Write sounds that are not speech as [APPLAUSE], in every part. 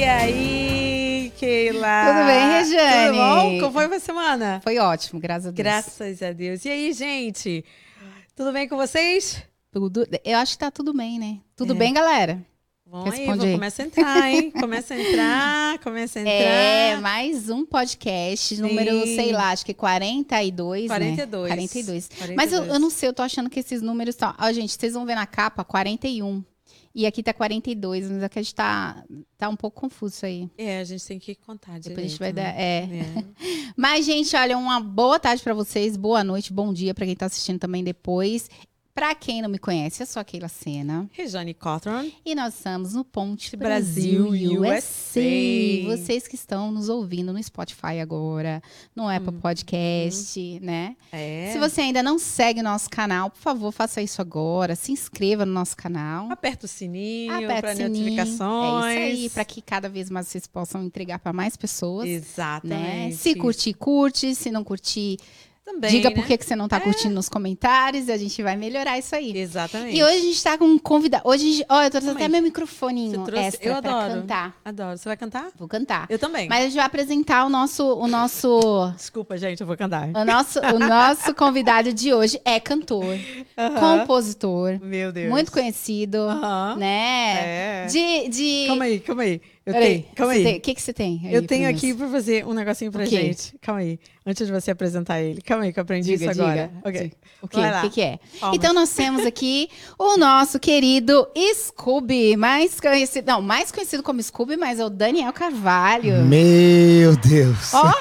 E aí, Keila? Tudo bem, Regiane? Tudo bom? Como foi a semana? Foi ótimo, graças a Deus. Graças a Deus. E aí, gente? Tudo bem com vocês? Tudo, eu acho que tá tudo bem, né? Tudo É. bem, galera? Aí, Responde aí. começa a entrar, hein? [LAUGHS] Começa a entrar, começa a entrar. É, mais um podcast, Sim. número, sei lá, acho que 42, 42. né? 42. 42. Mas eu, eu não sei, eu tô achando que esses números estão... Ó, gente, vocês vão ver na capa, 41. E aqui tá 42, mas aqui a gente tá, tá um pouco confuso aí. É, a gente tem que contar direito. Depois a gente vai né? dar... É. É. [LAUGHS] Mas, gente, olha, uma boa tarde pra vocês, boa noite, bom dia pra quem tá assistindo também depois. Pra quem não me conhece, eu sou a Keila Sena. Rejane Cotron. E nós estamos no Ponte Brasil, Brasil, USA. USA. Vocês que estão nos ouvindo no Spotify agora, no Apple Hum, Podcast, né? É. Se você ainda não segue nosso canal, por favor, faça isso agora. Se inscreva no nosso canal. Aperta o sininho Aperta para o sininho. notificações. É isso aí, para que cada vez mais vocês possam entregar para mais pessoas. Né? Exatamente. Se curtir, curte. Se não curtir, Também, diga né? por que que você não tá curtindo nos comentários e a gente vai melhorar isso aí. Exatamente. E hoje a gente tá com um convidado. Hoje, ó, eu trouxe até meu microfoninho trouxe? extra Eu pra adoro. cantar. Adoro. Você vai cantar? Vou cantar. Eu também. Mas a gente vai apresentar o nosso, o nosso, [LAUGHS] Desculpa, gente, eu vou cantar. o nosso, o nosso convidado de hoje é cantor, Aham. compositor, Meu Deus. muito conhecido, Aham. né? É. De, de... Calma aí, calma aí. Eu Peraí, tenho, calma aí. O que que você tem? aí eu tenho aqui nós? pra fazer um negocinho pra gente. Calma aí. Antes de você apresentar ele. Calma aí que eu aprendi Diga, isso agora. diga. Ok. O. O que que é? Palmas. Então nós temos aqui o nosso querido Scooby, mais conhecido, não, mais conhecido como Scooby, mas é o Daniel Carvalho. Meu Deus. Ó,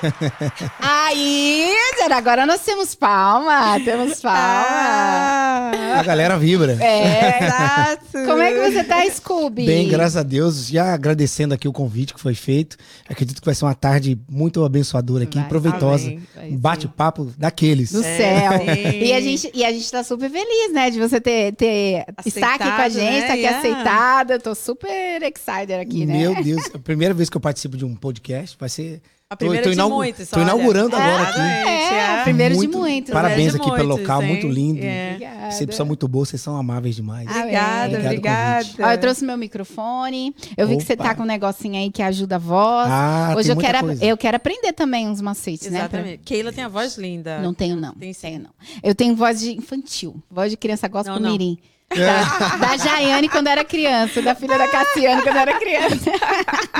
aí, agora nós temos palma, temos palma. Ah, A galera vibra. É. exato. Como é que você tá, Scooby? Bem, graças a Deus. Já agradecendo aqui o convite que foi feito. Acredito que vai ser uma tarde muito abençoadora aqui, Vai, proveitosa. Um bate-papo daqueles. do É, céu. sim. E a, gente, e a gente tá super feliz, né? De você ter, ter estar aqui com a gente, né? tá aqui Yeah. aceitada. Tô super excited aqui, né? Meu Deus, a primeira vez que eu participo de um podcast vai ser. A primeira tô de muitos. tô olha. inaugurando agora aqui. Exatamente, É, é. primeiro de Muito- muitos. Parabéns de aqui pelo muitos, local, hein? muito lindo. É. Obrigada. Recepção muito boa, vocês são amáveis demais. Obrigada, Obrigado obrigada. Ó, eu trouxe meu microfone. Eu vi que você Opa. tá com um negocinho aí que ajuda a voz. Ah, Hoje tem eu quero, coisa. eu quero aprender também uns macetes, né? pra- Exatamente. Keila tem a voz linda. Não tenho, não. Tem sim. tenho, não. Eu tenho voz de infantil. Voz de criança gospel Não, não. mirim. Da, da Jaiane quando era criança, da filha da Cassiane quando era criança.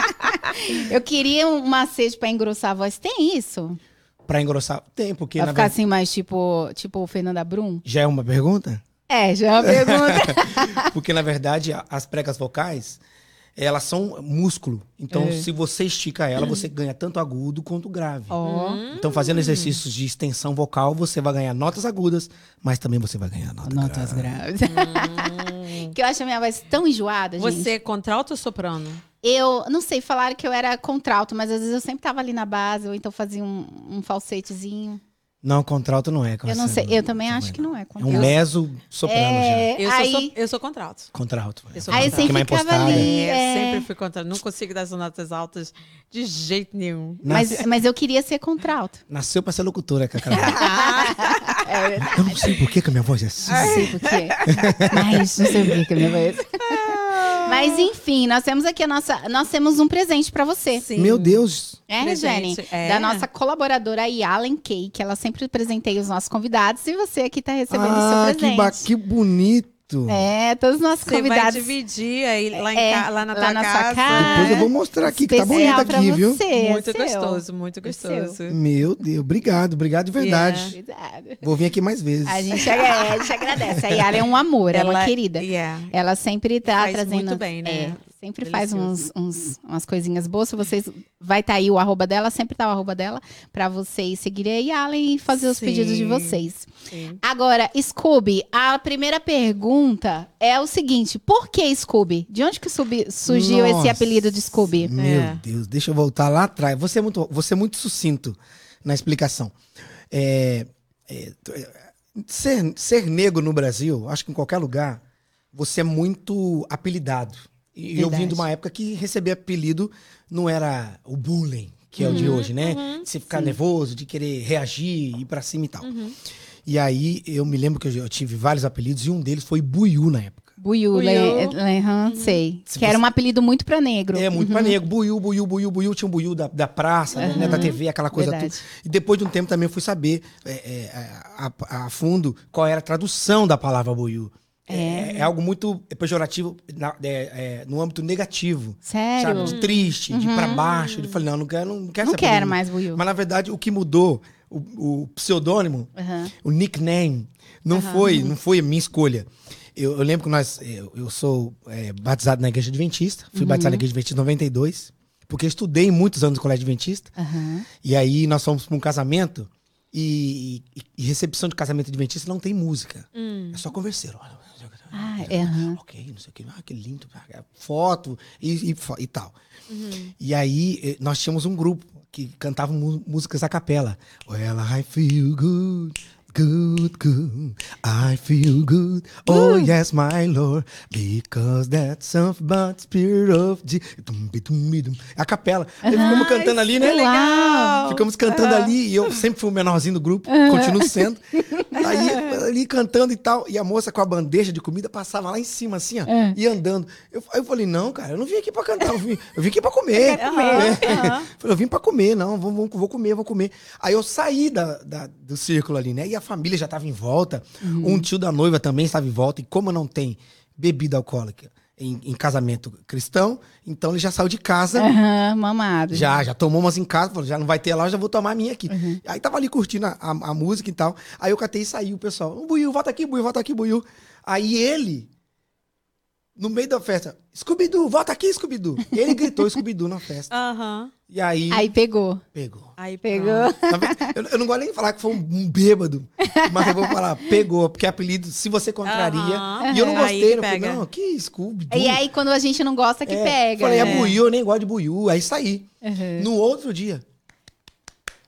[LAUGHS] eu queria um macete pra engrossar a voz. Tem isso? Pra engrossar. Tem, porque Pra ficar verdade. assim mais tipo, tipo Fernanda Brum? Já é uma pergunta? É, já é uma pergunta. [LAUGHS] Porque, na verdade, as pregas vocais, elas são músculo. Então, É. se você estica ela, você ganha tanto agudo quanto grave. Ó, Então, fazendo exercícios de extensão vocal, você vai ganhar notas agudas, mas também você vai ganhar nota notas grave. graves. [LAUGHS] que eu acho a minha voz tão enjoada, gente. Você é contralto ou soprano? Eu não sei, falaram que eu era contralto, mas às vezes eu sempre tava ali na base, ou então fazia um, um falsetezinho. Não, contralto não é. Eu não sei, eu também acho que não é É contralto. um meso soprano já. É, Eu, aí, sou, so- eu sou contralto. Contralto. Eu sou aí contralto. sempre mais ficava ali. É, é. sempre fui contralto. Não consigo dar as notas altas de jeito nenhum. Mas, mas eu queria ser contralto. Nasceu pra ser locutora, Cacau. [LAUGHS] É verdade. eu não sei por que, que a minha voz é assim. Não sei por quê. Mas não sei por que que a minha voz. Mas enfim, nós temos aqui a nossa. Nós temos um presente pra você. Sim. Meu Deus. É, Presente, Regiane? é. Da nossa colaboradora Yalen Kay, que ela sempre presenteia os nossos convidados. E você aqui tá recebendo o ah, seu que, presente. ba- que bonito. É, todos os nossos Você vai convidados. dividir aí lá, em É, ca- lá na lá tua na casa. casa. Depois eu vou mostrar aqui, que tá bonito aqui, viu? você, é Muito seu. gostoso, muito É gostoso. Meu Deus, obrigado, obrigado de verdade. Obrigada. Vou vir aqui mais vezes. A gente, é, a gente agradece. A Yara é um amor, [LAUGHS] é uma querida. Yeah. Ela sempre tá Faz trazendo. muito bem, né? é, sempre faz uns, Delicioso. uns- umas coisinhas boas. Se vocês. Vai estar aí o arroba dela, sempre tá o arroba dela, pra vocês seguirem a Yalen e fazer os Sim. pedidos de vocês. Sim. Agora, Scooby, a primeira pergunta é o seguinte: por que Scooby? De onde que subi- surgiu esse Nossa, apelido de Scooby? Meu É. Deus, deixa eu voltar lá atrás. Você é muito, você é muito sucinto na explicação. É, é, é, ser, ser negro no Brasil, acho que em qualquer lugar, você é muito apelidado. E eu vim Verdade. de uma época que receber apelido não era o bullying, que é o de hoje, né? De você ficar Sim. nervoso, de querer reagir, ir pra cima e tal. E aí eu me lembro que eu, eu tive vários apelidos e um deles foi Buiú na época. Buiu, Buiu. Le, Le- aham, sei. Se que era você- um apelido muito pra negro. É, muito pra negro. Buiu, buiu, buiu, buiu. Tinha um buiu da, da praça, né, da TV, aquela coisa Verdade. toda. E depois de um tempo também eu fui saber é, é, a, a- a fundo qual era a tradução da palavra buiu. É, é algo muito pejorativo na- é, é, no âmbito negativo. Sério? Sabe? De triste, de pra baixo. Eu falei, não, não quero, não quero Não quero mais buiu. Mas na verdade, o que mudou, o, o pseudônimo, Aham. o nickname, não foi, não foi a minha escolha. Eu, eu lembro que nós, eu, eu sou é, batizado na igreja adventista, fui batizado na igreja adventista em 92, porque eu estudei muitos anos no colégio adventista, e aí nós fomos para um casamento, e, e- e recepção de casamento adventista não tem música, é só converseiro. Olha, Ah, é, aham. Ok, não sei o que, ah, que lindo, ah, foto e, e, e tal. E aí eh, nós tínhamos um grupo que cantava músicas a capela. Well, I feel good, good, good. I feel good. Oh, yes, my Lord, because that's something but spirit of Jesus. A capela. Aí ficamos cantando ali, né? legal. Ficamos cantando ali e eu sempre fui o menorzinho do grupo, continuo sendo. [LAUGHS] Aí ali cantando e tal, e a moça com a bandeja de comida passava lá em cima, assim, ó, É. e andando. Eu, aí eu falei, não, cara, eu não vim aqui pra cantar, eu vim, eu vim aqui pra comer. Aham. [LAUGHS] Falei, eu vim pra comer, não, vou, vou, vou comer, vou comer. Aí eu saí da, da- do círculo ali, né? E a família já tava em volta, Uhum. um tio da noiva também estava em volta, e como não tem bebida alcoólica em, em casamento cristão, então ele já saiu de casa. Aham, mamado. Já, já tomou umas em casa, falou, já não vai ter lá, eu já vou tomar a minha aqui. Uhum. Aí tava ali curtindo a, a- a música e tal. Aí eu catei e saiu, o pessoal. Um buiu, volta aqui, buiu, volta aqui, buiu. Aí ele, no meio da festa, Scooby-Doo, volta aqui, Scooby-Doo. Ele gritou Scooby-Doo na festa. Aham. E aí, Aí pegou. pegou. Aí Pegou. verdade, Eu, eu não gosto nem de falar que foi um, bêbado, mas eu vou falar, pegou, porque é apelido, se você contraria. Aham. E eu não gostei, eu pega. falei, não, que Scooby-Doo. E aí, quando a gente não gosta, que É, pega. Falei, é, né? buiu, eu nem gosto de buiu. Aí saí. Uhum. No outro dia,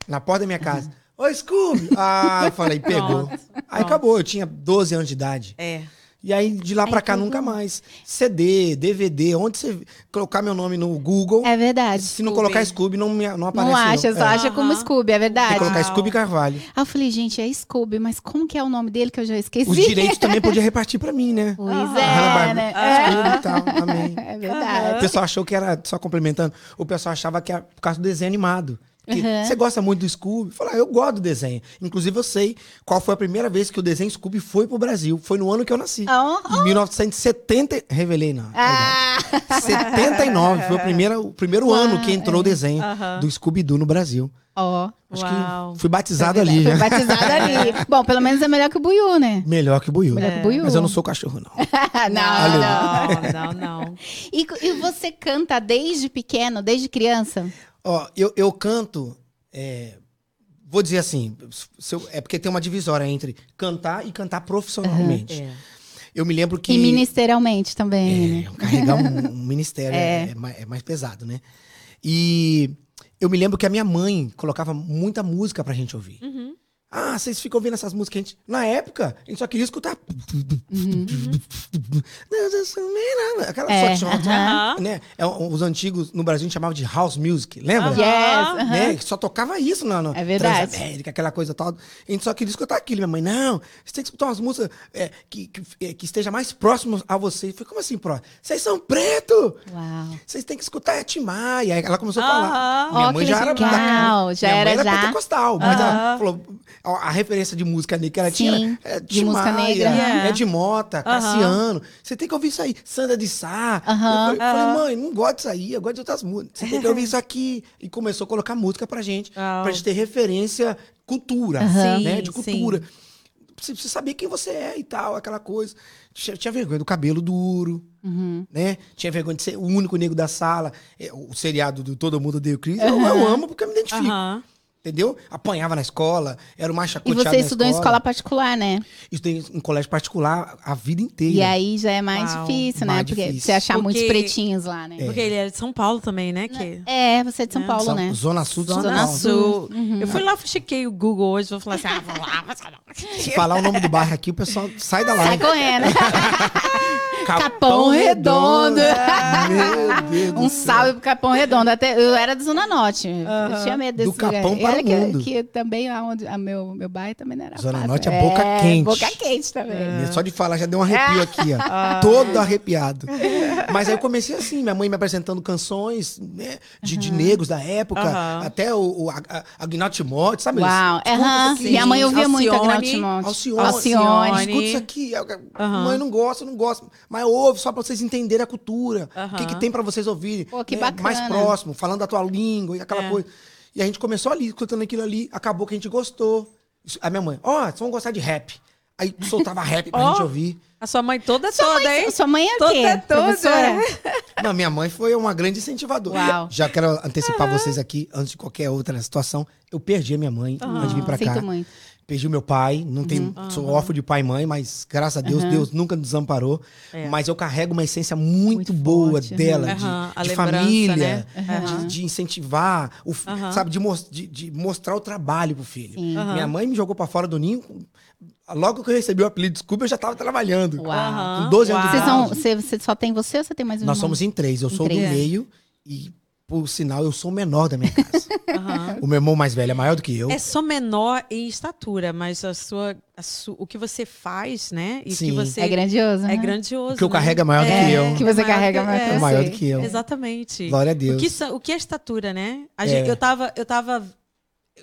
na porta da minha casa. Oi, Scooby! Ah, eu falei, pegou. Pronto, Aí pronto. acabou, eu tinha 12 anos de idade. É. E aí, de lá pra cá, pegou. nunca mais. CD, DVD, onde você colocar meu nome no Google, É verdade. se não Scooby. colocar Scooby, não, me, não aparece. Não acha, só É. acha como Aham. Scooby, é Tem verdade. que colocar. Scooby Carvalho. Aí eu falei, gente, é Scooby, mas como que é o nome dele que eu já esqueci? Os direitos também podia repartir pra mim, né? Pois Aham. é, Hanna-Barbera, né? Scooby e tal, amém. É O verdade. pessoal achou que era, só complementando, o pessoal achava que era por causa do desenho animado. Uhum. Você gosta muito do Scooby? Falei, ah, eu gosto do desenho. Inclusive, eu sei qual foi a primeira vez que o desenho Scooby foi pro Brasil. Foi no ano que eu nasci. Oh, Em 1970. Revelei, não. Ah, [LAUGHS] 79. Foi o primeiro, o primeiro ano que entrou o desenho Aham. do Scooby-Doo no Brasil. ó. Acho Uau. que fui batizado ali, Foi né? batizado ali. [LAUGHS] Bom, pelo menos é melhor que o Buiu, né? Melhor que o Buiu. Melhor que o Buiu. Mas eu não sou cachorro, não. [LAUGHS] não, não. Não, não, não. E, e você canta desde pequeno, desde criança? Ó, eu, eu canto. é, vou dizer assim, eu- é porque tem uma divisória entre cantar e cantar profissionalmente. É. Eu me lembro que. E ministerialmente também, É, né? carregar um, [LAUGHS] um ministério é. é mais, é mais pesado, né? E eu me lembro que a minha mãe colocava muita música pra gente ouvir. Uhum. Ah, vocês ficam ouvindo essas músicas. A gente, na época, a gente só queria escutar. Aquela É, só chama- aham. né? É, os antigos no Brasil a gente chamava de house music, lembra? Aham. Yes, aham. Né? Que Só tocava isso na, na É verdade. Transamérica, aquela coisa tal. A gente só queria escutar aquilo. Minha mãe, não, você tem que escutar umas músicas é, que, que, é, que esteja mais próximo a você. Eu falei, como assim, próximo? Vocês são preto! Uau. Vocês têm que escutar a Timaya. Aí ela começou a falar. Minha Ó, mãe já era legal, da- já minha mãe era já. pentecostal, mas ela falou a, a referência de música negra que ela Sim, tinha era, é, de música Timaya, negra. Yeah. é de Mota, Cassiano. Você tem que ouvir isso aí. Sandra de Sá. Eu falei, falei, mãe, não gosto disso aí, eu gosto de outras músicas. Você tem que ouvir isso aqui. E começou a colocar música pra gente, Uau. pra gente ter referência, cultura, Aham. né? Sim, De cultura. Você precisa saber quem você é e tal, aquela coisa. Tinha, tinha vergonha do cabelo duro, Uhum. né? Tinha vergonha de ser o único negro da sala. É, O seriado do Todo Mundo Odeia o Chris, eu, eu amo porque eu me identifico. Aham. Entendeu? Apanhava na escola, era o mais E chacoteado você na estudou em escola particular, né? Estudei em colégio particular a vida inteira. E aí já é mais Uau. difícil, né? Mais Porque difícil. você achar Porque- muitos pretinhos lá, né? Porque ele é de São Paulo também, né? Que... É, você é de São É. Paulo, São- né? Zona Sul de São Zona Paulo. Sul. Uhum. Eu fui lá, chequei o Google hoje, vou falar assim, ah, vou lá, mas... Se falar o nome do bairro aqui, o pessoal sai da Sai live. correndo. [LAUGHS] Capão, Capão Redondo. Meu Deus do Um salve pro Capão Redondo. Até, eu era de Zona Norte. Eu tinha medo desse Do Capão lugar. Olha que, que também aonde a meu, meu bairro também não era Zona fácil. Norte é boca quente. Boca quente também. Só de falar já deu um arrepio [LAUGHS] aqui, ó. Todo arrepiado. Mas aí eu comecei assim, minha mãe me apresentando canções né, de, de negros da época, Aham. até o, o Agnaldo Timóteo, sabe? Uau, isso aqui. Minha mãe ouvia muito Alcione. Agnaldo Timóteo. Alcione. Alcione. Escuta isso aqui. Aham. Mãe, não gosto, não gosto. Mas ouve só pra vocês entenderem a cultura. O que, que tem pra vocês ouvirem. Pô, que né, bacana. Mais próximo, falando a tua língua e aquela É. coisa. E a gente começou ali, escutando aquilo ali. Acabou que a gente gostou. A minha mãe, ó, vocês vão gostar de rap. Aí soltava rap pra [LAUGHS] Ó. gente ouvir. A sua mãe toda toda, hein? Sua mãe é o Toda, quê? toda. Professora? Não, minha mãe foi uma grande incentivadora. Uau. Já quero antecipar vocês aqui, antes de qualquer outra situação. Eu perdi a minha mãe antes de vir pra cá. Sinto muito. Perdi o meu pai, não tenho, sou órfão de pai e mãe, mas graças a Deus, Deus nunca nos desamparou. É. Mas eu carrego uma essência muito, Muito boa forte, dela, aham. de, de família, né? de, de incentivar, o, sabe, de, de- de mostrar o trabalho pro filho. Minha mãe me jogou pra fora do ninho. Logo que eu recebi o apelido Desculpa, eu já tava trabalhando. Uau. Com 12 anos de idade. são, você, você só tem você ou você tem mais um Nós irmão? somos em três. Eu Em sou três. do meio e, por sinal, eu sou o menor da minha casa. [LAUGHS] Aham. o meu irmão mais velho é maior do que eu. É só menor em estatura, mas a sua, a su- o que você faz, né? E o Sim. que você É grandioso, é né? grandioso. O que eu né? carrego é maior do que eu. Que você é maior carrega que- mais é, que É maior você. do que eu. Exatamente. Glória a Deus. O que, o que é estatura, né? A gente- É. eu, tava, eu tava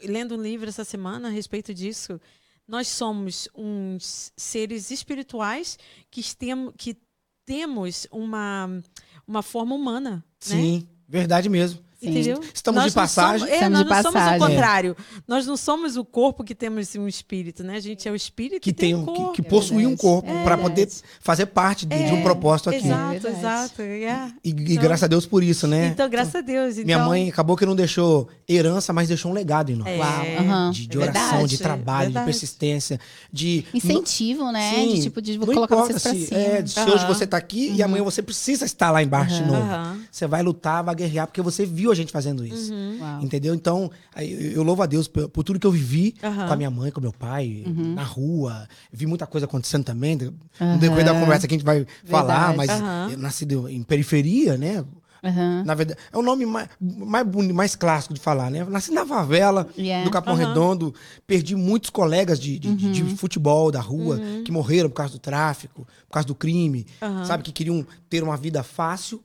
lendo um livro essa semana a respeito disso. Nós somos uns seres espirituais que, tem, que temos uma, uma forma humana. Né? Verdade mesmo. Sim. Entendeu? Estamos Nós de passagem. somos- é, Estamos nós de não somos passagem. o contrário. Nós não somos o corpo que temos um espírito, né? A gente é o espírito Que, que tem um um, corpo. que, que possui um verdade. corpo É para poder verdade. fazer parte de, de um É, propósito aqui. Exato, É verdade. exato. é. E, e Então- graças a Deus por isso, né? Então, graças a Deus. Minha então- mãe acabou que não deixou herança, mas deixou um legado em nós. É, Uau, aham. De, de é oração, verdade, de trabalho, verdade. de persistência, de. Incentivo, né? Sim, de tipo, de não colocar vocês pra se, cima. é, se Aham. hoje você tá aqui e amanhã você precisa estar lá embaixo de novo. Você vai lutar, vai guerrear, porque você viu a gente fazendo isso. Uau. Entendeu? Então, eu, louvo a Deus por, por tudo que eu vivi Aham. com a minha mãe, com meu pai, Uhum. na rua. Vi muita coisa acontecendo também. No decorrer da conversa que a gente vai falar, mas eu nascido em periferia, né? Aham. Na verdade, é o nome mais, mais, mais clássico de falar, né? Nasci na favela Yeah. do Capão Aham. Redondo, perdi muitos colegas de, de, de- de futebol da rua que morreram por causa do tráfico, por causa do crime, sabe? Que queriam ter uma vida fácil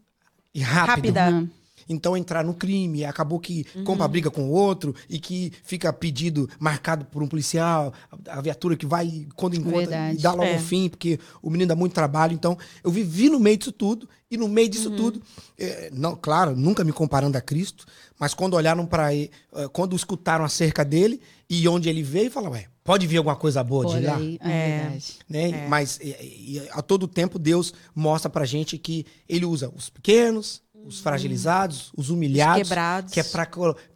e rápida. Rápida. Então entrar no crime, acabou que Uhum. compra briga com o outro e que fica pedido marcado por um policial, a a viatura que vai quando encontra Verdade. e dá logo É. o fim, porque o menino dá muito trabalho. Então eu vivi no meio disso tudo e no meio Uhum. disso tudo, eh, não, claro, nunca me comparando a Cristo, mas quando olharam para ele, eh, quando escutaram acerca dele e onde ele veio, falaram, ué, pode vir alguma coisa boa Por de lá? aí, é É. verdade. né? É. Mas e- e a todo tempo Deus mostra pra gente que ele usa os pequenos, os fragilizados, os humilhados, quebrados. que é para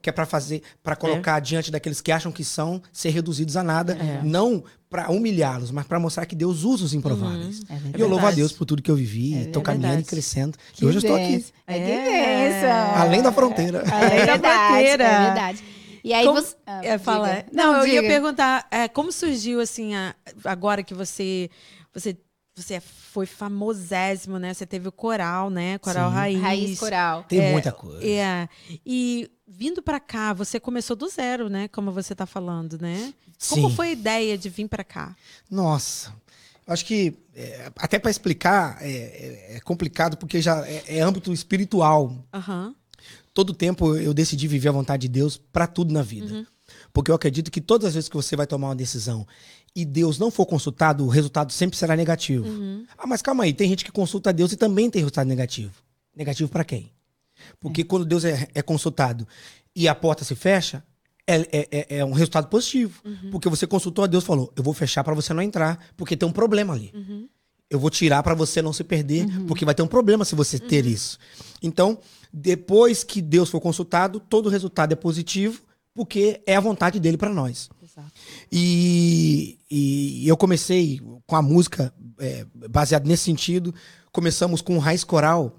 que é para fazer, para colocar diante daqueles que acham que são ser reduzidos a nada, É. não para humilhá-los, mas para mostrar que Deus usa os improváveis. É verdade. E eu louvo a. Deus por tudo que eu vivi, É estou caminhando e crescendo. Que e hoje eu estou aqui. É que É. benção. além da fronteira. É Além da verdade, fronteira. é verdade. E aí Como- você... Ah, É, fala. diga. Não, eu ia perguntar, é, como surgiu assim, a- agora que você, você, você foi famosésimo, né? Você teve o coral, né? Coral Sim. Raiz. Raiz coral. Tem É, muita coisa. É. E vindo pra cá, você começou do zero, né? Como você tá falando, né? Como Sim. foi a ideia de vir pra cá? Nossa, eu acho que é, até para explicar é, é- é complicado porque já é, é âmbito espiritual. Aham. Todo tempo eu decidi viver a vontade de Deus para tudo na vida, porque eu acredito que todas as vezes que você vai tomar uma decisão e Deus não for consultado, o resultado sempre será negativo. Ah, mas calma aí, tem gente que consulta Deus e também tem resultado negativo. Negativo para quem? Porque quando Deus é, é consultado e a porta se fecha, é, é- é- é um resultado positivo. Porque você consultou a Deus e falou: Eu vou fechar para você não entrar, porque tem um problema ali. Eu vou tirar para você não se perder, porque vai ter um problema se você ter isso. Então, depois que Deus for consultado, todo o resultado é positivo, porque é a vontade dele para nós. Exato. E, e eu comecei com a música é, baseada nesse sentido. Começamos com o Raiz Coral,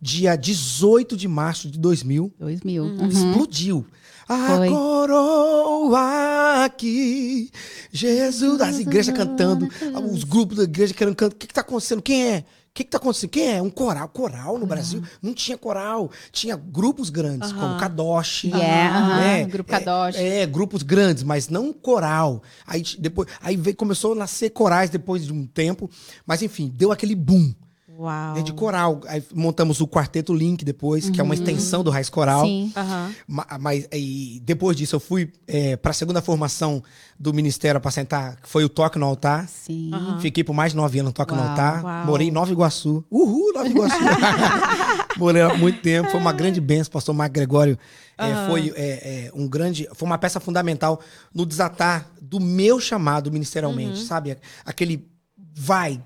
dia 18 de março de 2000. 2000. Uhum. Explodiu. A Foi. coroa aqui, Jesus. As igrejas cantando, os grupos da igreja querendo cantar. O que, que tá acontecendo? Quem é? O que, que tá acontecendo? Quem é? Um coral. Coral no Brasil? Não tinha coral. Tinha grupos grandes, como Kadosh. Yeah, aham, né? Grupo Kadosh. É, é, grupos grandes, mas não coral. Aí depois, aí veio, começou a nascer corais depois de um tempo, mas enfim, deu aquele boom Uau. né, de coral. Aí montamos o Quarteto Link depois, que é uma extensão do Raiz Coral. Sim. Aham. Ma- Mas aí, depois disso, eu fui para a segunda formação do Ministério Apacentar, que foi o Toque no Altar. Sim. Aham. Fiquei por mais de nove anos no Toque no Uau, Altar. uau. Morei em Nova Iguaçu. Uhul, Nova Iguaçu. [LAUGHS] Morei há muito tempo. Foi uma grande benção. Pastor Marco Gregório é, foi é, é, um grande... Foi uma peça fundamental no desatar do meu chamado ministerialmente, Uhum. sabe? Aquele vai...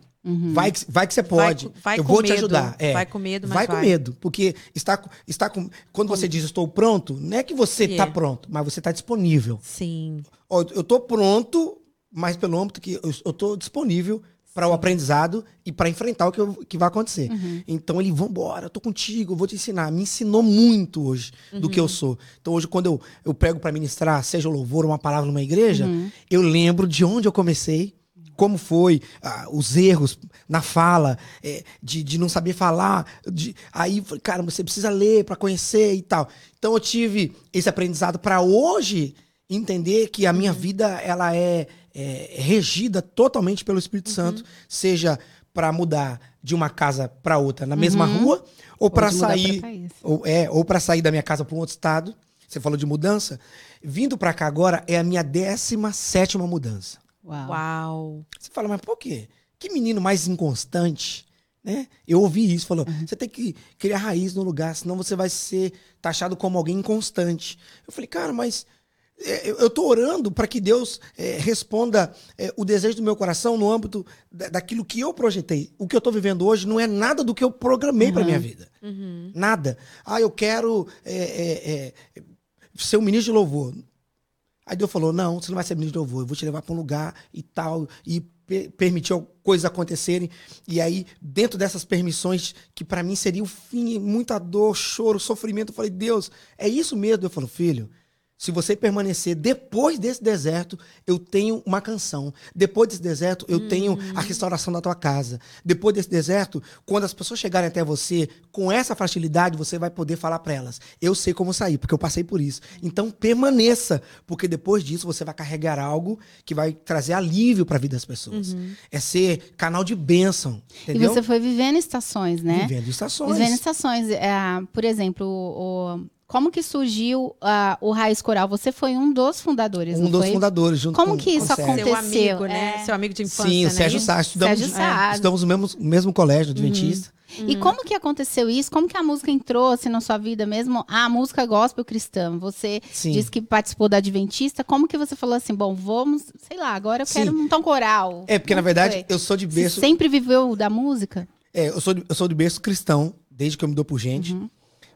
Vai, que, vai que você pode. vai eu com vou te medo. ajudar. É. Vai com medo, mas vai com vai. medo. Porque está, com- está com. Quando você diz estou pronto, não é que você É. está pronto, mas você está disponível. Sim. Eu estou pronto, mas pelo âmbito que eu estou disponível para o aprendizado e para enfrentar o que, eu- que vai acontecer. Então ele, vambora, eu tô contigo, eu vou te ensinar. Me ensinou muito hoje do que eu sou. Então hoje, quando eu, eu prego para ministrar, seja o louvor ou uma palavra numa igreja, eu lembro de onde eu comecei, como foi, ah, os erros na fala, é, de, de não saber falar. De, aí, cara, você precisa ler para conhecer e tal. Então eu tive esse aprendizado para hoje entender que a minha vida ela é, é regida totalmente pelo Espírito Santo, seja para mudar de uma casa para outra na mesma rua ou para sair ou é ou para sair da minha casa para um outro estado. Você falou de mudança. Vindo para cá agora é a minha 17 sétima mudança. Uau. Uau. Você fala, mas por quê? Que menino mais inconstante, né? Eu ouvi isso, falou, Uhum. você tem que criar raiz no lugar, senão você vai ser taxado como alguém inconstante. Eu falei, cara, mas é, eu, tô orando para que Deus é, responda é, o desejo do meu coração no âmbito da- daquilo que eu projetei. O que eu tô vivendo hoje não é nada do que eu programei para minha vida. Nada. Ah, eu quero é, é, é, ser um ministro de louvor. Aí Deus falou: não, você não vai ser ministro de louvor, eu vou te levar para um lugar e tal, e pe- permitiu coisas acontecerem. E aí, dentro dessas permissões, que para mim seria o fim, muita dor, choro, sofrimento, eu falei: Deus, é isso mesmo? Eu falo: filho. Se você permanecer depois desse deserto, eu tenho uma canção. Depois desse deserto, eu tenho a restauração da tua casa. Depois desse deserto, quando as pessoas chegarem até você, com essa facilidade, você vai poder falar para elas: Eu sei como sair, porque eu passei por isso. Então permaneça, porque depois disso você vai carregar algo que vai trazer alívio para a vida das pessoas. É ser canal de bênção. E Entendeu? você foi vivendo estações, né? Vivendo estações. Vivendo estações. É, por exemplo, o- como que surgiu ah, o Raiz Coral? Você foi um dos fundadores, Um não dos foi? fundadores, junto Como com que isso Sérgio. Seu Aconteceu, amigo, né? é. Seu amigo de infância, Sim, o né? Sérgio Isso? Sá. Estudamos, Sérgio Sá. estamos no mesmo, mesmo colégio adventista. E como que aconteceu isso? Como que a música entrou assim, na sua vida mesmo? A música gospel cristã. Você Sim. disse que participou da Adventista. Como que você falou assim, bom, vamos, sei lá, agora eu Sim. quero montar um coral. É, porque na Como que verdade foi? eu sou de Você berço. sempre viveu da música? É, eu sou, de, eu sou de berço cristão, desde que eu me dou por gente. Uhum.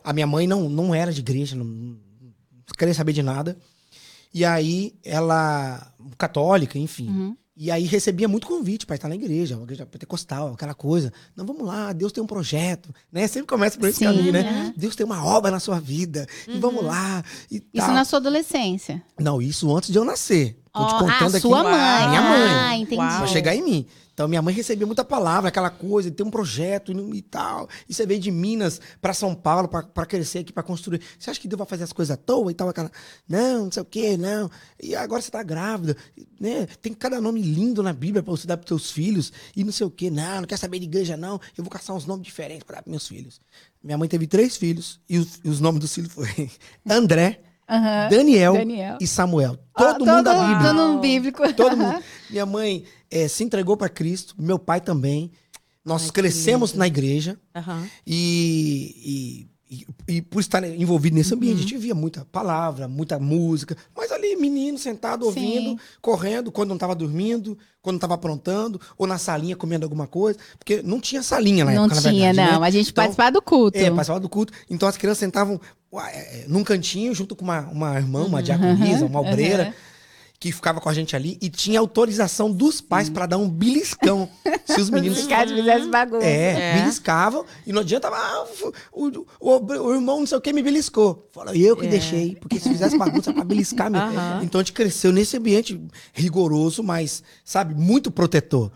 A minha mãe não, não era de igreja, não, não queria saber de nada. E aí, ela. católica, enfim. Uhum. E aí recebia muito convite para estar na igreja, uma igreja pentecostal, aquela coisa. Não, vamos lá, Deus tem um projeto, né? Sempre começa por esse Sim, caminho, né? né? Deus tem uma obra na sua vida, e vamos lá. E Isso tal. na sua adolescência. Não, isso antes de eu nascer. Tô te contando ah, aqui. sua mãe. Minha mãe. Ah, entendi. Pra chegar em mim. Então, minha mãe recebia muita palavra, aquela coisa, ter um projeto e, tal. E você veio de Minas pra São Paulo pra- pra crescer aqui, pra construir. Você acha que Deus vai fazer as coisas à toa e tal? Aquela, não, não sei o quê, não. E agora você tá grávida, né? Tem cada nome lindo na Bíblia pra você dar pros seus filhos. E não sei o quê, não, não quer saber de igreja, não. Eu vou caçar uns nomes diferentes pra dar pros meus filhos. Minha mãe teve três filhos e os, e os nomes dos filhos foram [LAUGHS] André, Aham. Daniel, Daniel. e Samuel. Ah, Todo mundo da todo Bíblia. mundo bíblico. Todo mundo. Minha mãe eh, se entregou para Cristo, meu pai também. Nós Ai, crescemos na igreja Aham. e, e, e- e por estar envolvido nesse ambiente, a gente via muita palavra, muita música, mas ali, menino sentado, ouvindo, Sim. correndo, quando não estava dormindo, quando não estava aprontando, ou na salinha comendo alguma coisa, porque não tinha salinha na Não época, na tinha, verdade, não. né? A gente Então, participava do culto. é, participava do culto. Então as crianças sentavam ué, é, num cantinho junto com uma, uma irmã, uma diaconisa, uma obreira. Que ficava com a gente ali e tinha autorização dos pais pra dar um beliscão. se os [LAUGHS] meninos Os caras fizessem bagunça. é, É. beliscavam e não adianta, ah, o, o, o- o irmão não sei o que me beliscou. Fala, eu que É. deixei, porque se fizesse bagunça pra beliscar mesmo. Aham. Então a gente cresceu nesse ambiente rigoroso, mas, sabe, muito protetor.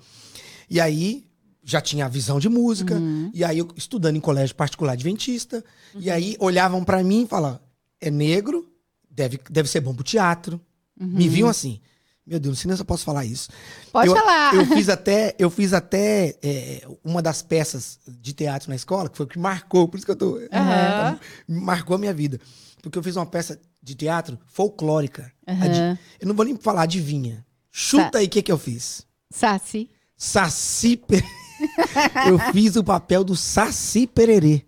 E aí já tinha a visão de música, e aí eu estudando em colégio particular adventista, e aí olhavam pra mim e falavam, é negro, deve, deve ser bom pro teatro. Me viam assim. Meu Deus, não sei nem se eu posso falar isso. Pode eu, falar. Eu fiz [LAUGHS] até, eu fiz até é, uma das peças de teatro na escola, que foi o que marcou, por isso que eu tô. Aham. Marcou a minha vida. Porque eu fiz uma peça de teatro folclórica. Adi- Eu não vou nem falar adivinha. Chuta Tá. aí o que, que eu fiz. Saci. Saci [LAUGHS] eu fiz o papel do Saci Pererê.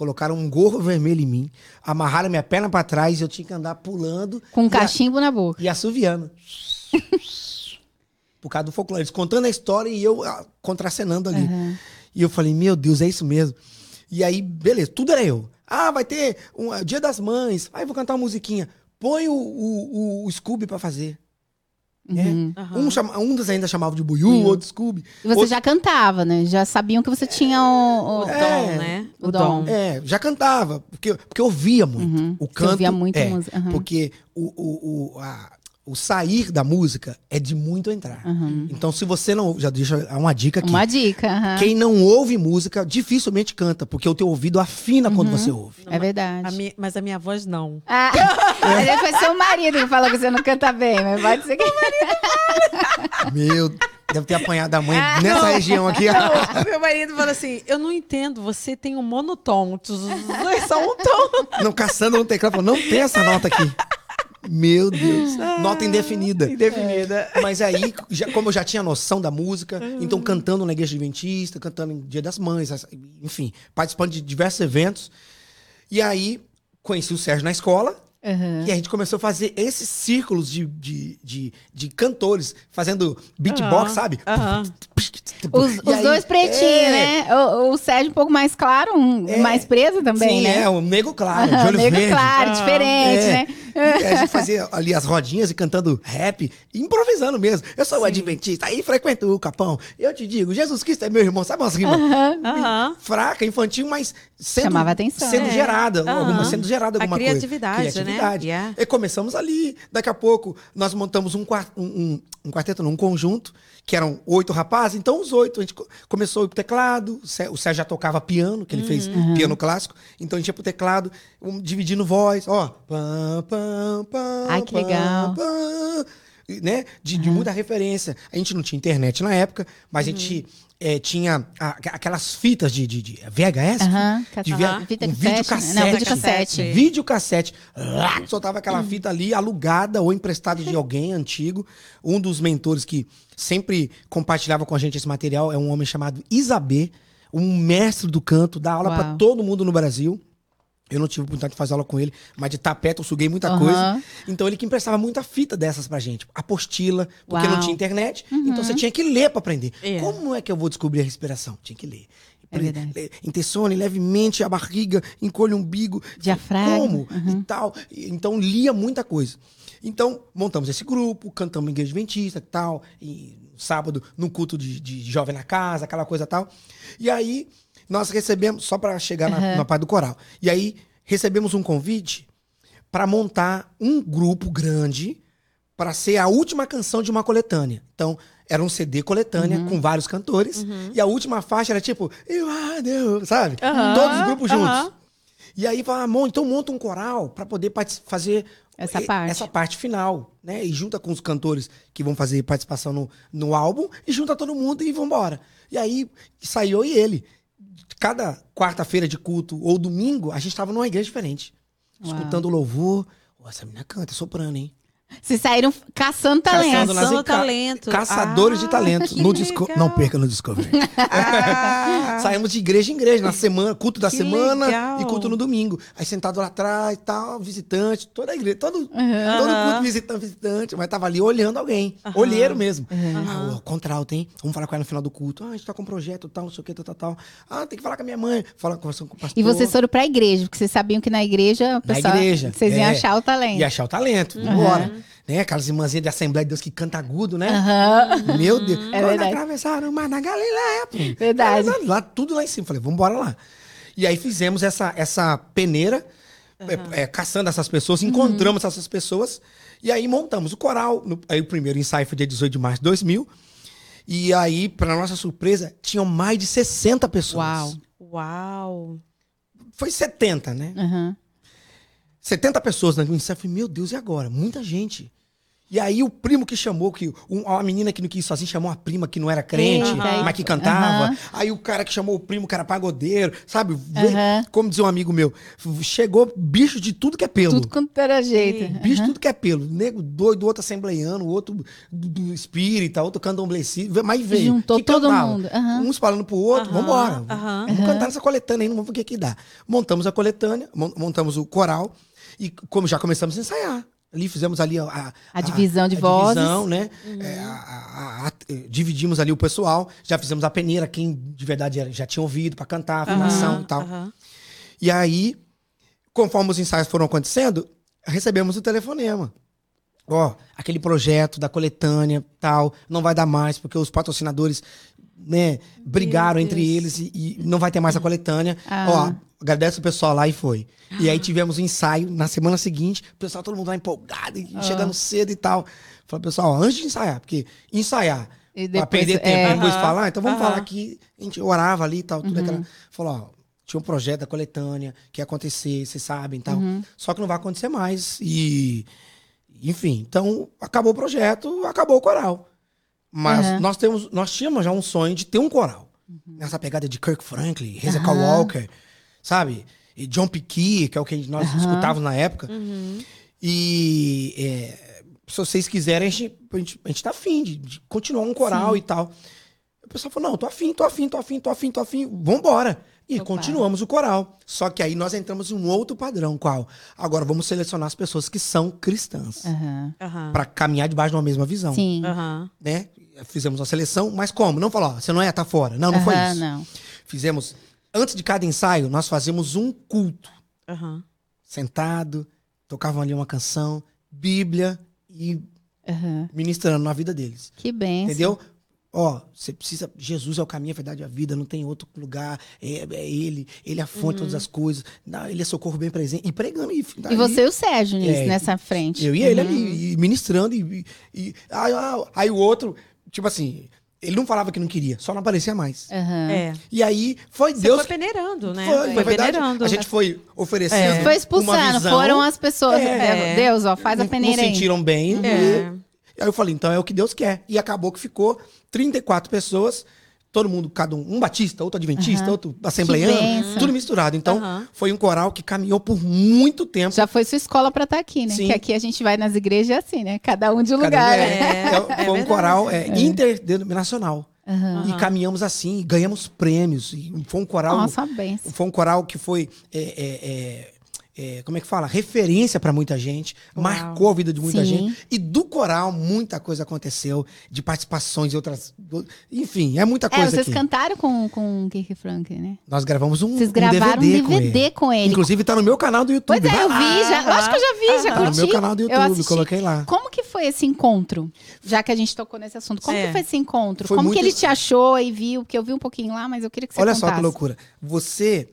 Colocaram um gorro vermelho em mim, amarraram minha perna pra trás e eu tinha que andar pulando Com um e a- cachimbo na boca. e assoviando. [LAUGHS] Por causa do folclore. Eles contando a história e eu ah, contracenando ali. E eu falei, meu Deus, é isso mesmo. E aí, beleza, tudo era eu. Ah, vai ter um Dia das Mães. Aí vou cantar uma musiquinha. Põe o, o, o Scooby pra fazer. Né? Uhum. Um, chama, um dos ainda chamava de Buiú, outro Scooby. E você Outro- já cantava, né? Já sabiam que você tinha o... O o- É, dom, né? o dom. É, já cantava, porque, porque eu ouvia muito. Uhum. O Você canto. ouvia muito é, música, uhum. Porque o, o, o, a- o sair da música é de muito entrar. Então, se você não. Já deixa uma dica aqui. Uhum. Uma dica. aham. Quem não ouve música dificilmente canta, porque o teu ouvido afina Uhum. quando você ouve. É verdade. A mi- mas a minha voz não. Ah, [LAUGHS] aí foi seu marido que falou que você não canta bem, mas pode ser que... Meu, deve ter apanhado a mãe nessa região aqui. Não, meu marido fala assim: eu não entendo, você tem um monotom. Os dois são um tom. Não, caçando no teclado, falou, não tem essa nota aqui. Meu Deus, nota indefinida. Indefinida. Mas aí, já- como eu já tinha noção da música, então cantando na igreja adventista, cantando em Dia das Mães, enfim, participando de diversos eventos. E aí, conheci o Sérgio na escola. Aham. E a gente começou a fazer esses círculos de, de, de, de cantores, fazendo beatbox, Aham, sabe? aham. Os, os aí- dois pretinhos, é, né? O, o Sérgio um pouco mais claro, um É. mais preso também, Sim, né? é, o nego claro, de Aham, olho Negro verde. claro, Ah, diferente, É. né? E a gente fazia ali as rodinhas e cantando rap, improvisando mesmo. Eu sou o adventista, aí frequento o capão. Eu te digo, Jesus Cristo é meu irmão, sabe umas rimas? Fraca, infantil, mas sendo, Chamava atenção. sendo É. gerada, Aham. alguma, sendo gerada A alguma criatividade, coisa. né? Criatividade. Yeah. E começamos ali. Daqui a pouco, nós montamos um, um, um, um quarteto, não, um conjunto, que eram oito rapazes. Então, os oito, a gente co- começou a ir pro teclado. O Sé- o Sérgio já tocava piano, que ele fez Uhum. piano clássico. Então, a gente ia pro teclado, um, dividindo voz. Ó, pam, pam, pam, Ai, que pam, legal. pam, né? De, de muita referência. A gente não tinha internet na época, mas a gente eh, tinha a- aquelas fitas de, de, de VHS. Aham, de Fita um cassete, videocassete. né? Não, videocassete. Sim. Videocassete. Lá, soltava aquela fita ali, alugada ou emprestada de alguém [LAUGHS] antigo. Um dos mentores que sempre compartilhava com a gente esse material é um homem chamado Isabê, um mestre do canto, dá aula para todo mundo no Brasil. Eu não tive oportunidade de fazer aula com ele, mas de tapete eu suguei muita Aham. coisa. Então ele que emprestava muita fita dessas pra gente. Apostila, porque Uau. não tinha internet. Então você tinha que ler pra aprender. É. Como é que eu vou descobrir a respiração? Tinha que ler. É Intensione levemente a barriga, encolhe o umbigo. Diafragma. Como? E tal. Então lia muita coisa. Então, montamos esse grupo, cantamos em igreja adventista e tal. E sábado, no culto de, de jovem na casa, aquela coisa e tal. E aí, nós recebemos, só para chegar na, na parte do coral. E aí, recebemos um convite para montar um grupo grande para ser a última canção de uma coletânea. Então, era um CD coletânea com vários cantores. E a última faixa era tipo, You are the-" sabe? Aham, Todos os grupos juntos. E aí fala, "Mon, então monta um coral para poder fazer Essa parte. essa parte final, né? E junta com os cantores que vão fazer participação no, no álbum e junta todo mundo e vambora. E aí saiu eu e ele. Cada quarta-feira de culto ou domingo, a gente estava numa igreja diferente. Uau. Escutando o louvor. Essa menina canta, soprano, hein? Vocês saíram caçando talento. Caçando talento. Caçadores Ah, de talento. que No disco... legal. Não perca no Discovery. [LAUGHS] Saímos de igreja em igreja, na semana, culto da Que semana legal. e culto no domingo. Aí sentado lá atrás, tal, visitante, toda a igreja, todo, todo culto visitante, visitante, mas tava ali olhando alguém. Olheiro mesmo. Ah, o contralto, hein? Vamos falar com ela no final do culto. Ah, a gente tá com um projeto, tal, não sei o que, tal, tal, tal. Ah, tem que falar com a minha mãe. Fala conversando com o pastor. E vocês foram pra igreja, porque vocês sabiam que na igreja, o Na pessoal, igreja. vocês iam é. achar o talento. E achar o talento. Vambora. Né? Aquelas irmãzinhas de Assembleia de Deus que canta agudo, né? Aham. Meu Deus. É Quando verdade. atravessaram o mar na Galileia. pô. Verdade. Lá, tudo lá em cima. Falei, vamos embora lá. E aí fizemos essa, essa peneira, é, é, caçando essas pessoas, encontramos essas pessoas, e aí montamos o coral. No- aí o primeiro ensaio foi dia 18 de março de 2000. E aí, para nossa surpresa, tinham mais de 60 pessoas. Uau. Uau. Foi 70, né? Aham. 70 pessoas no ensaio. Eu falei, meu Deus, e agora? Muita gente. E aí o primo que chamou, que um- uma menina que não quis ir sozinha chamou uma prima que não era crente, aí- mas que cantava. Aham. Aí o cara que chamou o primo, que era pagodeiro, sabe? Aham. Como dizia um amigo meu, chegou bicho de tudo que é pelo. Tudo quanto era jeito. Bicho de tudo que é pelo. Nego doido, outro assembleiano, outro do, do espírita, outro candomblecido. Mas veio. Juntou Que todo cantava. mundo. Uns falando pro outro, vambora. Vamos cantar nessa coletânea aí, não vamos ver o que que dá. Montamos a coletânea, mon- montamos o coral e como já começamos a ensaiar. Ali fizemos ali a, a, A divisão de vozes. divisão, né? É, a- a- a- eh, dividimos ali o pessoal, já fizemos a peneira, quem de verdade já tinha ouvido pra cantar, a afinação Aham, e tal. aham. E aí, conforme os ensaios foram acontecendo, recebemos o telefonema. Ó, aquele projeto da coletânea, tal, não vai dar mais, porque os patrocinadores, né, brigaram entre eles e, e não vai ter mais a coletânea. Ah. Ó, agradece o pessoal lá e foi. E aí tivemos o ensaio na semana seguinte, o pessoal, todo mundo lá empolgado, e Ah. chegando cedo e tal. Falei, pessoal, ó, antes de ensaiar, porque ensaiar, E pra depois- perder tempo, é. depois Aham, falar, então vamos aham. falar aqui. A gente orava ali e tal, tudo Uhum. aquela. Falou, ó, tinha um projeto da coletânea que ia acontecer, vocês sabem e tal. Uhum. Só que não vai acontecer mais. E, enfim, então acabou o projeto, acabou o coral. Mas Uhum. nós, temos, nós tínhamos já um sonho de ter um coral. Nessa pegada de Kirk Franklin, Hezekiah Aham. Walker, sabe? E John Piquet, que é o que nós escutávamos na época. Uhum. E é, se vocês quiserem, a gente, a gente, a gente tá afim de, de continuar um coral e tal. O pessoal falou: não, tô afim, tô afim, tô afim, tô afim, tô afim, vambora. E Opa. continuamos o coral. Só que aí nós entramos em um outro padrão, qual? Agora vamos selecionar as pessoas que são cristãs. Aham. Pra caminhar debaixo de uma mesma visão. Sim. Aham. Né? Fizemos uma seleção, mas como? Não falou, ó, você não é, tá fora. Não, não foi Aham, isso. Não. Fizemos. Antes de cada ensaio, nós fazíamos um culto Aham. sentado, tocavam ali uma canção, Bíblia e Aham. ministrando na vida deles. Que bem. Entendeu? Ó, você precisa. Jesus é o caminho, a verdade e a vida, não tem outro lugar. É, é Ele, Ele é a fonte de todas as coisas. Não, ele é socorro bem presente. E pregando. E, E você e o Sérgio nisso, É, nessa frente. Eu e ele Uhum. ali, e ministrando. E, e- aí, aí o outro, tipo assim, ele não falava que não queria, só não aparecia mais. Aham. É. E aí foi Você Deus. foi peneirando, né? Foi, na verdade, peneirando. a gente foi oferecendo. É. Foi uma expulsando, visão, foram as pessoas. É. Deus, ó, faz a não- peneira não aí. sentiram bem. É. E aí eu falei, então é o que Deus quer. E acabou que ficou 34 pessoas, todo mundo, cada um, um batista, outro adventista, Aham. outro assembleiano, tudo misturado. Então, Aham. foi um coral que caminhou por muito tempo. Já foi sua escola pra estar aqui, né? Sim. Que aqui a gente vai nas igrejas assim, né? Cada um de um Cada um- lugar. é, né? É, é, [LAUGHS] é foi um coral é, interdenominacional. Aham. E caminhamos assim, e ganhamos prêmios. E foi um coral. Nossa, benção. Foi um coral que foi. é, é, é, é, como é que fala? Referência para muita gente, Uau. marcou a vida de muita Sim. gente. E do coral, muita coisa aconteceu, de participações e outras. Enfim, é muita É, coisa vocês aqui. cantaram com, com o Kirk Franklin, né? Nós gravamos um, Vocês um gravaram DVD, um DVD com ele. Inclusive, tá no meu canal do YouTube. Pois é, eu vi, já. Eu acho que eu já vi, já Tá no curti. meu canal do YouTube, coloquei lá. Como que foi esse encontro? Já que a gente tocou nesse assunto. Como É. que foi esse encontro? Foi Como muito- que ele te achou e viu? Porque eu vi um pouquinho lá, mas eu queria que você Olha contasse. só que loucura. Você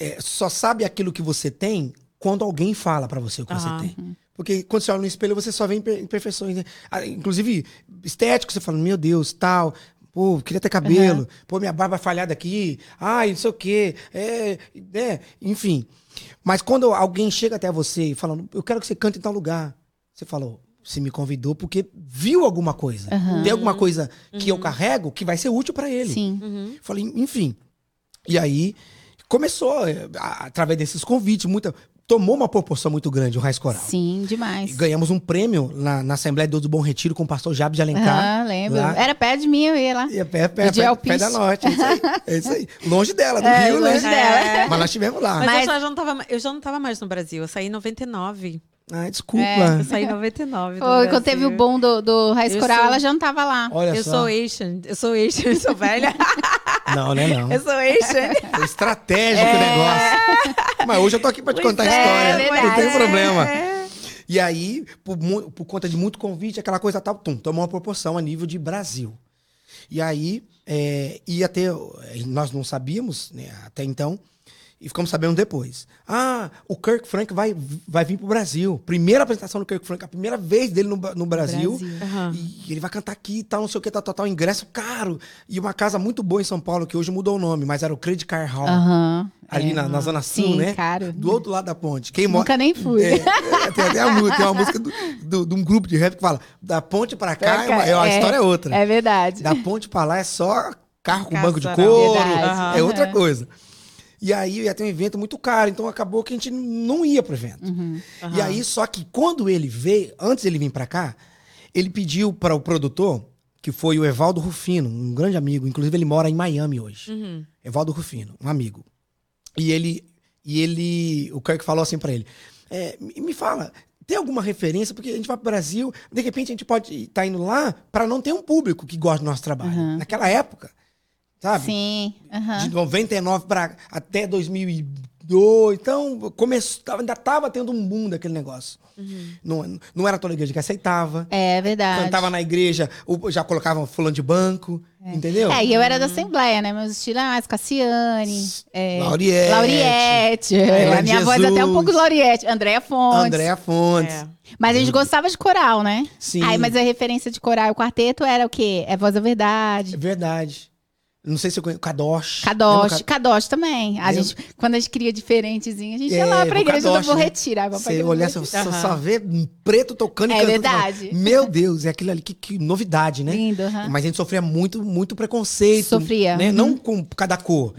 é, só sabe aquilo que você tem quando alguém fala pra você o que Aham. você tem. Porque quando você olha no espelho, você só vê imper- imperfeições. né? Ah, Inclusive, estético, você fala, meu Deus, tal. Pô, queria ter cabelo. Pô, minha barba falhada aqui. Ai, não sei o quê. É, é, enfim. Mas quando alguém chega até você falando, eu quero que você cante em tal lugar. Você falou, você me convidou porque viu alguma coisa. Aham. Tem alguma coisa que eu carrego que vai ser útil pra ele. Sim. Uhum. Falei, enfim. E aí começou, eh, através desses convites, muita, tomou uma proporção muito grande o Raiz Coral. Sim, E demais. ganhamos um prêmio na, na Assembleia de Deus do Bom Retiro com o pastor Jabes de Alencar. Ah, lembro. lá. Era perto de mim, eu ia lá. É pé, pé, pé, pé da Norte. É isso aí. É isso aí. Longe dela, do É, Rio, longe né? dela. Mas nós estivemos lá. Mas, Mas- Eu, já não tava, eu já não tava mais no Brasil. Eu saí em 99. Ai, desculpa. Eu saí em 99. do Foi, quando Brasil. teve o bom do, do Raiz Coral, sou- ela já não tava lá. Olha Eu só. sou Asian. Eu sou Asian. Eu sou velha. [LAUGHS] Não, né? Não. eu sou Asian. Foi estratégico o negócio. Mas hoje eu tô aqui pra te contar a é, história. verdade. Não tem problema. É. E aí, por, por conta de muito convite, aquela coisa tal, tum, tomou uma proporção a nível de Brasil. E aí, é, ia ter. Nós não sabíamos, né, até então, e ficamos sabendo depois. Ah, o Kirk Frank vai, vai vir pro Brasil. Primeira apresentação do Kirk Frank, a primeira vez dele no, no Brasil. Aham. E ele vai cantar aqui e tal, não sei o que, tal, tal, tal. Ingresso caro. E uma casa muito boa em São Paulo, que hoje mudou o nome, mas era o Credit Car Hall. Aham. ali é. na, na Zona Sul, Sim, né? caro. Do outro lado da ponte. Quem mora. Nunca nem fui. É, é, tem até a música, tem uma música do- do- de um grupo de rap que fala: da ponte pra cá, Pra é uma- cá, é uma é. história é outra. É verdade. Da ponte pra lá é só carro com banco de couro, é outra coisa. E aí ia ter um evento muito caro, então acabou que a gente não ia pro evento. Uhum. E Aham. aí, só que quando ele veio, antes ele vir pra cá, ele pediu para o produtor, que foi o Evaldo Rufino, um grande amigo, inclusive ele mora em Miami hoje. Uhum. Evaldo Rufino, um amigo. E ele, e ele, o Kirk falou assim pra ele: é, me fala, tem alguma referência? Porque a gente vai pro Brasil, de repente a gente pode estar indo lá pra não ter um público que gosta do nosso trabalho. Uhum. Naquela época, sabe? Sim. aham. De 99 para até 2002. Então, começou, ainda tava tendo um boom daquele negócio. Não, não era toda igreja que aceitava. É verdade. Cantava na igreja, já colocavam fulano de banco, entendeu? É, e eu era da Assembleia, né? Meus estilos eram mais Cassiane, é, Lauriette, Lauriette. Ela a minha de voz é até um Jesus. pouco Lauriette. Andréa Fontes. Andréa Fontes. É. Mas a gente gostava de coral, né? Sim. Aí, mas a referência de coral e o quarteto era o quê? É Voz da É Verdade. Não sei se eu conheço. Kadosh. Kadosh, Lembra Kadosh também. A Lembra? gente, quando a gente queria diferentezinho, a gente É, ia lá pra igreja Kadosh, do Bom né? Retiro. Pra Você olhar, você Retiro. só, só vê um preto tocando e É cantando. verdade. Meu Deus, é aquilo ali, que, que novidade, né? Lindo, aham. Mas a gente sofria muito, muito preconceito. Sofria. Né? Uhum. Não com cada cor,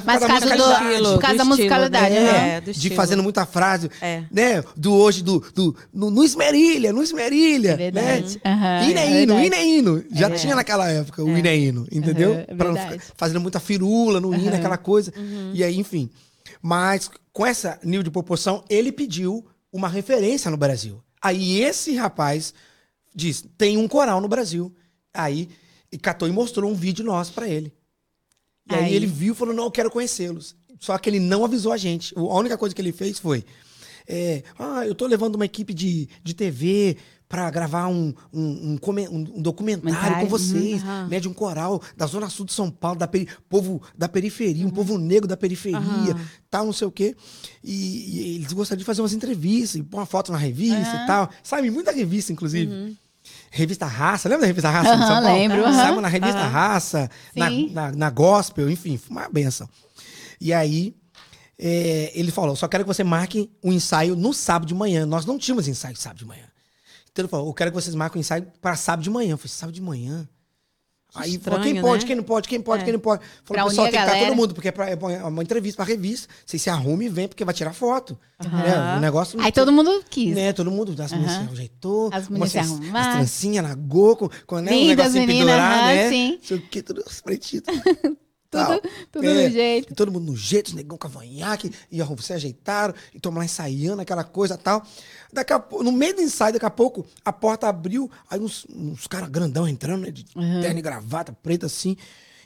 mas por Mas causa da causa do- musicalidade. por causa da musicalidade, né? aham. É, do de fazendo muita frase, É. né? Do hoje, do, do no, no esmerilha, no esmerilha, É né? Hino é é hino, verdade. hino é hino. Já É. tinha naquela época o hino é hino, entendeu? Aham, é Pra não ficar fazendo muita firula no hino, Aham. aquela coisa. Uhum. E aí, enfim. Mas com essa nível de proporção, ele pediu uma referência no Brasil. Aí esse rapaz diz: tem um coral no Brasil. Aí e catou e mostrou um vídeo nosso pra ele. E aí, Aí. ele viu e falou: não, eu quero conhecê-los. Só que ele não avisou a gente. O- A única coisa que ele fez foi: é, ah, eu tô levando uma equipe de, de TV pra gravar um, um, um, um- um documentário com Documentário, vocês, uhum, aham. né? De um coral da Zona Sul de São Paulo, da peri- povo da periferia, um povo negro da periferia, Aham. tal, não sei o quê. E, e eles gostariam de fazer umas entrevistas, e pôr uma foto na revista e tal. Sabe, muita revista, inclusive. Revista Raça, lembra da revista Raça São Paulo? lembro, Saiu aham. na revista Aham. Raça, na, na, na Gospel, enfim, foi uma benção. E aí, é, ele falou: só quero que você marque um ensaio no sábado de manhã. Nós não tínhamos ensaio sábado de manhã. Então ele falou: eu quero que vocês marquem um ensaio para sábado de manhã. Eu falei: sábado de manhã? Aí falou, quem estranho, pode, né? quem não pode, quem pode, É. quem não pode. Pra Falou, unir pessoal, tem que estar galera. todo mundo, porque é, pra, é uma entrevista pra revista. Vocês se arrumem e vem, porque vai tirar foto. Aham. Né? O negócio Aí todo mundo quis. né, todo mundo, as meninas Aham. se ajeitou. As meninas se arrumaram. As trancinhas na com, com né, um Lindas negocinho meninas, pendurado, aham, né? sim. Tudo pretinho. [LAUGHS] Tudo, tudo É. no jeito. Todo mundo no jeito, os negão cavanhaque, e ó, se ajeitaram, e toma lá ensaiando aquela coisa e tal. Daqui a pouco, no meio do ensaio, daqui a pouco, a porta abriu, aí uns, uns caras grandão entrando, né? De terno e gravata, preta assim,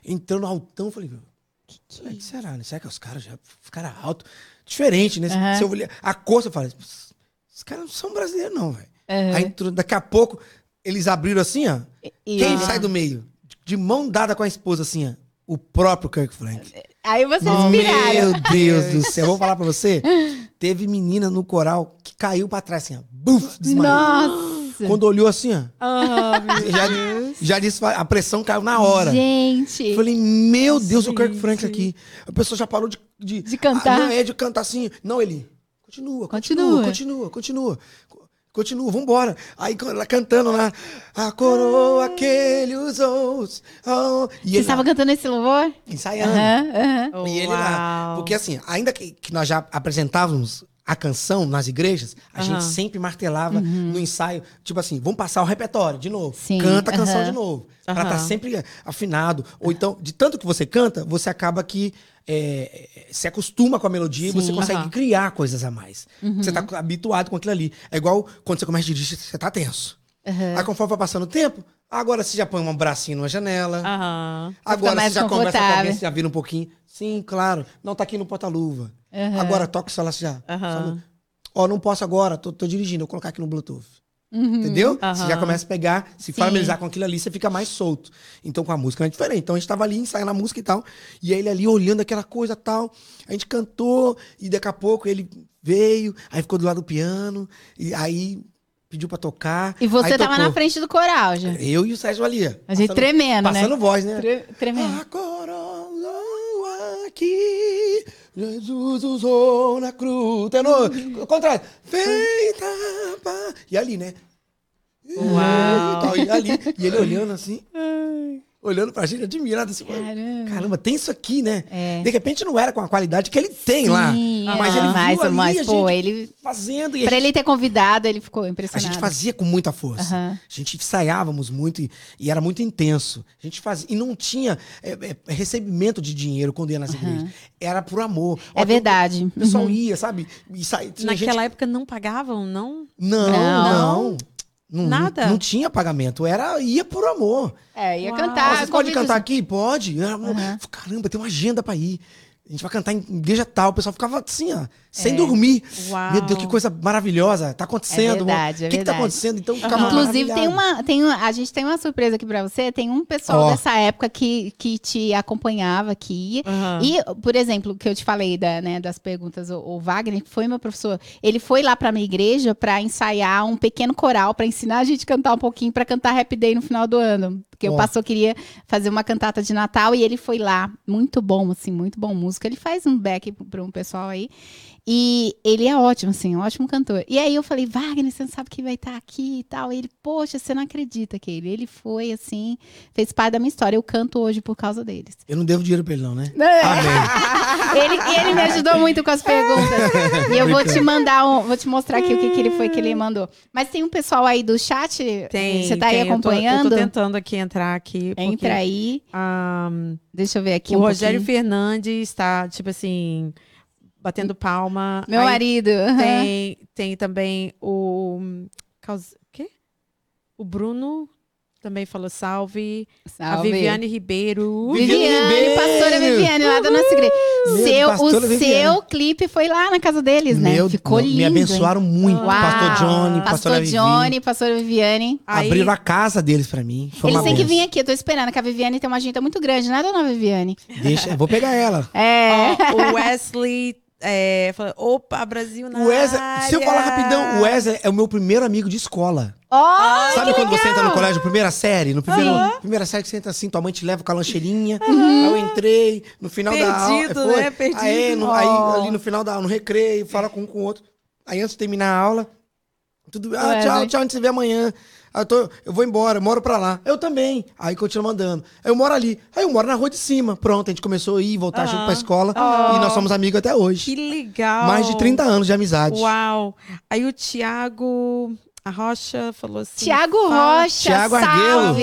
entrando altão. Eu Falei, meu, que, que, que será, né? Será que os caras já ficaram alto? Diferente, né? Aham. Se eu olhar a cor, eu falei, esses caras não são brasileiros, não, velho. Aham. Aí entrou, daqui a pouco, eles abriram assim, ó. E- Quem sai do meio? De mão dada com a esposa, assim, ó. O próprio Kirk Frank. Aí vocês Meu viraram. Deus do [LAUGHS] céu. Vou falar pra você. Teve menina no coral que caiu pra trás, assim, ó. Buf, desmaiou. Nossa. Quando olhou assim, ó. Ah, meu [LAUGHS] Já, já disse, a pressão caiu na hora. Gente. Falei, meu Deus, o Kirk Gente. Frank aqui. A pessoa já parou de... De, De cantar. Ah, não, é de cantar assim. Não, ele... Continua, Continua. continua, continua, continua. Co- Continua, vambora. Aí ela cantando lá. A coroa que ele usou. Oh. E Você estava cantando esse louvor? ensaiando. E ele lá. Porque assim, ainda que, que nós já apresentávamos a canção nas igrejas, a gente sempre martelava no ensaio, tipo assim, vamos passar o repertório de novo. Sim, Canta a canção de novo. Pra estar sempre afinado. Ou então, de tanto que você canta, você acaba que é, é, se acostuma com a melodia Sim. e você consegue Aham. criar coisas a mais. Você tá habituado com aquilo ali. É igual quando você começa a dirigir, você tá tenso. Aham. Aí conforme vai passando o tempo, agora você já põe um bracinho numa janela. Aham. Agora você já conversa com alguém, você já vira um pouquinho. Sim, claro. Não, tá aqui no porta-luva. Aham. Agora toca o celular, você já. Ó, não posso agora, tô, tô dirigindo, vou colocar aqui no Bluetooth. Uhum. Entendeu? Você Aham. já começa a pegar, se Sim. familiarizar com aquilo ali, você fica mais solto. Então com a música não é diferente. Então a gente tava ali ensaiando a música e tal, e ele ali olhando aquela coisa e tal. A gente cantou, e daqui a pouco ele veio, aí ficou do lado do piano, e aí peu pra tocar. E você tava na tocou. frente do coral já. Eu e o Sérgio ali. A gente passando- tremendo, Passando né? voz, né? Tre- tremendo. A coroa aqui, Jesus usou na cruz. Tenor, ao contrário. Feita pra... E ali, né? Uau. E, tal, e ali, e ele olhando assim, olhando pra gente, admirado assim. Caramba. Caramba, tem isso aqui, né? É. De repente não era com a qualidade que ele tem lá. Sim, Mas é. ele viu mas, ali mas, a pô, gente ele. fazendo. E a Pra gente, ele ter convidado, ele ficou a impressionado. gente fazia com muita força. Aham. A gente ensaiávamos muito e, e era muito intenso. A gente fazia. E não tinha é, é, recebimento de dinheiro quando ia nas igrejas. Era por amor. É verdade. O pessoal Uhum. ia, sabe? E sa... Naquela gente... época não pagavam, não? Não, Não. não. Não, Nada? Não, não tinha pagamento. Era ia por amor. É, ia Uau. Cantar. podem convida- cantar aqui? Pode. Era- Aham. Caramba, tem uma agenda pra ir. A gente vai cantar em igreja tal. O pessoal ficava assim, ó, sem É. dormir. Uau. Meu Deus, que coisa maravilhosa. Tá acontecendo. É verdade, é O que, que tá verdade. acontecendo? Então, ficava Inclusive, tem uma, tem uma. A gente tem uma surpresa aqui pra você. Tem um pessoal Ó. dessa época que, que te acompanhava, que ia. Aham. E, por exemplo, o que eu te falei da, né, das perguntas, o, o Wagner, que foi meu professor, ele foi lá pra minha igreja pra ensaiar um pequeno coral, pra ensinar a gente a cantar um pouquinho, pra cantar Happy Day no final do ano. Porque o Ó. pastor queria fazer uma cantata de Natal e ele foi lá. Muito bom, assim, muito bom música. Ele faz um back pra um pessoal aí. E ele é ótimo, assim, um ótimo cantor. E aí eu falei, Wagner, você não sabe que vai estar aqui e tal. E ele, poxa, você não acredita que ele. Ele foi, assim, fez parte da minha história. Eu canto hoje por causa deles. Eu não devo dinheiro pra ele, não, né? É. [LAUGHS] Amém. Ele, e ele me ajudou muito com as perguntas. [LAUGHS] E eu vou te mandar um, vou te mostrar aqui o que, que ele foi que ele mandou. Mas tem um pessoal aí do chat. Tem. Você tá aí tem. Eu tô- acompanhando? Eu tô, tentando aqui entrar aqui. porque, Entra aí. ah, Deixa eu ver aqui o um Rogério pouquinho. Fernandes está, tipo assim, batendo palma. Meu Aí marido. Tem, tem também o. Caus- quê? O Bruno também falou salve. Salve. A Viviane Ribeiro. Viviane Viviane, Ribeiro. pastora Viviane, lá da nossa igreja. Seu, o Viviane. seu clipe foi lá na casa deles, né? Meu, Ficou lindo. Me abençoaram muito. Uau. Pastor Johnny, Pastor pastora. Johnny, pastora Viviane. Aí- Abriram a casa deles pra mim. Foi Eles têm que vir aqui, eu tô esperando, que a Viviane tem uma agenda muito grande, né, dona Viviane? Deixa, eu vou pegar ela. É. Ó, o Wesley é, falou, opa, Brasil na O Wesley, se eu falar área." rapidão, o Wesley é o meu primeiro amigo de escola. Ó, Sabe quando você entra no legal. colégio, primeira série? No primeiro, primeira série que você entra assim, tua mãe te leva com a lancheirinha. Aí eu entrei, no final da aula. Perdido, foi, né? Perdido. Aí, no, Oh. aí, ali no final da aula, no recreio, fala com um com o outro. Aí antes de terminar a aula, tudo ah, tchau, tchau, a gente se vê amanhã. Aí eu, tô, eu vou embora, eu moro pra lá. Eu também. Aí continua mandando. Aí eu moro ali. Aí eu moro na rua de cima. Pronto, a gente começou a ir, voltar Ah. junto pra escola. Oh. E nós somos amigos até hoje. Que legal. Mais de 30 anos de amizade. Uau. Aí o Tiago a Rocha falou assim. Tiago Rocha, Thiago salve.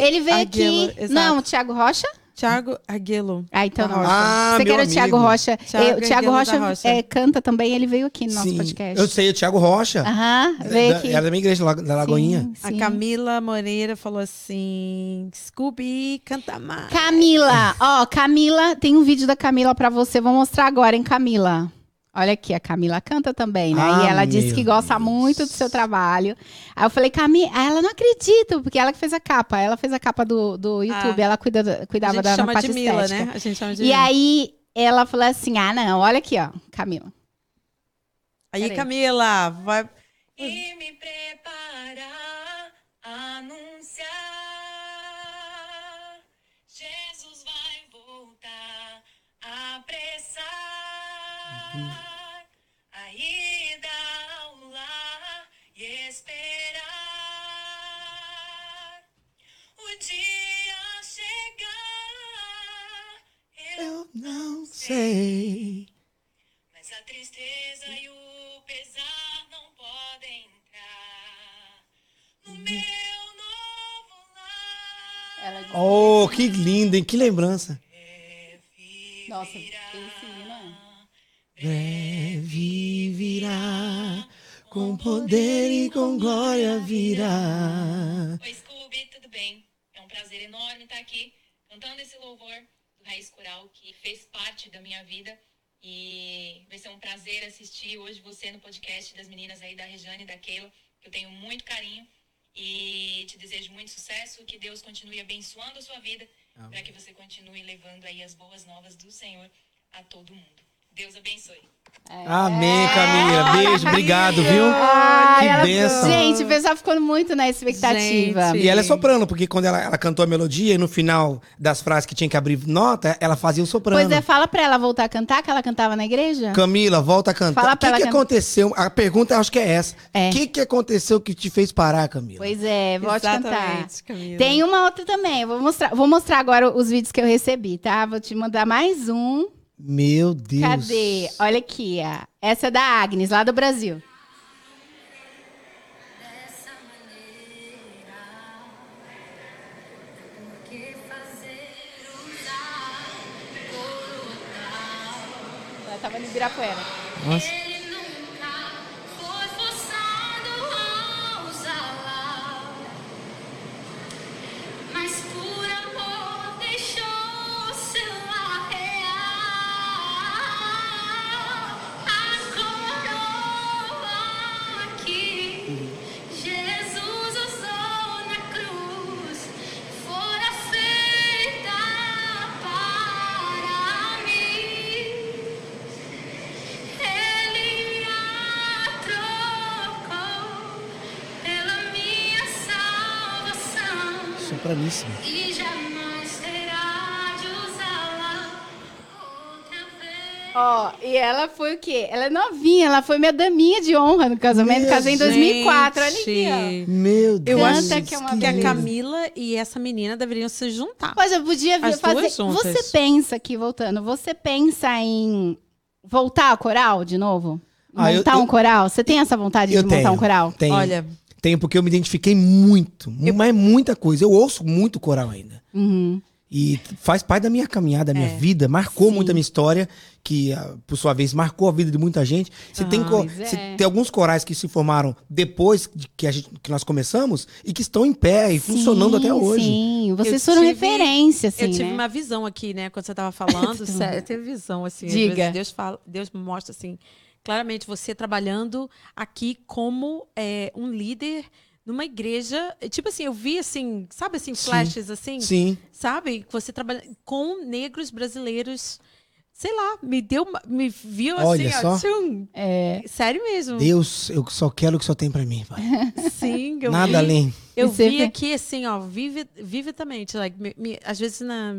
Ele veio aqui. exato. Não, Tiago Rocha? Tiago Arguello. Ah, então não. Rocha. Ah, Você meu quer o Tiago. Rocha? Thiago o Tiago Rocha, Rocha. eh, canta também, ele veio aqui no nosso Sim. podcast. Eu sei, o Thiago Rocha. Aham, veio Da- aqui. Era da minha igreja, lá- da Lagoinha. Sim, A sim. Camila Moreira falou assim: Scooby, canta mais. Camila, ó, Camila, tem um vídeo da Camila pra você, vou mostrar agora, hein, Camila. Olha aqui, a Camila canta também, né? Ah, e ela disse que gosta Deus. muito do seu trabalho. Aí eu falei, Camila, ela não acredito, porque ela que fez a capa. Ela fez a capa do, do YouTube, Ah. ela cuida, cuidava da chama parte de Mila, estética. né? A gente chama de E Mila. aí ela falou assim: ah, não, olha aqui, ó, Camila. Aí, Peraí. Camila, vai. e me sei. mas a tristeza e o pesar não podem entrar no meu novo lar. Oh, que lindo, hein? Que lembrança. Nossa, esse hino é. Breve virá, com poder e com glória virá. Oi, Scooby, tudo bem? É um prazer enorme estar aqui cantando esse louvor Raiz Coral que fez parte da minha vida E vai ser um prazer assistir hoje você no podcast das meninas aí da Rejane e da Keila, que eu tenho muito carinho. E te desejo muito sucesso, que Deus continue abençoando a sua vida, para que você continue levando aí as boas novas do Senhor a todo mundo. Deus abençoe. Amém, Camila. Beijo, obrigado, viu? Ai, que bênção. Gente, o pessoal ficou muito na expectativa. Gente. E ela é soprano, porque quando ela, ela cantou a melodia e no final das frases que tinha que abrir nota, ela fazia o soprano. Pois é, fala pra ela voltar a cantar, que ela cantava na igreja. Camila, volta a cantar. Fala O que, que can- aconteceu? A pergunta acho que é essa. O É. que, que aconteceu que te fez parar, Camila? Pois é, volte a cantar. Exatamente, Camila. Tem uma outra também. eu Vou mostrar, vou mostrar agora os vídeos que eu recebi, tá? Vou te mandar mais um. Meu Deus. Cadê? Olha aqui, ó. Essa é da Agnes, lá do Brasil. Ela tava no Ibirapuera. Nossa. Ela foi o quê? Ela é novinha, ela foi minha daminha de honra no casamento. Meu Casei em 2004, olha aqui, Gente, Meu Deus. Eu acho que é uma que a. Camila e essa menina deveriam se juntar. ó. Pois eu podia vir As fazer. Você pensa aqui, voltando, você pensa em voltar ao coral de novo? Ah, eu- montar eu- um coral? Você tem essa vontade Eu de montar tenho. um coral? Tenho. Olha, Tenho, porque eu me identifiquei muito. Mas muita coisa. Eu ouço muito coral ainda. Uhum. E faz parte da minha caminhada, da minha É. vida. Marcou Sim. muito a minha história, que, ah, por sua vez, marcou a vida de muita gente. Se tem, Ah, se é. tem alguns corais que se formaram depois de que, a gente, que nós começamos e que estão em pé e funcionando Sim, até hoje. Sim, vocês Eu foram tive- referência, assim, eu tive né? uma visão aqui, né? Quando você tava falando, [LAUGHS] sério, eu tive visão, assim. Diga. Deus, fala, Deus me mostra, assim, claramente você trabalhando aqui como é, um líder numa igreja. Tipo assim, eu vi, assim, sabe assim, Sim. flashes, assim? Sim. Sabe? Você trabalha com negros brasileiros. Sei lá, me deu, uma- me viu Olha assim, só. ó. tchum. É, Sério mesmo. Deus, eu só quero o que só tem pra mim, pai. [LAUGHS] Sim, eu Nada vi. além. Eu E vi aqui, assim, ó, vivi- vividamente. Like, me- me- às vezes, na,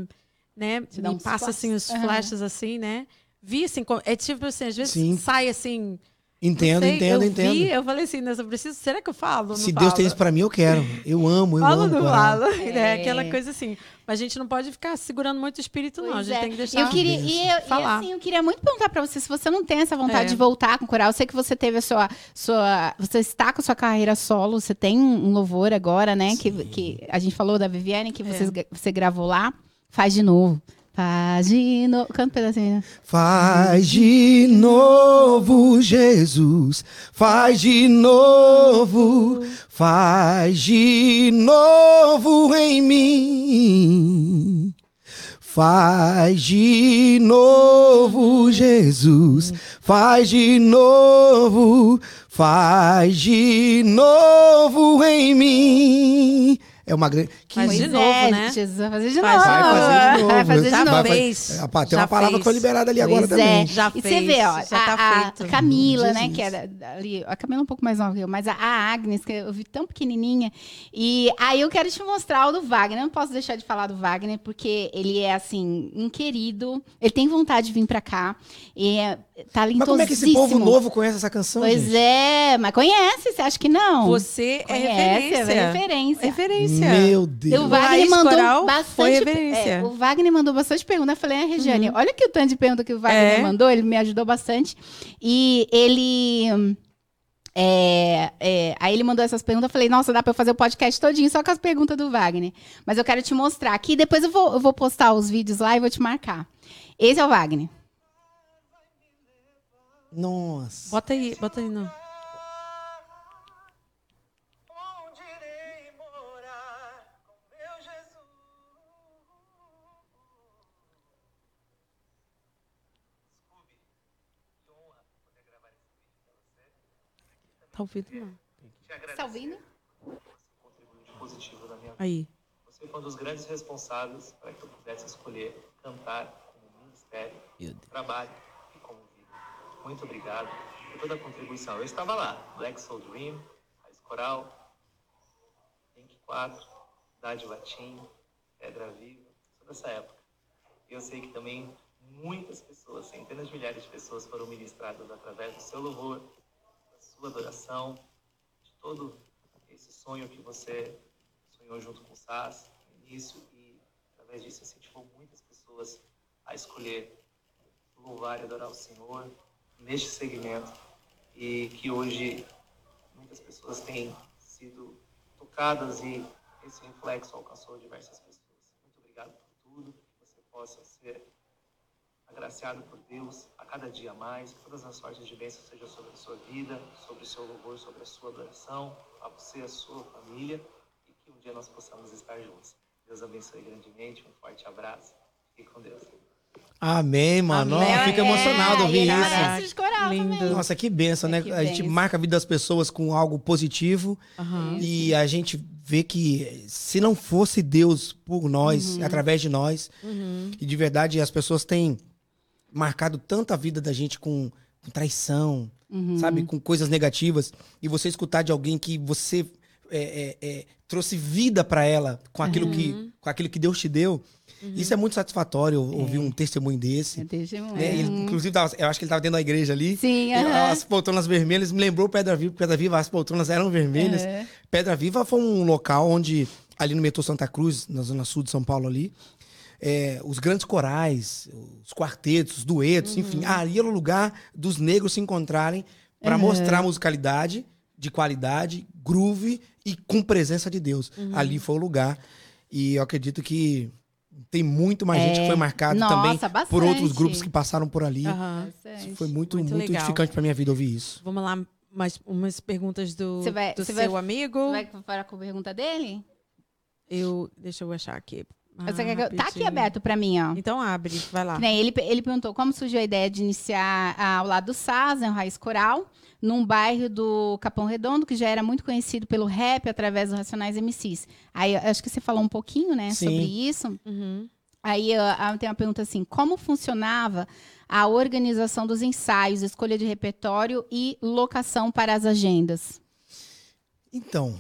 né, Te me passa, assim, os flashes. flashes, assim, né? Vi, assim, é tipo assim, às vezes Sim. sai, assim... Entendo, sei, entendo, eu entendo. Vi, eu falei assim, "Nossa, eu preciso, será que eu falo? Se não Deus falo? tem isso pra mim, eu quero. Eu amo, eu Falo amo não falo? né? É. Aquela coisa assim. Mas a gente não pode ficar segurando muito o espírito, não. A Pois gente é. tem que deixar... Eu queria, e, eu, e falar. assim, eu queria muito perguntar pra você se você não tem essa vontade É. de voltar com o coral. Eu sei que você teve a sua, sua. Você está com a sua carreira solo, você tem um, louvor agora, né? Que, que a gente falou da Viviane, que vocês gra- você gravou lá. Faz de novo. Faz de novo. Canta um pedacinho. Faz de novo, Jesus. Faz de novo. Faz de novo em mim. Faz de novo, Jesus. Faz de novo. Faz de novo em mim. É uma grande. Que Faz de novo, é, né? Jesus vai fazer de Faz- novo. Vai fazer de novo. Vai fazer de Já novo. Vai fez. Ah, pá, tem Já uma palavra fez. que foi liberada ali agora Pois também. é. Já e você fez, vê, ó, já a, tá a feito. Camila, né, que era ali, a Camila é um pouco mais nova que eu, mas a, a Agnes, que eu vi tão pequenininha, e aí eu quero te mostrar o do Wagner, eu não posso deixar de falar do Wagner, porque ele é, assim, um querido, ele tem vontade de vir pra cá, e é talentosíssimo. Mas como é que esse povo novo conhece essa canção, Pois gente? é, mas conhece, você acha que não? Você é conhece, referência. é referência. Referência. Meu Deus. O Wagner mandou Coral bastante. foi referência. é, o Wagner mandou bastante perguntas. Eu falei, ah, Regiane, olha que o tanto de pergunta que o Wagner É. mandou, ele me ajudou bastante. E ele. é, é, aí ele mandou essas perguntas, eu falei, nossa, dá pra eu fazer o podcast todinho só com as perguntas do Wagner. Mas eu quero te mostrar aqui, depois eu vou, eu vou postar os vídeos lá e vou te marcar. Esse é o Wagner. Nossa. Bota aí, bota aí. Não. Tá ouvindo, não. Tá ouvindo? Aí. Você foi um dos grandes responsáveis para que eu pudesse escolher cantar como ministério, trabalho e como vida. Muito obrigado por toda a contribuição. Eu estava lá, Black Soul Dream, Raiz Coral, Link 4, Dádiva Team, Pedra Viva, toda essa época. E eu sei que também muitas pessoas, centenas de milhares de pessoas foram ministradas através do seu louvor, sua adoração, de todo esse sonho que você sonhou junto com o SAS no início e através disso incentivou muitas pessoas a escolher louvar e adorar o Senhor neste segmento e que hoje muitas pessoas têm sido tocadas e esse reflexo alcançou diversas pessoas. Muito obrigado por tudo, que você possa ser agraciado por Deus a cada dia mais, que todas as sortes de bênção sejam sobre a sua vida, sobre o seu louvor, sobre a sua adoração, a você e a sua família, e que um dia nós possamos estar juntos. Deus abençoe grandemente, um forte abraço, fique com Deus. Amém, mano. Amém. Fica emocionado é, ouvir isso. coral Lindo. Nossa, que benção, né? Que A gente benção. marca a vida das pessoas com algo positivo Aham. e a gente vê que se não fosse Deus por nós, Uhum. através de nós, Uhum. e de verdade as pessoas têm marcado tanto a vida da gente com, com traição, Uhum. sabe? Com coisas negativas. E você escutar de alguém que você é, é, é, trouxe vida pra ela com aquilo, Uhum. que, com aquilo que Deus te deu. Isso é muito satisfatório ouvir um testemunho desse. É testemunho. né? Ele, inclusive, tava- eu acho que ele estava dentro da igreja ali. Sim, aham. As poltronas vermelhas me lembrou Pedra Viva. Pedra Viva, as poltronas eram vermelhas. É. Pedra Viva foi um local onde, ali no metrô Santa Cruz, na zona sul de São Paulo ali, é, os grandes corais, os quartetos, os duetos, enfim, ali era o lugar dos negros se encontrarem para mostrar musicalidade de qualidade, groove e com presença de Deus. Ali foi o lugar. E eu acredito que tem muito mais gente que foi marcado Nossa, também por bastante. outros grupos que passaram por ali. Bastante. Foi muito, Muito muito, edificante pra minha vida ouvir isso. Vamos lá, mais umas perguntas do, Você vai- do você seu vai- amigo. Você vai parar com a pergunta dele? Eu, deixa eu achar aqui. Ah, eu- Tá aqui aberto pra mim, ó. Então abre, vai lá. Nem ele, ele perguntou como surgiu a ideia de iniciar ah, ao lado do né, o Raiz Coral, num bairro do Capão Redondo, que já era muito conhecido pelo rap através dos Racionais MCs. Aí, eu acho que você falou um pouquinho, né, Sim. sobre isso. Uhum. Aí ah, ah, tem uma pergunta assim: como funcionava a organização dos ensaios, escolha de repertório e locação para as agendas? Então,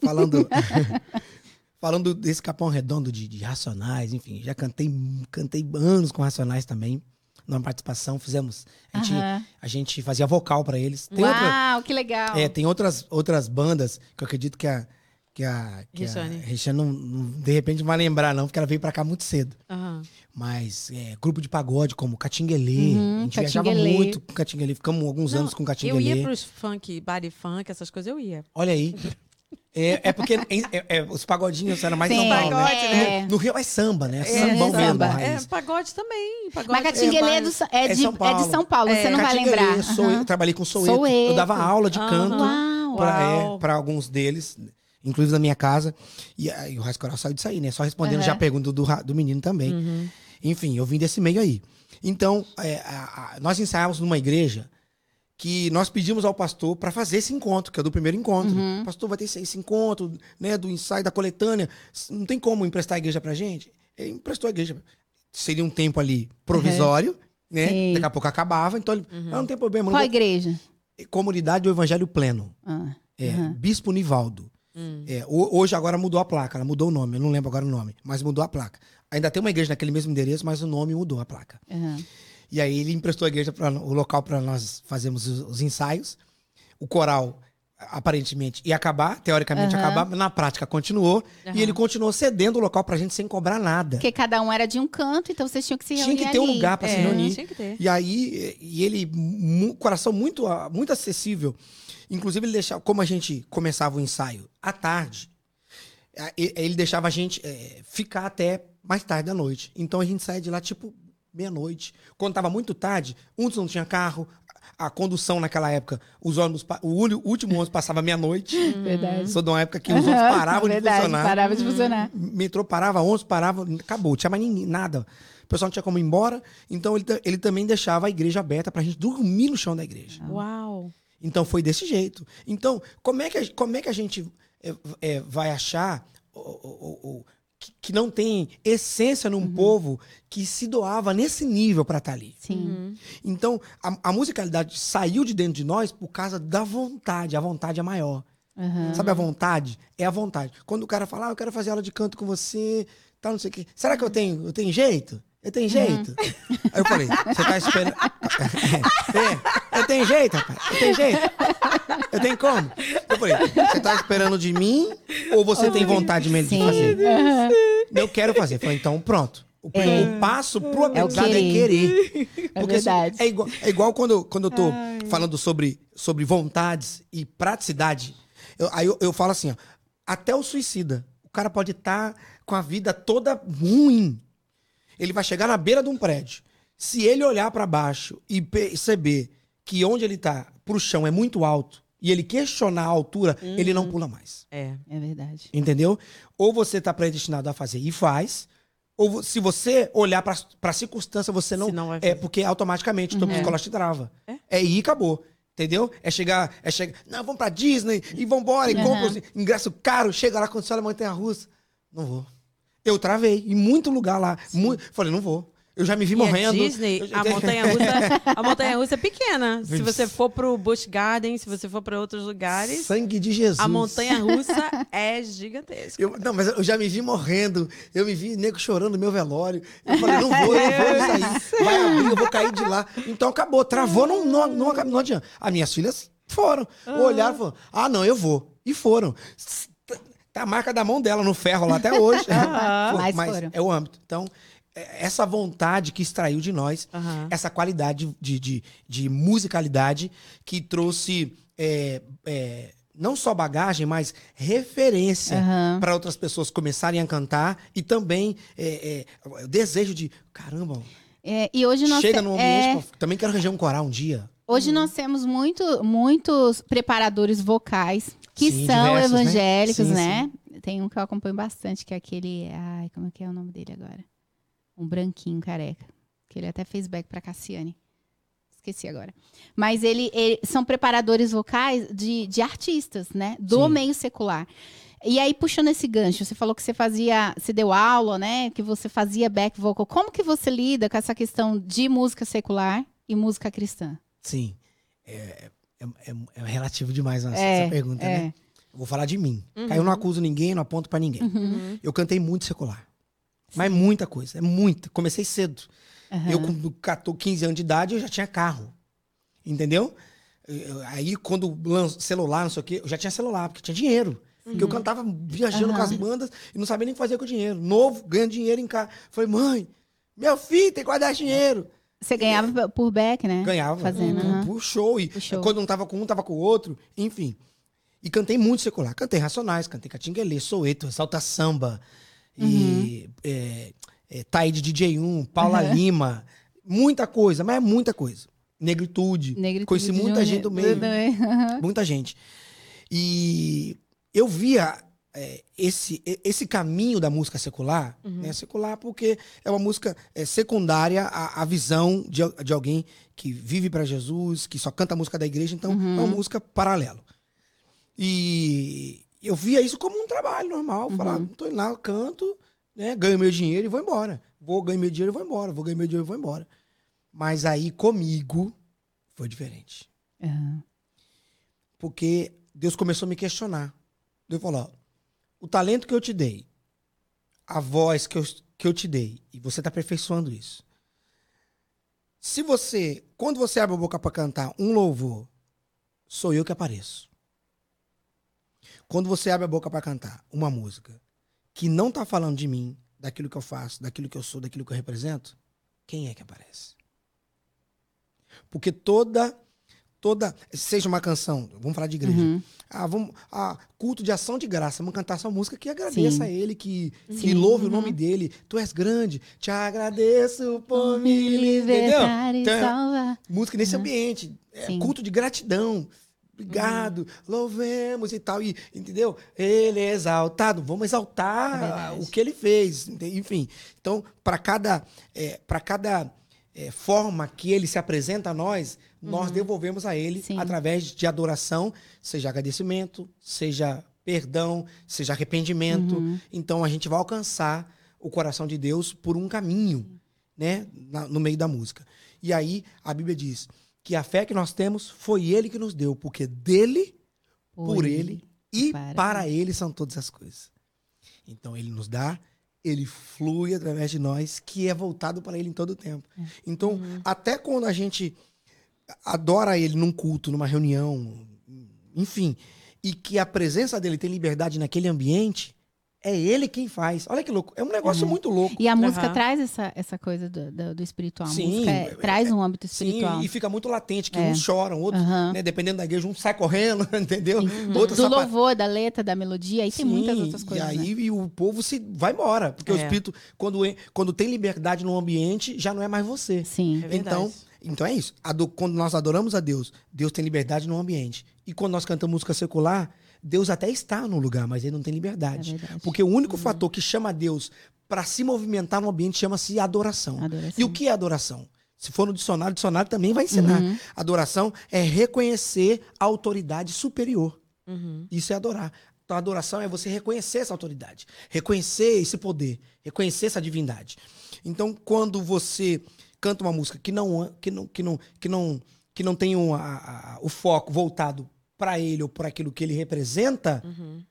falando [LAUGHS] falando desse capão redondo de, de Racionais, enfim, já cantei, cantei anos com Racionais também. Numa participação, fizemos. A gente, Aham. a gente fazia vocal pra eles. Tem, outra- Uau, que legal. é, tem outras, outras bandas que eu acredito que a. Que a, que a Rejane. Rejane não, não- de repente não vai lembrar, não, porque ela veio pra cá muito cedo. Aham. Mas é, grupo de pagode como Catinguelê. Uhum, a gente viajava muito com Catinguelê. Ficamos alguns Não, anos com Eu Catinguelê. ia pros funk, body funk, essas coisas eu ia. Olha aí. [LAUGHS] É, é porque é- é, os pagodinhos eram mais Sim, Paulo, né? pagode, é. No Rio é samba, né? É, Sambão é mesmo, samba. É, pagode também. Pagode Mas Catinguelê é, é É de, São é de Paulo. São Paulo, É. você não vai lembrar. Soe- Aham. Eu trabalhei com Soueto. Soueto. Eu dava aula de canto. Uau. para alguns deles, inclusive da minha casa. E, aí o Raiz Coral saiu disso aí, né? Só respondendo Aham. já a pergunta do, do menino também. Uhum. Enfim, eu vim desse meio aí. Então, é, a- a- nós ensaiávamos numa igreja que nós pedimos ao pastor para fazer esse encontro, que é do primeiro encontro. Uhum. Pastor, vai ter esse, encontro, né, do ensaio da coletânea. Não tem como emprestar a igreja pra gente? Ele emprestou a igreja. Seria um tempo ali provisório, né? Sim. Daqui a pouco acabava, então ele, "Ah, não tem problema. Qual vou-" igreja? Comunidade do Evangelho Pleno. Ah, É, Uhum. Bispo Nivaldo. Hum. É, ho- hoje agora mudou a placa, ela mudou o nome, eu não lembro agora o nome, mas mudou a placa. Ainda tem uma igreja naquele mesmo endereço, mas o nome mudou a placa. aham. E aí ele emprestou a igreja para o local para nós fazermos os, os ensaios. O coral aparentemente ia acabar, teoricamente Aham. acabar, mas na prática continuou Aham. e ele continuou cedendo o local pra gente sem cobrar nada. Porque cada um era de um canto, então vocês tinham que se reunir Tinha que ter um ali. lugar para se É, reunir. tinha que ter. E aí, e ele, coração muito, ah, muito acessível. Inclusive, ele deixava, como a gente começava o ensaio à tarde, ele deixava a gente eh, ficar até mais tarde da noite. Então a gente saía de lá tipo meia-noite. Quando tava muito tarde, uns não tinha carro, a condução naquela época, os ônibus, o, último ônibus passava meia-noite. Verdade. Sou de uma época que os ônibus paravam de Verdade, funcionar. Parava de funcionar. Metrô parava, 11 parava, acabou, não tinha mais ninguém, nada. O pessoal não tinha como ir embora, então ele, ele também deixava a igreja aberta pra gente dormir no chão da igreja. Uau. Então foi desse jeito. Então, como é que a, como é que a gente é, é, vai achar o- o- o- que, que não tem essência num povo que se doava nesse nível para estar ali? Sim. Uhum. Então, a, a musicalidade saiu de dentro de nós por causa da vontade. A vontade é maior. Aham. Sabe a vontade? É a vontade. Quando o cara fala, ah, eu quero fazer aula de canto com você, tal, não sei o quê. Será que eu tenho, eu tenho jeito? Eu tenho jeito? Aí eu falei, você tá esperando. [LAUGHS] é, eu tenho jeito, rapaz. Eu tenho jeito. Eu tenho como? Eu falei, você tá esperando de mim ou você tem vontade mesmo de Sim. fazer? Aham. Eu quero fazer. Eu falei, então pronto. O, primeiro passo pro aprendizado é querer. querer. É Porque se- verdade. é igual, é igual quando, quando eu tô falando sobre, sobre vontades e praticidade. Eu- aí eu, eu falo assim, ó, até o suicida. O cara pode estar com a vida toda ruim. Ele vai chegar na beira de um prédio. Se ele olhar para baixo e perceber que onde ele tá, pro chão, é muito alto, e ele questionar a altura, ele não pula mais. É. É verdade. Entendeu? Ou você tá predestinado a fazer e faz, ou se você olhar pra, pra circunstância, você não. Se não vai é porque automaticamente o teu psicológico te trava. É. É. ir e acabou. Entendeu? É chegar, é chegar. Não, vamos pra Disney e vambora, e Uhum. compra ingresso caro, chega lá quando você olha a montanha russa. Não vou. Eu travei em muito lugar lá. Muito, falei, não vou. Eu já me vi E morrendo. a Disney, Eu a [LAUGHS] montanha russa, a montanha russa é pequena. Se você for pro Busch Garden, se você for para outros lugares, Sangue de Jesus. a montanha russa é gigantesca. Eu- não, mas eu já me vi morrendo. Eu me vi nego chorando no meu velório. Eu falei, não vou, eu não vou [LAUGHS] aí. Vai abrir, eu vou cair de lá. Então acabou, travou, não, não, não, não adianta. As minhas filhas foram. Olharam e falaram, ah, não, eu vou. E foram. Tá a marca da mão dela no ferro lá até hoje. [LAUGHS] Foi, Mas mas foram. é o âmbito. Então, essa vontade que extraiu de nós, Aham. essa qualidade de, de, de musicalidade que trouxe é, é, não só bagagem, mas referência Aham. para outras pessoas começarem a cantar e também é, é, o desejo de caramba, É, e hoje nós chega no é, ambiente, também quero reger um coral um dia. Hoje nós temos muito, muitos preparadores vocais que Sim, são diversos, né? evangélicos, Sim, né? Tem um que eu acompanho bastante, que é aquele. Ai, como é que é o nome dele agora? Um branquinho careca. Que ele até fez back pra Cassiane. Esqueci agora. Mas ele, ele- são preparadores vocais de, de artistas, né? Do Sim. meio secular. E aí, puxando esse gancho, você falou que você fazia, você deu aula, né? Que você fazia back vocal. Como que você lida com essa questão de música secular e música cristã? Sim. É, é, é- é relativo demais essa, É, essa pergunta, é. né? Vou falar de mim. Eu não acuso ninguém, não aponto pra ninguém. Uhum. Eu cantei muito secular. Mas muita coisa, é muita. Comecei cedo. Aham. Eu, com 14, 15 anos de idade, eu já tinha carro. Entendeu? Eu- Aí, quando lançou celular, não sei o quê, eu já tinha celular, porque tinha dinheiro. Porque eu cantava viajando Aham. com as bandas e não sabia nem o que fazer com o dinheiro. Novo, ganhando dinheiro em casa. Falei, mãe, meu filho tem que guardar dinheiro. Você ganhava por back, né? Ganhava. Fazendo, por, aham. por show. E show. quando não tava com um, tava com o outro. Enfim. E cantei muito secular. Cantei Racionais, cantei Catinguelê, Soueto, Salta Samba. E é, é, Taíde DJ1, Paula Uhum. Lima. Muita coisa, mas é muita coisa. Negritude. Negritude Conheci muita gente do meio. Aham. Muita gente. E eu via é, esse, esse caminho da música secular, né? Secular porque é uma música é, secundária à, à visão de, de alguém que vive para Jesus, que só canta a música da igreja, então é uma música paralelo. E eu via isso como um trabalho normal. Falava, tô indo lá, canto, né? ganho meu dinheiro e vou embora. Vou, ganho meu dinheiro e vou embora. Vou, ganhar meu dinheiro e vou embora. Mas aí comigo foi diferente. Aham. Porque Deus começou a me questionar. Deus falou: o talento que eu te dei, a voz que eu, que eu te dei, e você está aperfeiçoando isso. Se você, quando você abre a boca para cantar um louvor, sou eu que apareço. Quando você abre a boca para cantar uma música que não está falando de mim, daquilo que eu faço, daquilo que eu sou, daquilo que eu represento, quem é que aparece? Porque toda toda seja uma canção, vamos falar de igreja. Uhum. Ah, vamos, ah, culto de ação de graça, vamos cantar essa música que agradeça Sim. a ele, que, que louve o nome dele. Tu és grande, te agradeço por me libertar. e Então, é salvar. música nesse ambiente, é culto de gratidão. Obrigado, louvemos e tal, e, entendeu? Ele é exaltado, vamos É exaltar verdade. o que ele fez, enfim. Então, para cada, para cada é, forma que ele se apresenta a nós, nós devolvemos a ele Sim. através de adoração, seja agradecimento, seja perdão, seja arrependimento. Uhum. Então a gente vai alcançar o coração de Deus por um caminho, né, na- no meio da música. E aí a Bíblia diz que a fé que nós temos foi ele que nos deu, porque dele, por, ele e para para, ele são todas as coisas. Então ele nos dá, ele flui através de nós, que é voltado para ele em todo o tempo. Então, até quando a gente adora ele num culto, numa reunião, enfim, e que a presença dele tem liberdade naquele ambiente, é ele quem faz. Olha que louco. É um negócio muito louco. E a música Aham. traz essa, essa coisa do, do, do espiritual. A Sim, música é- é- traz um âmbito espiritual. Sim, e fica muito latente, que É. uns choram, outros, Aham. né, dependendo da igreja, um sai correndo, [LAUGHS] entendeu? Outros do sapa- louvor, da letra, da melodia, aí tem muitas Sim, outras coisas. E né? aí e o povo se vai embora. Porque o É. espírito, quando, quando tem liberdade no ambiente, já não é mais você. Sim. É então, então é isso. Ado- quando nós adoramos a Deus, Deus tem liberdade no ambiente. E quando nós cantamos música secular, Deus até está no lugar, mas ele não tem liberdade. É. Porque o único fator que chama Deus para se movimentar no ambiente chama-se adoração. Adoração. E o que é adoração? Se for no dicionário, o dicionário também vai ensinar. Uhum. Adoração é reconhecer a autoridade superior. Uhum. Isso é adorar. Então, adoração é você reconhecer essa autoridade, reconhecer esse poder, reconhecer essa divindade. Então, quando você canta uma música que não que não que não que não que não tem um, a- a- o foco voltado para ele ou por aquilo que ele representa, Uhum.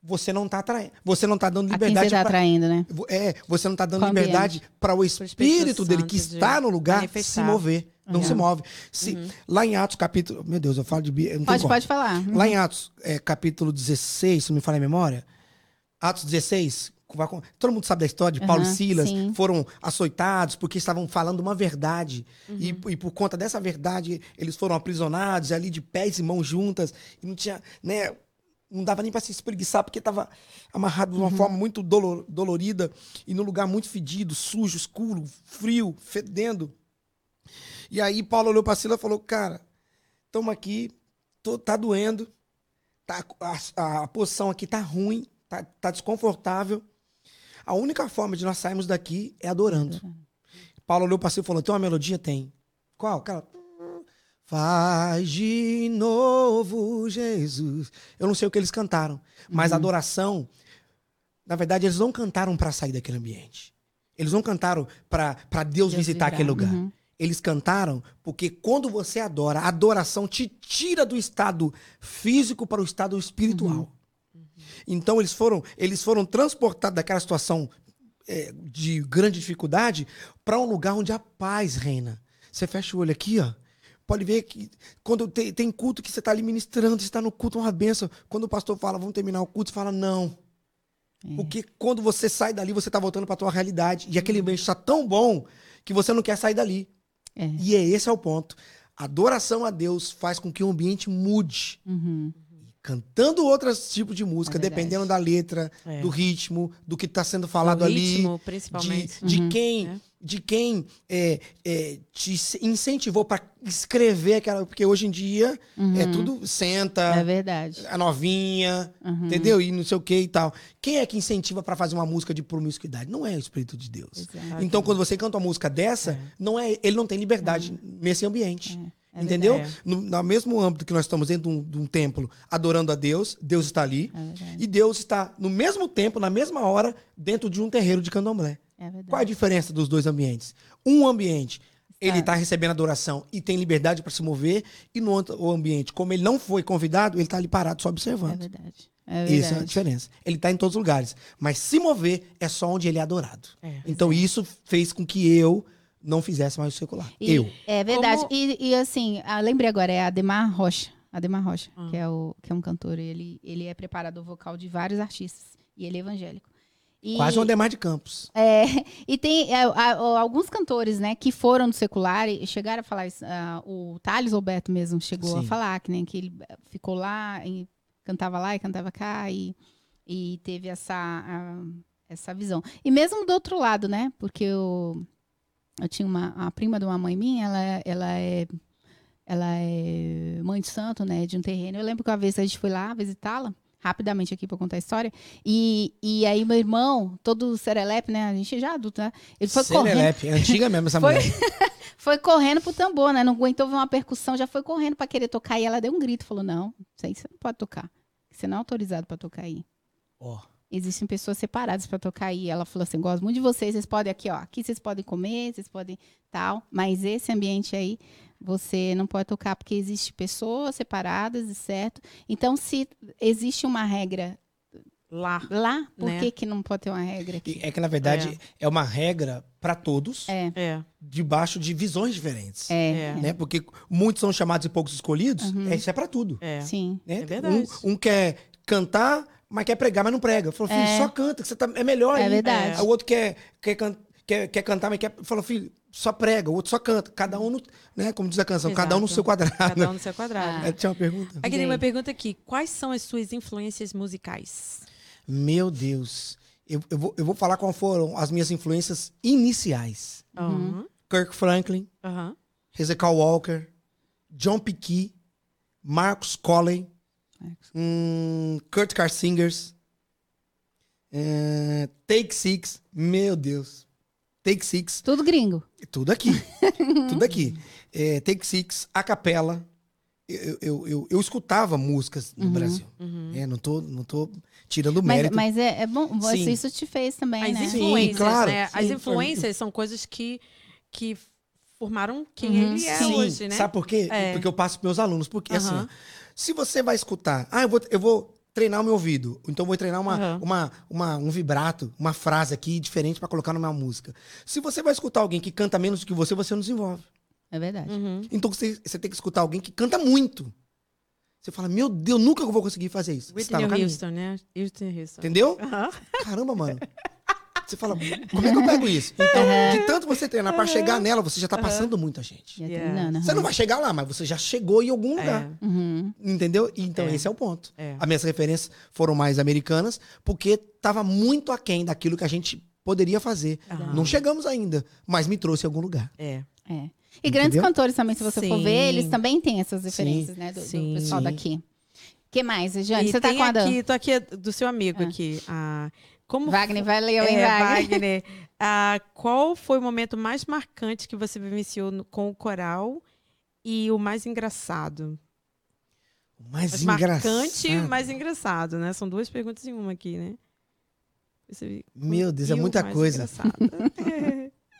você não tá atraindo, você não tá dando liberdade tá pra- atraindo, né? é, você não tá dando liberdade para o Espírito dele que está no lugar se manifestar. mover. Não Uhum. se move. Se, Lá em Atos, capítulo. Meu Deus, eu falo de. Tem Pode, como. pode falar. Lá em Atos, é, capítulo 16, se não me falha a memória, Atos 16, vai com- todo mundo sabe da história de Paulo e Aham, Silas, sim. foram açoitados porque estavam falando uma verdade. E, Uhum. e por conta dessa verdade, eles foram aprisionados, ali de pés e mãos juntas, e não tinha, né, não dava nem para se espreguiçar porque estava amarrado de uma Uhum. forma muito dolo- dolorida e num lugar muito fedido, sujo, escuro, frio, fedendo. E aí Paulo olhou para Silas e falou: "Cara, estamos aqui, tô- tá doendo, tá, a, a posição aqui tá ruim, tá, tá desconfortável. A única forma de nós sairmos daqui é adorando. Paulo olhou para si e falou: tem uma melodia? Tem. Qual? Cara. Faz de novo, Jesus. Eu não sei o que eles cantaram, mas a adoração, na verdade, eles não cantaram para sair daquele ambiente. Eles não cantaram para Deus, Deus visitar livrar. aquele lugar. Uhum. Eles cantaram porque quando você adora, a adoração te tira do estado físico para o estado espiritual. Então eles foram, eles foram transportados daquela situação é, de grande dificuldade para um lugar onde a paz reina. Você fecha o olho aqui, ó. Pode ver que quando tem, tem culto que você está ali ministrando, você está no culto, uma benção. Quando o pastor fala, vamos terminar o culto, você fala, não. É. Porque quando você sai dali, você está voltando para a tua realidade. E aquele ambiente está tão bom que você não quer sair dali. É. E é esse é o ponto. A adoração a Deus faz com que o ambiente mude. Uhum. Cantando outros tipos de música, É dependendo da letra, É. do ritmo, do que está sendo falado O ali. ritmo, De, principalmente. de Uhum. quem, É. de quem é, é, te incentivou para escrever aquela. Porque hoje em dia é tudo senta, É verdade. a novinha, Uhum. entendeu? E não sei o que e tal. Quem é que incentiva para fazer uma música de promiscuidade? Não é o Espírito de Deus. Exato. Então, quando você canta uma música dessa, não é, ele não tem liberdade nesse ambiente. É entendeu? verdade. No, no mesmo âmbito que nós estamos dentro de um, de um templo adorando a Deus, Deus está ali. É. E Deus está, no mesmo tempo, na mesma hora, dentro de um terreiro de candomblé. É. Qual é a diferença dos dois ambientes? Um ambiente, ele está recebendo adoração e tem liberdade para se mover, e no outro ambiente, como ele não foi convidado, ele está ali parado só É observando. verdade. É Essa é a diferença. Ele está em todos os lugares. Mas se mover é só onde ele é adorado. É. Então isso fez com que eu não fizesse mais o secular. E- eu. É verdade. Como- E, e, assim, ah, lembrei agora, é Ademar Rocha. Ademar Rocha, Ah. que, é o, que é um cantor. Ele, ele é preparador vocal de vários artistas. E ele é evangélico. E, Quase um Ademar de Campos. É, e tem é, a- a- alguns cantores, né, que foram do secular e chegaram a falar isso. ah, o Thales Alberto mesmo chegou a Sim. falar que, né, que ele eh, ficou lá e cantava lá e cantava cá e, e teve essa, ah, essa visão. E mesmo do outro lado, né, porque eu, eu tinha uma a prima de uma mãe minha, ela, ela é ela é mãe de santo, né, de um terreno. Eu lembro que uma vez a gente foi lá visitá-la rapidamente aqui pra contar a história. E, e aí meu irmão, todo serelepe, né? A gente já é adulto, né? Ele foi correndo. Serelepe, é antiga mesmo essa [LAUGHS] Foi- mulher. [LAUGHS] Foi correndo pro tambor, né? Não aguentou ver uma percussão, já foi correndo pra querer tocar. E ela deu um grito, falou: Não, isso aí você não pode tocar. Você não é autorizado pra tocar aí. Ó, Existem pessoas separadas pra tocar aí. Ela falou assim: Gosto muito de vocês, vocês podem aqui, ó. Aqui vocês podem comer, vocês podem tal. Mas esse ambiente aí, você não pode tocar porque existe pessoas separadas, certo? Então, se existe uma regra Lá. lá, por Né? que, que não pode ter uma regra aqui? é que na verdade é, uma regra pra todos, É, É. debaixo de visões diferentes. é, É. Né? Porque muitos são chamados e poucos escolhidos, é, isso é pra tudo. É. sim. né? É verdade. Um, um quer cantar, mas quer pregar, mas não prega. Falou, filho, É. só canta, que você tá, é melhor É aí. verdade. Aí O outro quer, quer, can- quer, quer cantar, mas quer. Falou, filho, só prega, o outro só canta. Cada um, no, né? Como diz a canção, cada um no Exato. seu quadrado. Cada um no seu quadrado. É, tinha uma pergunta? Aqui tem uma pergunta aqui. Quais são as suas influências musicais? Meu Deus. Eu, eu, vou, eu vou falar qual foram as minhas influências iniciais. Aham. Kirk Franklin, Aham. Hezekiah Walker, John Piquet, Marcus Colley, hum, Kurt Carsingers, é, Take Six, meu Deus, Take Six, Tudo gringo. tudo aqui, [LAUGHS] tudo aqui. É, Take Six, a capela. Eu, eu, eu, eu escutava músicas no Brasil. Uhum. É, não, tô, não tô tirando Mas, mérito. mas é, é bom, Sim. isso te fez também, As né? influências, claro. né? As Sim. influências são coisas que, que formaram quem Uhum. ele é Sim, hoje, né? sabe por quê? É. Porque eu passo pros meus alunos. Porque assim, Aham. ó, se você vai escutar, ah, eu vou, eu vou treinar o meu ouvido, então eu vou treinar uma, Aham. uma, uma, um vibrato, uma frase aqui diferente pra colocar numa música. Se você vai escutar alguém que canta menos do que você, você não desenvolve. É verdade. Uhum. Então você, você tem que escutar alguém que canta muito. Você fala, meu Deus, nunca eu vou conseguir fazer isso. Tá Whitney caminho. Houston, né? Whitney Houston. Entendeu? Caramba, mano. [LAUGHS] Você fala, como é que eu pego isso? [LAUGHS] Então, de tanto você treinar pra chegar nela, você já tá passando muita gente. Yeah. Você não vai chegar lá, mas você já chegou em algum lugar. É. Uhum. Entendeu? Então, É. esse é o ponto. É. As minhas referências foram mais americanas, porque tava muito aquém daquilo que a gente poderia fazer. Não chegamos ainda, mas me trouxe a algum lugar. É. É. E grandes Entendeu? cantores também, se você for Sim. ver, eles também têm essas referências, né? Do, do Sim. pessoal Sim. daqui. O que mais, Jane? E Você tá com a Dan? aqui, tô aqui do seu amigo Ah. aqui. Ah, como Wagner, valeu, é, hein, Wagner? Wagner. [LAUGHS] Ah, qual foi o momento mais marcante que você vivenciou no- com o coral e o mais engraçado? O mais Mais engraçado. marcante e o mais engraçado, né? São duas perguntas em uma aqui, né? Você- Meu Deus, é e muita coisa. [LAUGHS]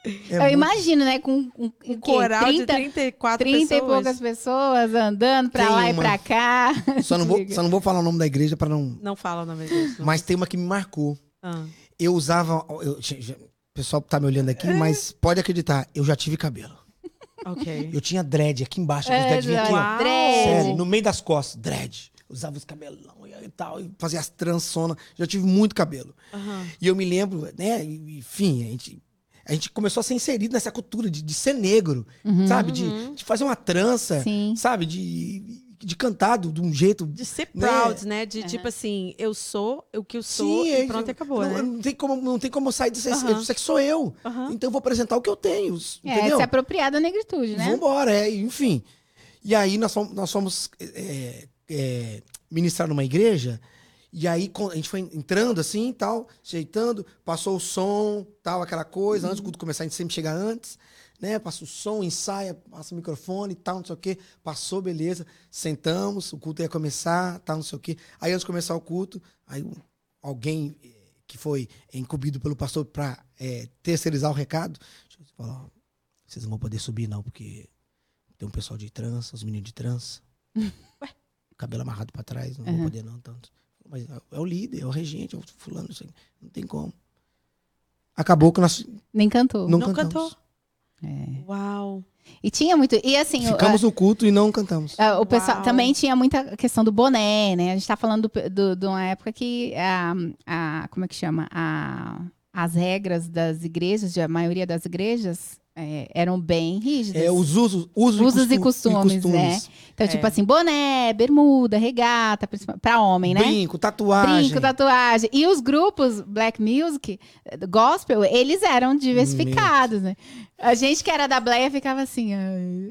É Eu muito- imagino, né? Com, com, Um coral 30, de 34 30 e pessoas. poucas pessoas andando pra Tem lá e uma- pra cá. Só não, vou, [LAUGHS] só não vou falar o nome da igreja para não. Não fala o nome disso. não. Mas tem uma que me marcou. Ah, Eu usava. eu- o pessoal tá me olhando aqui, mas pode acreditar, eu já tive cabelo. ok. Eu tinha dread aqui embaixo, É, dread aqui, ó. Uau! Sério, no meio das costas, dread. Usava os cabelão e tal, e fazia as trançonas. Já tive muito cabelo. Aham. E eu me lembro, né? Enfim, a gente, a gente começou a ser inserido nessa cultura de, de ser negro, sabe? De, de fazer uma trança, Sim. sabe? De, de cantar do- de um jeito. De ser Né? proud, né? De tipo assim, eu sou o que eu sou Sim, e é- pronto, acabou, não, né? não tem como Não tem como sair disso. Isso aqui sou eu. Aham. Então eu vou apresentar o que eu tenho. É, entendeu? se apropriar da negritude, né? Vambora, é, enfim. E aí nós fomos, nós fomos é, é, ministrar numa igreja, e aí com- a gente foi entrando assim, tal, ajeitando, passou o som, tal, aquela coisa, antes do culto começar, a gente sempre chega antes, né? Passa o som, ensaia, passa o microfone, tal, não sei o quê. Passou, beleza. Sentamos, o culto ia começar, tal, não sei o quê. Aí antes de começar o culto, aí alguém eh, que foi incumbido pelo pastor para terceirizar o recado, falou, ó, vocês não vão poder subir não, porque tem um pessoal de trança, os meninos de trança. [LAUGHS] Ué, cabelo amarrado pra trás, não vou Uhum. poder não tanto. Mas é o líder, é o regente, é o fulano. Não tem como. Acabou que nós Nem cantou. não, Não cantou? É. Uau. E tinha muito. E assim, o- Ficamos no culto e não cantamos. Ah, O pessoal Uau. também tinha muita questão do boné, né? A gente tá falando do- do- de uma época que a, a- como é que chama? A, as regras das igrejas, de a maioria das igrejas, É, eram bem rígidas. É, os usos, usos, Usos e costu- costumes, né? Então, É. tipo assim, boné, bermuda, regata, pra homem, né? Brinco, tatuagem. Brinco, tatuagem. E os grupos Black Music, Gospel, eles eram diversificados, né? A gente que era da Bleia ficava assim,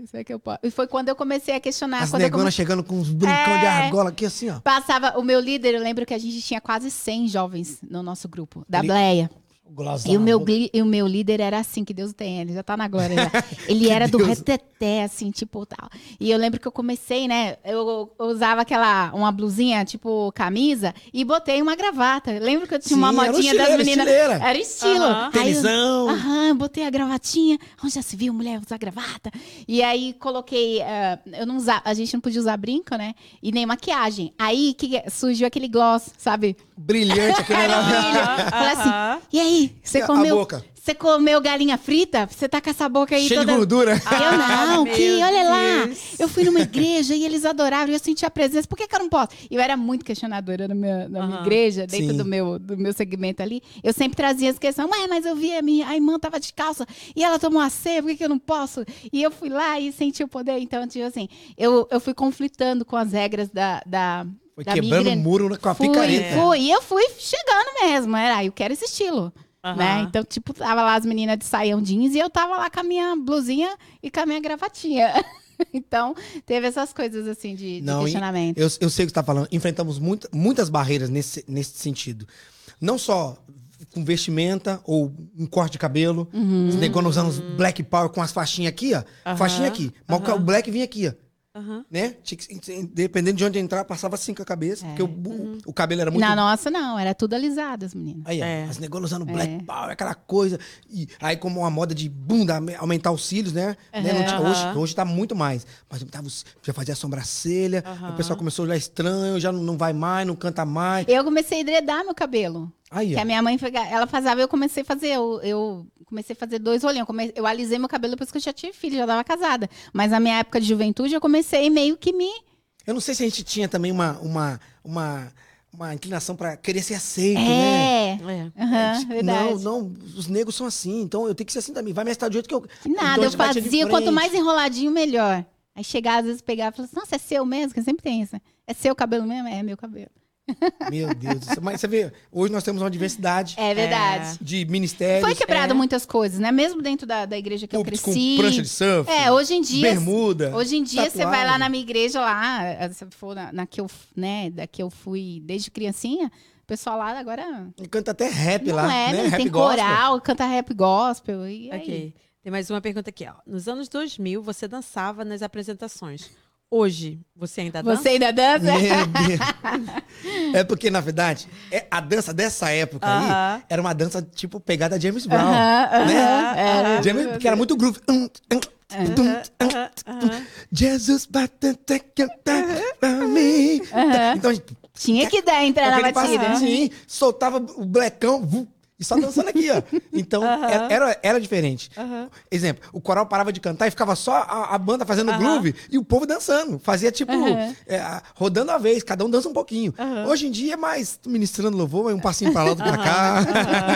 será que eu posso? E foi quando eu comecei a questionar. As negonas come- chegando com uns brincão de É. argola aqui assim, ó. Passava, o meu líder, eu lembro que a gente tinha quase 100 jovens no nosso grupo, da Ele- Bleia. Glosão. E o, meu, e o meu líder era assim, que Deus tem, ele já tá na glória. já. [LAUGHS] Ele era do Deus. reteté, assim, tipo tal. E eu lembro que eu comecei, né? Eu, eu usava aquela, uma blusinha, tipo camisa, e botei uma gravata. Lembro que eu tinha uma Sim, era um modinha das meninas. estileira. Era estilo. Tenisão. Aham, botei a gravatinha. Onde já se viu mulher usar gravata? E aí coloquei. ah, eu não usava, a gente não podia usar brinco, né? E nem maquiagem. Aí que surgiu aquele gloss, sabe? Brilhante, negócio. brilho. Falei assim, e aí, você comeu, boca? você comeu galinha frita? Você tá com essa boca aí Cheio de toda... gordura. Eu Ah, não, que olha lá, eu fui numa igreja e eles adoraram, e eu senti a presença, por que, que eu não posso? E eu era muito questionadora na minha, na minha igreja, dentro Sim. do meu, do meu segmento ali. Eu sempre trazia as questões, ué, mas eu vi a minha a irmã tava de calça e ela tomou a ceia, por que, que eu não posso? E eu fui lá e senti o poder. Então, tipo assim, eu, eu fui conflitando com as regras da. da Foi da quebrando o muro com a Fui, picareta. fui. E eu fui chegando mesmo. Era, "Ah, eu quero esse estilo. Aham. Né? Então, tipo, tava lá as meninas de saião jeans e eu tava lá com a minha blusinha e com a minha gravatinha. [LAUGHS] então, teve essas coisas assim de, de Não, questionamento. Eu, eu sei o que você está falando. Enfrentamos muita- muitas barreiras nesse, nesse sentido. Não só com vestimenta ou um corte de cabelo. Uhum. Os negócios usando os black power com as faixinhas aqui, ó. Aham, Faixinha aqui. Mas ca- o black vinha aqui, ó. Aham. Né? Tinha que- dependendo de onde entrar, passava assim com a cabeça. Porque o, o- o cabelo era muito. Na nossa, não. Era tudo alisado, as meninas. Aí, É. as negócios usando black É. power, aquela coisa. E aí, como uma moda de bunda, aumentar os cílios, né? Né? Não tinha- hoje, hoje tá muito mais. Mas tava, já fazia sobrancelha, Aham. o pessoal começou a olhar estranho, já não, não vai mais, não canta mais. Eu comecei a edredar meu cabelo. Aí, Que ó. a minha mãe, ela fazia, eu comecei a fazer, eu, eu comecei a fazer dois olhinhos. Eu, come- eu alisei meu cabelo depois que eu já tive filho, já estava casada. Mas na minha época de juventude, eu comecei meio que me... Eu não sei se a gente tinha também uma, uma, uma, uma inclinação pra querer ser aceito, né? É, É. aham, verdade. Não, não, os negros são assim, então eu tenho que ser assim também. Vai me estar do jeito que eu. Que Nada, então eu fazia, quanto mais enroladinho, melhor. Aí chegava, às vezes pegava e falava assim, nossa, é seu mesmo? Que sempre tem isso. É seu cabelo mesmo? É meu cabelo. Meu Deus. do céu. Mas você vê, hoje nós temos uma diversidade É verdade. de ministérios. Foi quebrado é. muitas coisas, né? Mesmo dentro da, da igreja que eu com, com cresci. prancha de surf. É, hoje em dia. Bermuda. Hoje em dia, você vai tatuagem. lá na minha igreja lá, se for na, na que eu, né, da que eu fui desde criancinha, o pessoal lá agora Canta até rap não lá, é, né? né? Rap tem gospel. coral, canta rap gospel. E aí? Ok. Tem mais uma pergunta aqui, ó. Nos anos 2000, você dançava nas apresentações. Hoje, você ainda dança? Você ainda dança? [LAUGHS] É porque, na verdade, é- a dança dessa época Aham. aí era uma dança tipo pegada James Brown. Aham, aham, né? era. James, porque era muito groove. Jesus bateu pra mim. Então a gente Tinha que dar, entrar na aquele batida. Sim, soltava o blecão e só dançando aqui, ó. [LAUGHS] Então, era, era, era diferente. Exemplo, o coral parava de cantar e ficava só a, a banda fazendo groove e o povo dançando. Fazia tipo, é, rodando a vez, cada um dança um pouquinho. Hoje em dia é mais ministrando louvor, vai um passinho pra lá, outro pra cá.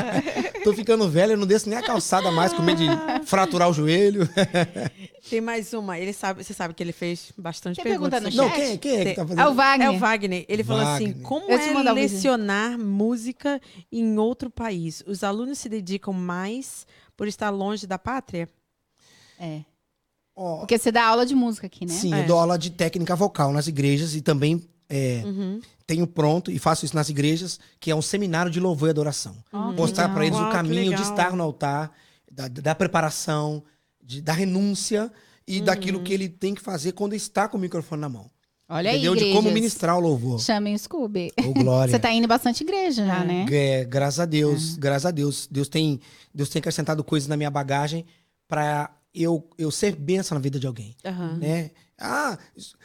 [LAUGHS] Tô ficando velho, eu não desço nem a calçada mais, com medo de [LAUGHS] fraturar o joelho. Tem mais uma. Ele sabe, você sabe que ele fez bastante Tem perguntas. pergunta no. Não, chat? quem, quem é que tá É o fazendo? Wagner. É o Wagner. Ele falou assim: Wagner. como é lecionar música em outro país? Os alunos se dedicam mais por estar longe da pátria? É. Ó, Porque você dá aula de música aqui, né? Sim, É. eu dou aula de técnica vocal nas igrejas e também é, Uhum. tenho pronto e faço isso nas igrejas, que é um seminário de louvor e adoração. Que Mostrar para eles Uau, o caminho de estar no altar, da, da preparação, de- da renúncia e Uhum. daquilo que ele tem que fazer quando está com o microfone na mão. Olha aí, Entendeu? De igrejas. como ministrar o louvor. Chamem o Scooby. Ô, glória. [LAUGHS] Você tá indo em bastante igreja já, né? É, graças a Deus, graças a Deus. Deus tem, Deus tem acrescentado coisas na minha bagagem para eu, eu ser bênção na vida de alguém. Aham. né? Ah,